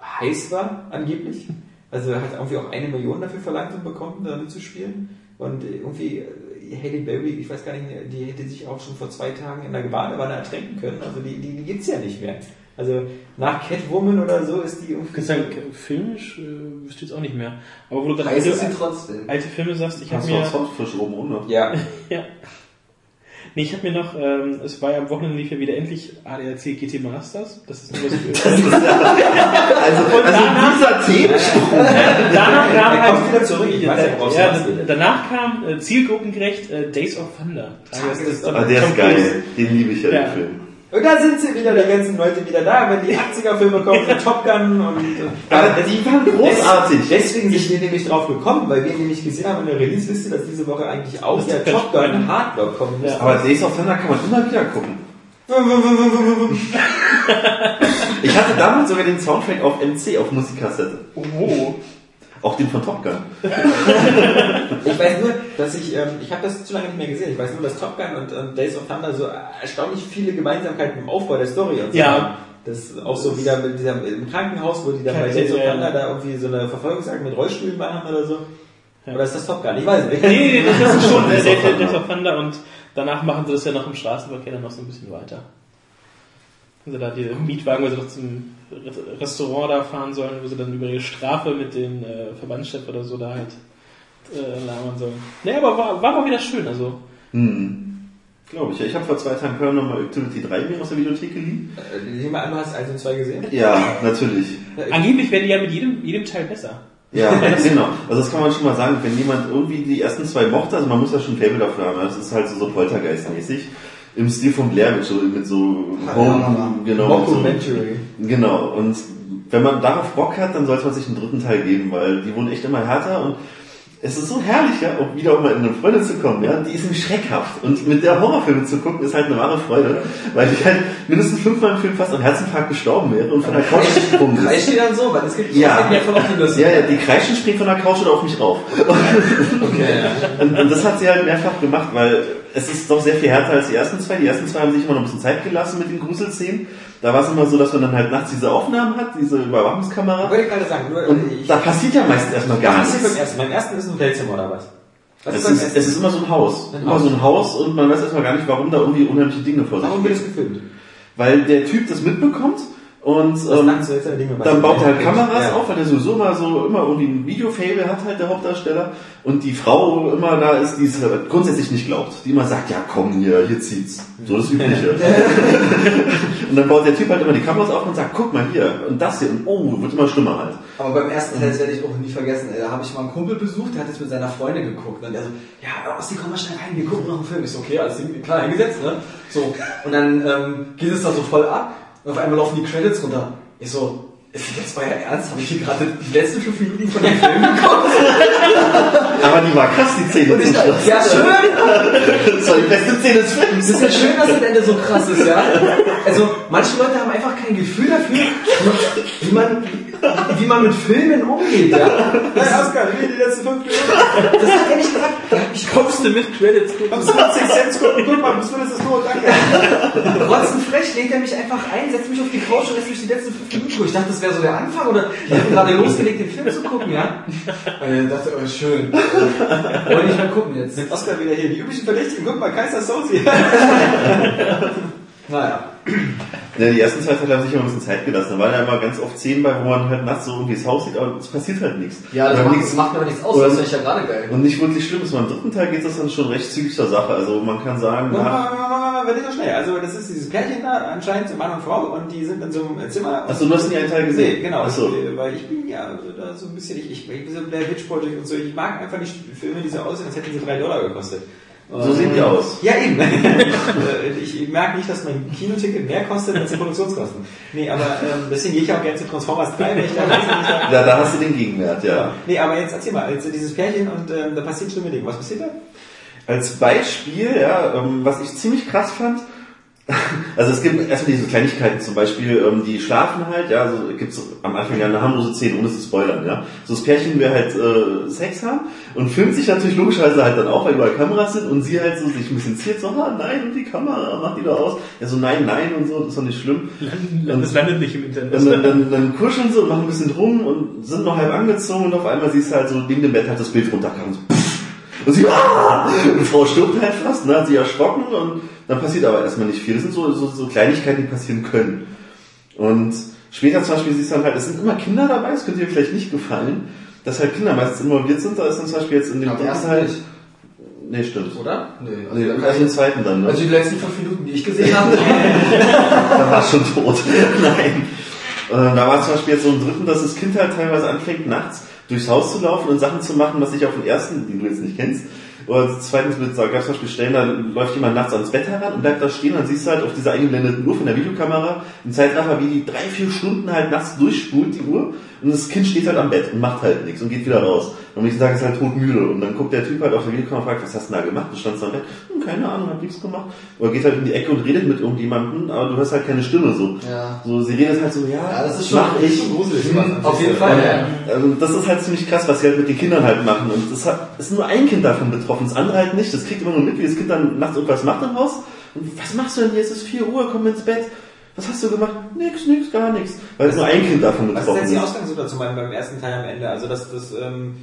heiß war, angeblich. Also hat irgendwie auch eine Million dafür verlangt und bekommen, da mitzuspielen. Und irgendwie, äh, Haley Berry, ich weiß gar nicht, die hätte sich auch schon vor zwei Tagen in der Badewanne ertränken können. Also die, die, die gibt's ja nicht mehr. Also nach Catwoman oder so ist die irgendwie. Ich kann sagen, filmisch äh, wüsste ich jetzt auch nicht mehr. Aber wo du gerade alte, trotzdem. alte Filme sagst, ich habe Hast du mir... was Hauptfisch oben runter? Ja, Ja. Nee, ich habe mir noch, ähm, es war ja am Wochenende lief ja wieder endlich ADAC GT Masters. Das ist nur was für Also, also dieser Themensprung. Danach kam halt, wieder zurück, ich weiß ja, ja, danach kam äh, zielgruppengerecht äh, Days of Thunder. Tage des Ah, der ist geil. Den liebe ich ja, Ja. den Film. Und da sind sie wieder, die ganzen Leute wieder da, wenn die 80er-Filme kommen, so Top Gun und... äh, Aber die waren großartig. Deswegen sind wir nämlich drauf gekommen, weil wir nämlich gesehen haben in der Release-Liste, dass diese Woche eigentlich auch der Top Gun Hardlock kommen muss. Aber Days of Thunder kann man immer wieder gucken. Ich hatte damals sogar den Soundtrack auf MC, auf Musikkassette. Oh. Auch den von Top Gun. Ich weiß nur, dass ich, ähm, ich habe das zu lange nicht mehr gesehen, ich weiß nur, dass Top Gun und ähm, Days of Thunder so erstaunlich viele Gemeinsamkeiten im Aufbau der Story und so Ja. haben. Das auch so wieder mit dieser, im Krankenhaus, wo die dann bei Ja, Days of ja. Thunder da irgendwie so eine Verfolgungsjagd mit Rollstühlen machen oder so. Oder ist das Top Gun? Ich weiß nicht. Nee, nee, das ist schon Days der of der- Thunder. Days of Thunder und danach machen sie das ja noch im Straßenverkehr dann noch so ein bisschen weiter. Also da die Mietwagen, wo sie doch zum Restaurant da fahren sollen, wo sie dann über ihre Strafe mit den äh, Verbandschef oder so da halt äh, labern sollen. Nee, aber war, war mal wieder schön, also. Hm. Glaube ich. Ja, ich habe vor zwei Tagen Paranormal Activity 3 mir aus der Videothek geliehen. Äh, Ich nehme an, du hast 1 und 2 gesehen. Ja, natürlich. Angeblich werden die ja mit jedem, jedem Teil besser. Ja, genau. Also das kann man schon mal sagen, wenn jemand irgendwie die ersten zwei mochte, also man muss ja schon ein Fable dafür haben, das ist halt so, so Poltergeist-mäßig. Im Stil von Blair Witch, so mit so Home, genau. so-. Genau, und wenn man darauf Bock hat, dann sollte man sich einen dritten Teil geben, weil die wurden echt immer härter und es ist so herrlich, ja, um wieder auch mal in eine Freude zu kommen, ja, die ist nämlich schreckhaft und mit der Horrorfilme zu gucken ist halt eine wahre Freude, weil ich halt mindestens fünfmal im Film fast am Herzinfarkt gestorben wäre und von der Couch gesprungen ist. Kreischt die dann so? Weil es gibt Ja. ja voll auf die. Ja, ja, die Kreischen springt von der Couch oder auf mich rauf. Okay, ja. Und, und das hat sie halt mehrfach gemacht, weil es ist doch sehr viel härter als die ersten zwei. Die ersten zwei haben sich immer noch ein bisschen Zeit gelassen mit den Gruselszenen. Da war es immer so, dass man dann halt nachts diese Aufnahmen hat, diese Überwachungskamera. Wollte ich gerade sagen, nur, Und ich, da passiert ja meistens erstmal gar was ist nichts. beim ersten? Beim ersten ist ein Hotelzimmer oder was? Was Es ist, es ist immer so ein Haus. Ein Immer Haus. so ein Haus und man weiß erstmal gar nicht, warum da irgendwie unheimliche Dinge vor sich Warum wird es gefilmt? Weil der Typ das mitbekommt und ähm, dann baut er halt Kameras Ja. auf, weil der sowieso mal so immer irgendwie ein Videofable hat halt der Hauptdarsteller und die Frau immer da ist, die es grundsätzlich nicht glaubt, die immer sagt, ja komm hier, hier zieht's. So das Übliche. und dann baut der Typ halt immer die Kameras auf und sagt, guck mal hier und das hier und oh, wird immer schlimmer halt. Aber beim ersten Teil, das werde ich auch nie vergessen, ey, da habe ich mal einen Kumpel besucht, der hat jetzt mit seiner Freundin geguckt. Und der so, ja, Osti, komm mal schnell rein, wir gucken noch einen Film. Ich so, okay, alles klar eingesetzt, ne? So, und dann ähm, geht es da so voll ab und auf einmal laufen die Credits runter. Ich so, ist das jetzt euer Ernst? Habe ich hier gerade die letzten fünf Minuten von dem Film geguckt? Aber die war krass, die Szene. Zum Schluss. ja, schön! Das war die beste Szene des Films. Das ist ja schön, dass das Ende so krass ist, ja. Also, manche Leute haben einfach kein Gefühl dafür, wie man, wie man mit Filmen umgeht, ja. Hey Oskar, wie die letzten fünf Minuten? Das hat er nicht gesagt. Ich Kommst du mit Credits gucken? Du 20 Cent gucken? Guck mal, bis du das ist tot, danke. Rotzenfrech legt er mich einfach ein, setzt mich auf die Couch und lässt mich die letzten fünf Minuten gucken. Ich dachte, das wäre so der Anfang oder die hätten gerade losgelegt, den Film zu gucken, ja? Und ich dachte, oh, schön. Wollte ich mal gucken jetzt. Sind Oskar wieder hier? Die üblichen Verdächtigen, guck mal, Kaiser Sozi. Naja. Ja, die ersten zwei Teile haben sich immer ein bisschen Zeit gelassen. Da waren ja immer ganz oft Szenen bei, wo man halt nachts so irgendwie das Haus sieht, aber es passiert halt nichts. Ja, das macht, nichts- das macht mir aber nichts aus, das finde ich ja gerade geil. Und nicht wirklich schlimm ist. Beim dritten Teil geht das dann schon recht zügig zur Sache. Also man kann sagen, na, Wenn nicht so schnell. Also das ist dieses Pärchen da, anscheinend Mann und Frau, und die sind in so einem Zimmer. Achso, du hast nie einen Teil gesehen? Nee, genau. Achso. Weil ich bin ja da so ein bisschen, ich, ich, ich bin so Blair Witch Project und so, ich mag einfach nicht Filme, die so aussehen, als hätten sie drei Dollar gekostet. So sehen die aus. Ja, eben. ich merke nicht, dass mein Kinoticket mehr kostet als die Produktionskosten. Nee, aber ähm, deswegen gehe ich auch gerne zu Transformers 3, wenn ich da weiß, da Da, da hast du den Gegenwert, ja. Nee, aber jetzt erzähl mal, also dieses Pärchen und ähm, da passiert schlimme Dinge. Was passiert da? Als Beispiel, ja, ähm, was ich ziemlich krass fand, also es gibt erstmal diese Kleinigkeiten, zum Beispiel, ähm, die schlafen halt, ja, also gibt's am Anfang ja eine harmlose Szene, ohne es zu spoilern, ja. So das Pärchen will halt äh, Sex haben und filmt sich natürlich logischerweise halt dann auch, weil überall Kameras sind und sie halt so sich ein bisschen ziert, so, ah nein, und die Kamera, mach die da aus. Ja, so nein, nein und so, das ist doch nicht schlimm. Das landet nicht im Internet. Und dann, dann, dann kuscheln sie und machen ein bisschen rum und sind noch halb angezogen und auf einmal siehst du halt so neben dem Bett halt das Bild runterkam. Und, so, und sie, ah! Und die Frau stirbt halt fast, ne, hat sie erschrocken und dann passiert aber erstmal nicht viel. Das sind so, so, so Kleinigkeiten, die passieren können. Und später zum Beispiel siehst du dann halt, es sind immer Kinder dabei, das könnte dir vielleicht nicht gefallen, dass halt Kinder meistens involviert sind. Da ist dann zum Beispiel jetzt in dem dritten ersten Teil, nicht. Nee, stimmt. Oder? Nee, Nee, kann gleich ich den zweiten dann, ne? Also die letzten fünf Minuten, die ich gesehen habe. da war schon tot. Nein. Äh, da war zum Beispiel jetzt so im dritten, dass das Kind halt teilweise anfängt, nachts durchs Haus zu laufen und Sachen zu machen, was ich auf den ersten, den du jetzt nicht kennst, oder zweitens mit, da gab es zum Beispiel Stellen, da läuft jemand nachts ans Bett heran und bleibt da stehen, dann siehst du halt auf dieser eingeblendeten Uhr von der Videokamera im Zeitraffer, wie die drei, vier Stunden halt nachts durchspult, die Uhr, und das Kind steht halt am Bett und macht halt nichts und geht wieder raus. Und am nächsten Tag ist halt todmüde. Und dann guckt der Typ halt auf der Videokamera und fragt, was hast du denn da gemacht? Du standst am Bett, hm, keine Ahnung, hab nichts gemacht. Oder geht halt in die Ecke und redet mit irgendjemandem, aber du hörst halt keine Stimme so. Ja. So, sie redet halt so, ja, Ja, das ist schon, mach ich. schon gruselig. Mhm, Auf jeden Fall, ja. Also das ist halt ziemlich krass, was sie halt mit den Kindern halt machen. Und es hat, ist nur ein Kind davon betroffen, das andere halt nicht. Das kriegt immer nur mit, wie das Kind dann nachts irgendwas macht im Haus. Und was machst du denn hier? Es ist 4 Uhr, komm ins Bett. Was hast du gemacht? Nix, nix, gar nichts. Weil es nur ein Kind davon Was ist betroffen jetzt die ist. Ausgangssituation beim, beim ersten Teil am Ende? Also das, das ähm,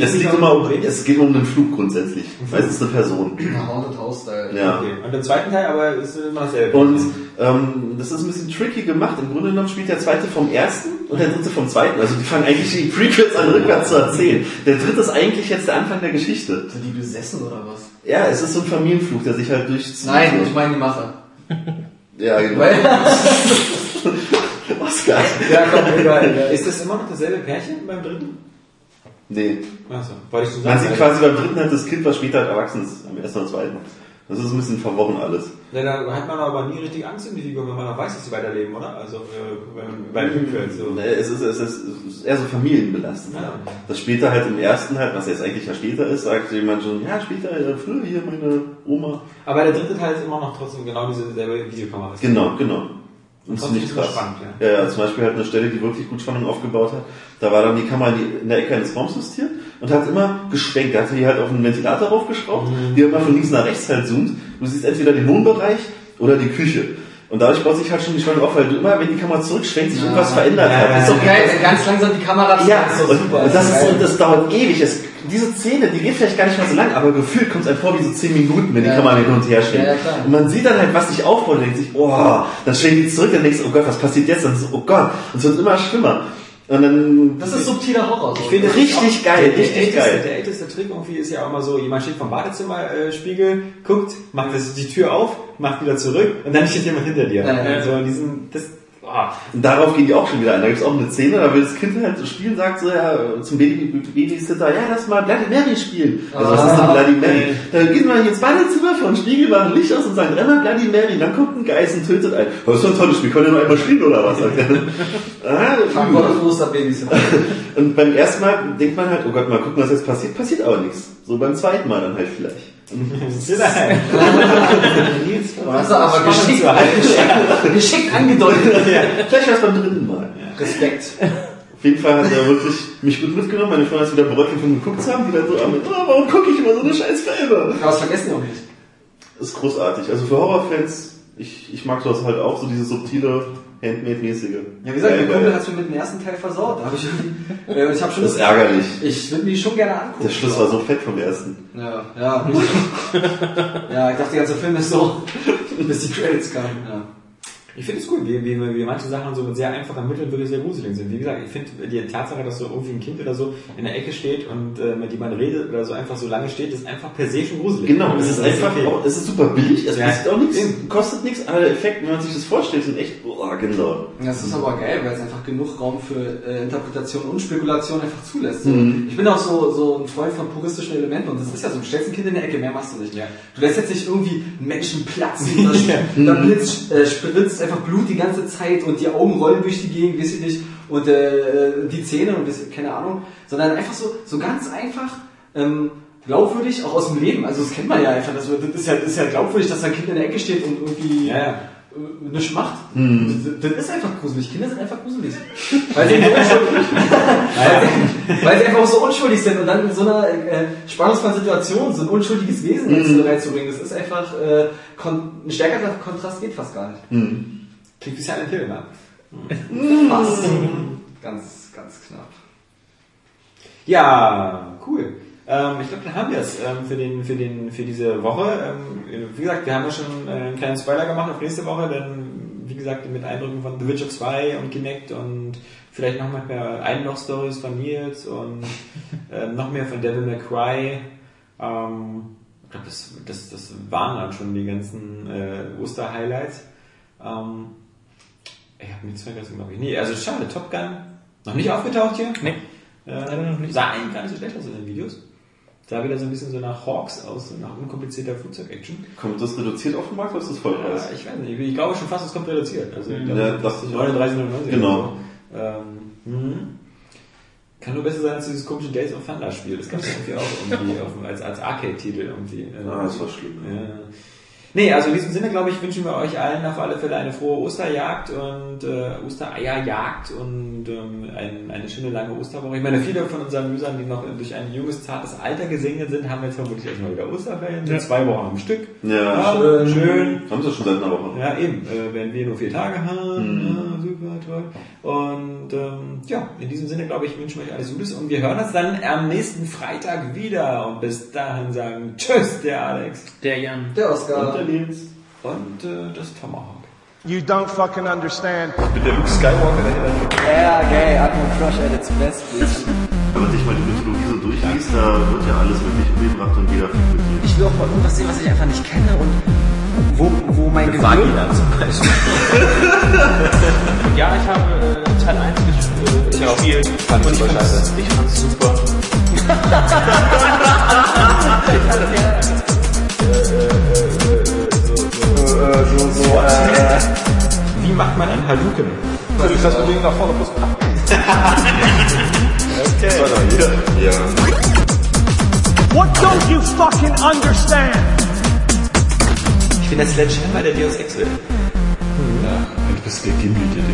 Es auch immer um, es geht um einen Flug grundsätzlich. Meistens eine Person. Haunted House-Style. Ja. Okay. Und im zweiten Teil aber ist immer dasselbe. Und ähm, das ist ein bisschen tricky gemacht. Im Grunde genommen spielt der zweite vom ersten und der dritte vom zweiten. Also die fangen eigentlich die Prequels an rückwärts zu erzählen. Der dritte ist eigentlich jetzt der Anfang der Geschichte. Sind die besessen oder was? Ja, es ist so ein Familienfluch, der sich halt durchzieht. Nein, ich meine die Macher. Ja, genau. Weil, Oscar. ja, komm, egal. Ist das immer noch dasselbe Pärchen beim dritten? Nee. Achso, wollte ich so Man sieht quasi beim dritten halt das Kind, was später erwachsen ist. Am ersten und zweiten. Das ist ein bisschen verworren alles. Ja, da hat man aber nie richtig Angst in die Figur, wenn man noch weiß, dass sie weiterleben, oder? Also äh, beim- bei Prequels so. Nee, Es ist, es, ist, es ist eher so familienbelastend. Ja. Das später halt im ersten halt, was jetzt eigentlich ja später ist, sagt jemand schon, ja, später, äh, früher hier meine Oma. Aber der dritte Teil ist immer noch trotzdem genau diese selbe Videokamera. Genau, genau. Und ziemlich ist es krass. spannend, ja. Ja, zum Beispiel halt eine Stelle, die wirklich gut Spannung aufgebaut hat. Da war dann die Kamera in der Ecke eines Raums justiert und hat immer geschwenkt. Da hatte die halt auf einen Ventilator raufgeschraubt, Mhm. die immer von links nach rechts halt zoomt. Du siehst entweder den Wohnbereich oder die Küche. Und dadurch baut sich halt schon die Spannung auf, weil du immer, wenn die Kamera zurückschwenkt, sich Ja. irgendwas verändert Ja, hat. ja, ist So doch geil, ganz langsam die Kamera ja, das ist so super. und das, ist, und das dauert ewig. Es, diese Szene, die geht vielleicht gar nicht mal so lang, aber gefühlt kommt es einem vor wie so 10 Minuten, wenn die Kamera hin und her schwenkt. Und man sieht dann halt, was sich aufbaut und denkt sich, oh, dann schwenkt die zurück, dann denkst du, oh Gott, was passiert jetzt? Dann so, oh Gott, und es wird immer schlimmer. Und dann, Das ist subtiler Horror. So. Ich finde Richtig geil, der, richtig der älteste, geil. Der älteste Trick irgendwie ist ja auch immer so, jemand steht vom Badezimmerspiegel, äh, guckt, macht das, die Tür auf, macht wieder zurück und dann steht jemand hinter dir. Ja, ja. Also diesen, das, ah, und darauf gehen die auch schon wieder ein. Da gibt es auch eine Szene, da will das Kind halt so spielen, sagt so, ja, zum Baby, Babysitter, ja, lass mal Bloody Mary spielen. Also, was ist denn Bloody Mary? Dann gehen wir ins Badezimmer, vor den Spiegel, machen Licht aus und sagen, dreimal Bloody Mary, dann kommt ein Geist und tötet einen. Das ist doch ein tolles Spiel, können wir nur einmal spielen oder was? Sagt er. ah, das Osterbabys. Und beim ersten Mal denkt man halt, oh Gott, mal gucken, was jetzt passiert, passiert aber nichts. So beim zweiten Mal dann halt vielleicht. Also aber geschickt, geschickt angedeutet. Vielleicht war es beim dritten Mal. Respekt. Auf jeden Fall hat er wirklich mich gut mitgenommen. Meine Freunde hat wieder bereut, den Film geguckt zu haben, die dann so oh, warum gucke ich immer so eine scheiß Filme? Aber das vergessen die auch nicht. Das ist großartig. Also für Horrorfans, ich, ich mag das halt auch, so diese subtile, Handmade-mäßige. Ja, wie gesagt, der Kumpel geil. hat mir mit dem ersten Teil versaut. Hab ich, äh, ich habe schon Das ist ärgerlich. Ich würde mir die schon gerne angucken. Der Schluss war so fett vom ersten. Ja, ja. ja, ich dachte, der ganze Film ist so, bis die Credits kamen. Ja. Ich finde es cool, wie, wie, wie manche Sachen so mit sehr einfachen Mitteln wirklich sehr gruselig sind. Wie gesagt, ich finde die Tatsache, dass so irgendwie ein Kind oder so in der Ecke steht und äh, mit jemandem redet oder so einfach so lange steht, ist einfach per se schon gruselig. Genau, es ist Das einfach, okay. auch, es ist super billig, es Ja. kostet auch nichts, kostet nichts, aber der Effekt, wenn man sich das vorstellt, sind echt, boah, genau. Das ist aber geil, weil es einfach genug Raum für äh, Interpretation und Spekulation einfach zulässt. Mhm. Ich bin auch so, so ein Freund von puristischen Elementen und das ist ja so, du stellst ein Kind in der Ecke, mehr machst du nicht. Ja. Du lässt jetzt nicht irgendwie Menschen platzen, da, Ja. da blitzt, äh, spritzt einfach Blut die ganze Zeit und die Augen rollen durch die Gegend, weiß ich nicht, und äh, die Zähne und keine Ahnung, sondern einfach so, so ganz einfach, ähm, glaubwürdig, auch aus dem Leben. Also das kennt man ja einfach, das, das, ist, ja, das ist ja glaubwürdig, dass ein Kind in der Ecke steht und irgendwie Ja, ja. äh, nichts macht. Mhm. Das, das ist einfach gruselig. Kinder sind einfach gruselig. Weil sie, so unschuldig, weil, sie, weil sie einfach so unschuldig sind und dann in so einer äh, spannungsvollen Situation so ein unschuldiges Wesen Mhm. reinzubringen, das ist einfach äh, kon ein stärkerer Kontrast geht fast gar nicht. Hm. Klingt wie Silent Hill, ne? Fast. ganz, ganz knapp. Ja, cool. Ähm, ich glaube, dann haben wir es ähm, für, den, für, den, für diese Woche. Ähm, wie gesagt, wir haben ja schon äh, einen kleinen Spoiler gemacht auf nächste Woche, denn wie gesagt, mit Eindrücken von The Witcher 2 und Kinect und vielleicht noch mal mehr Einloch-Stories von Nils und äh, noch mehr von Devil May Cry. Ähm, glaube, das, das, das waren dann schon die ganzen äh, Oster-Highlights. Ähm, ich habe mir nichts vergessen, glaube ich. Nee, also schade, Top Gun. Noch nicht aufgetaucht hier? Nee. Äh, Leider noch nicht. Sah eigentlich gar nicht so schlecht aus in den Videos. Sah wieder so ein bisschen so nach Hawks aus, so nach unkomplizierter Flugzeug-Action. Kommt das reduziert auf den Markt oder ist das Ja, Vollpreis? ich weiß nicht, ich glaube schon fast, es kommt reduziert. Also, ich Ja, glaube, dachte ich auch. 39,99. Genau. Ähm, mhm. Kann nur besser sein als dieses komische Days of Thunder Spiel. Das gab es irgendwie auch irgendwie auf, als, als Arcade-Titel irgendwie. Äh, Ah, das war schlimm. Ja. Nee, also in diesem Sinne, glaube ich, wünschen wir euch allen auf alle Fälle eine frohe Osterjagd und äh, Ostereierjagd und ähm, ein, eine schöne lange Osterwoche. Ich meine, viele von unseren Usern, die noch durch ein junges, zartes Alter gesegnet sind, haben jetzt vermutlich erstmal wieder Osterferien. Sind Ja. zwei Wochen am Stück. Ja, schön. schön. Haben sie schon seit einer Woche. Ja, eben. Äh, wenn wir nur vier Tage haben. Mhm. Toll. Und ähm, ja, in diesem Sinne, glaube ich, wünschen wir euch alles Gutes und wir hören uns dann am nächsten Freitag wieder. Und bis dahin sagen Tschüss, der Alex Der Jan. Der Und Oscar. der Nils. und äh, das Tomahawk. You don't fucking understand. Mit der Luke Skywalker dahinter. Ja, gay, Atmo Crush at its best, bitch. Wenn man sich mal die Mythologie so durchliest, da wird ja alles wirklich umgebracht und jeder fliegt mit jedem. Ich will auch mal irgendwas sehen, was ich einfach nicht kenne und wo, wo mein Gehirn... Vagina zum Beispiel. Ja, ich habe äh, Teil 1 ges- äh, gespielt. Fand ich und ich super fand's, scheiße. ich fand's super. so, so, äh, Wie macht man einen Hadouken? Du kannst mit Ding nach vorne plus Ja. What don't you fucking understand? Ich bin der Sledgehammer der Deus Ex will. Du bist der Gimli, der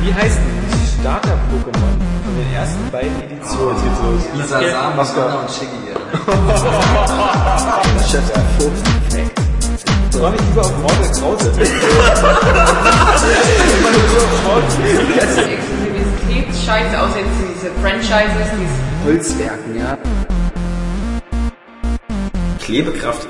Wie heißt denn die Starter-Pokémon von den ersten beiden Editionen? Jetzt geht's los. Lisa Sam, Mascara und Shiggy. Chef Fuchs. Ich freue mich lieber auf Mortal Krause. Exklusivitätsscheiße, außer jetzt diese Franchises, diese Holzwerken, ja. Klebekraft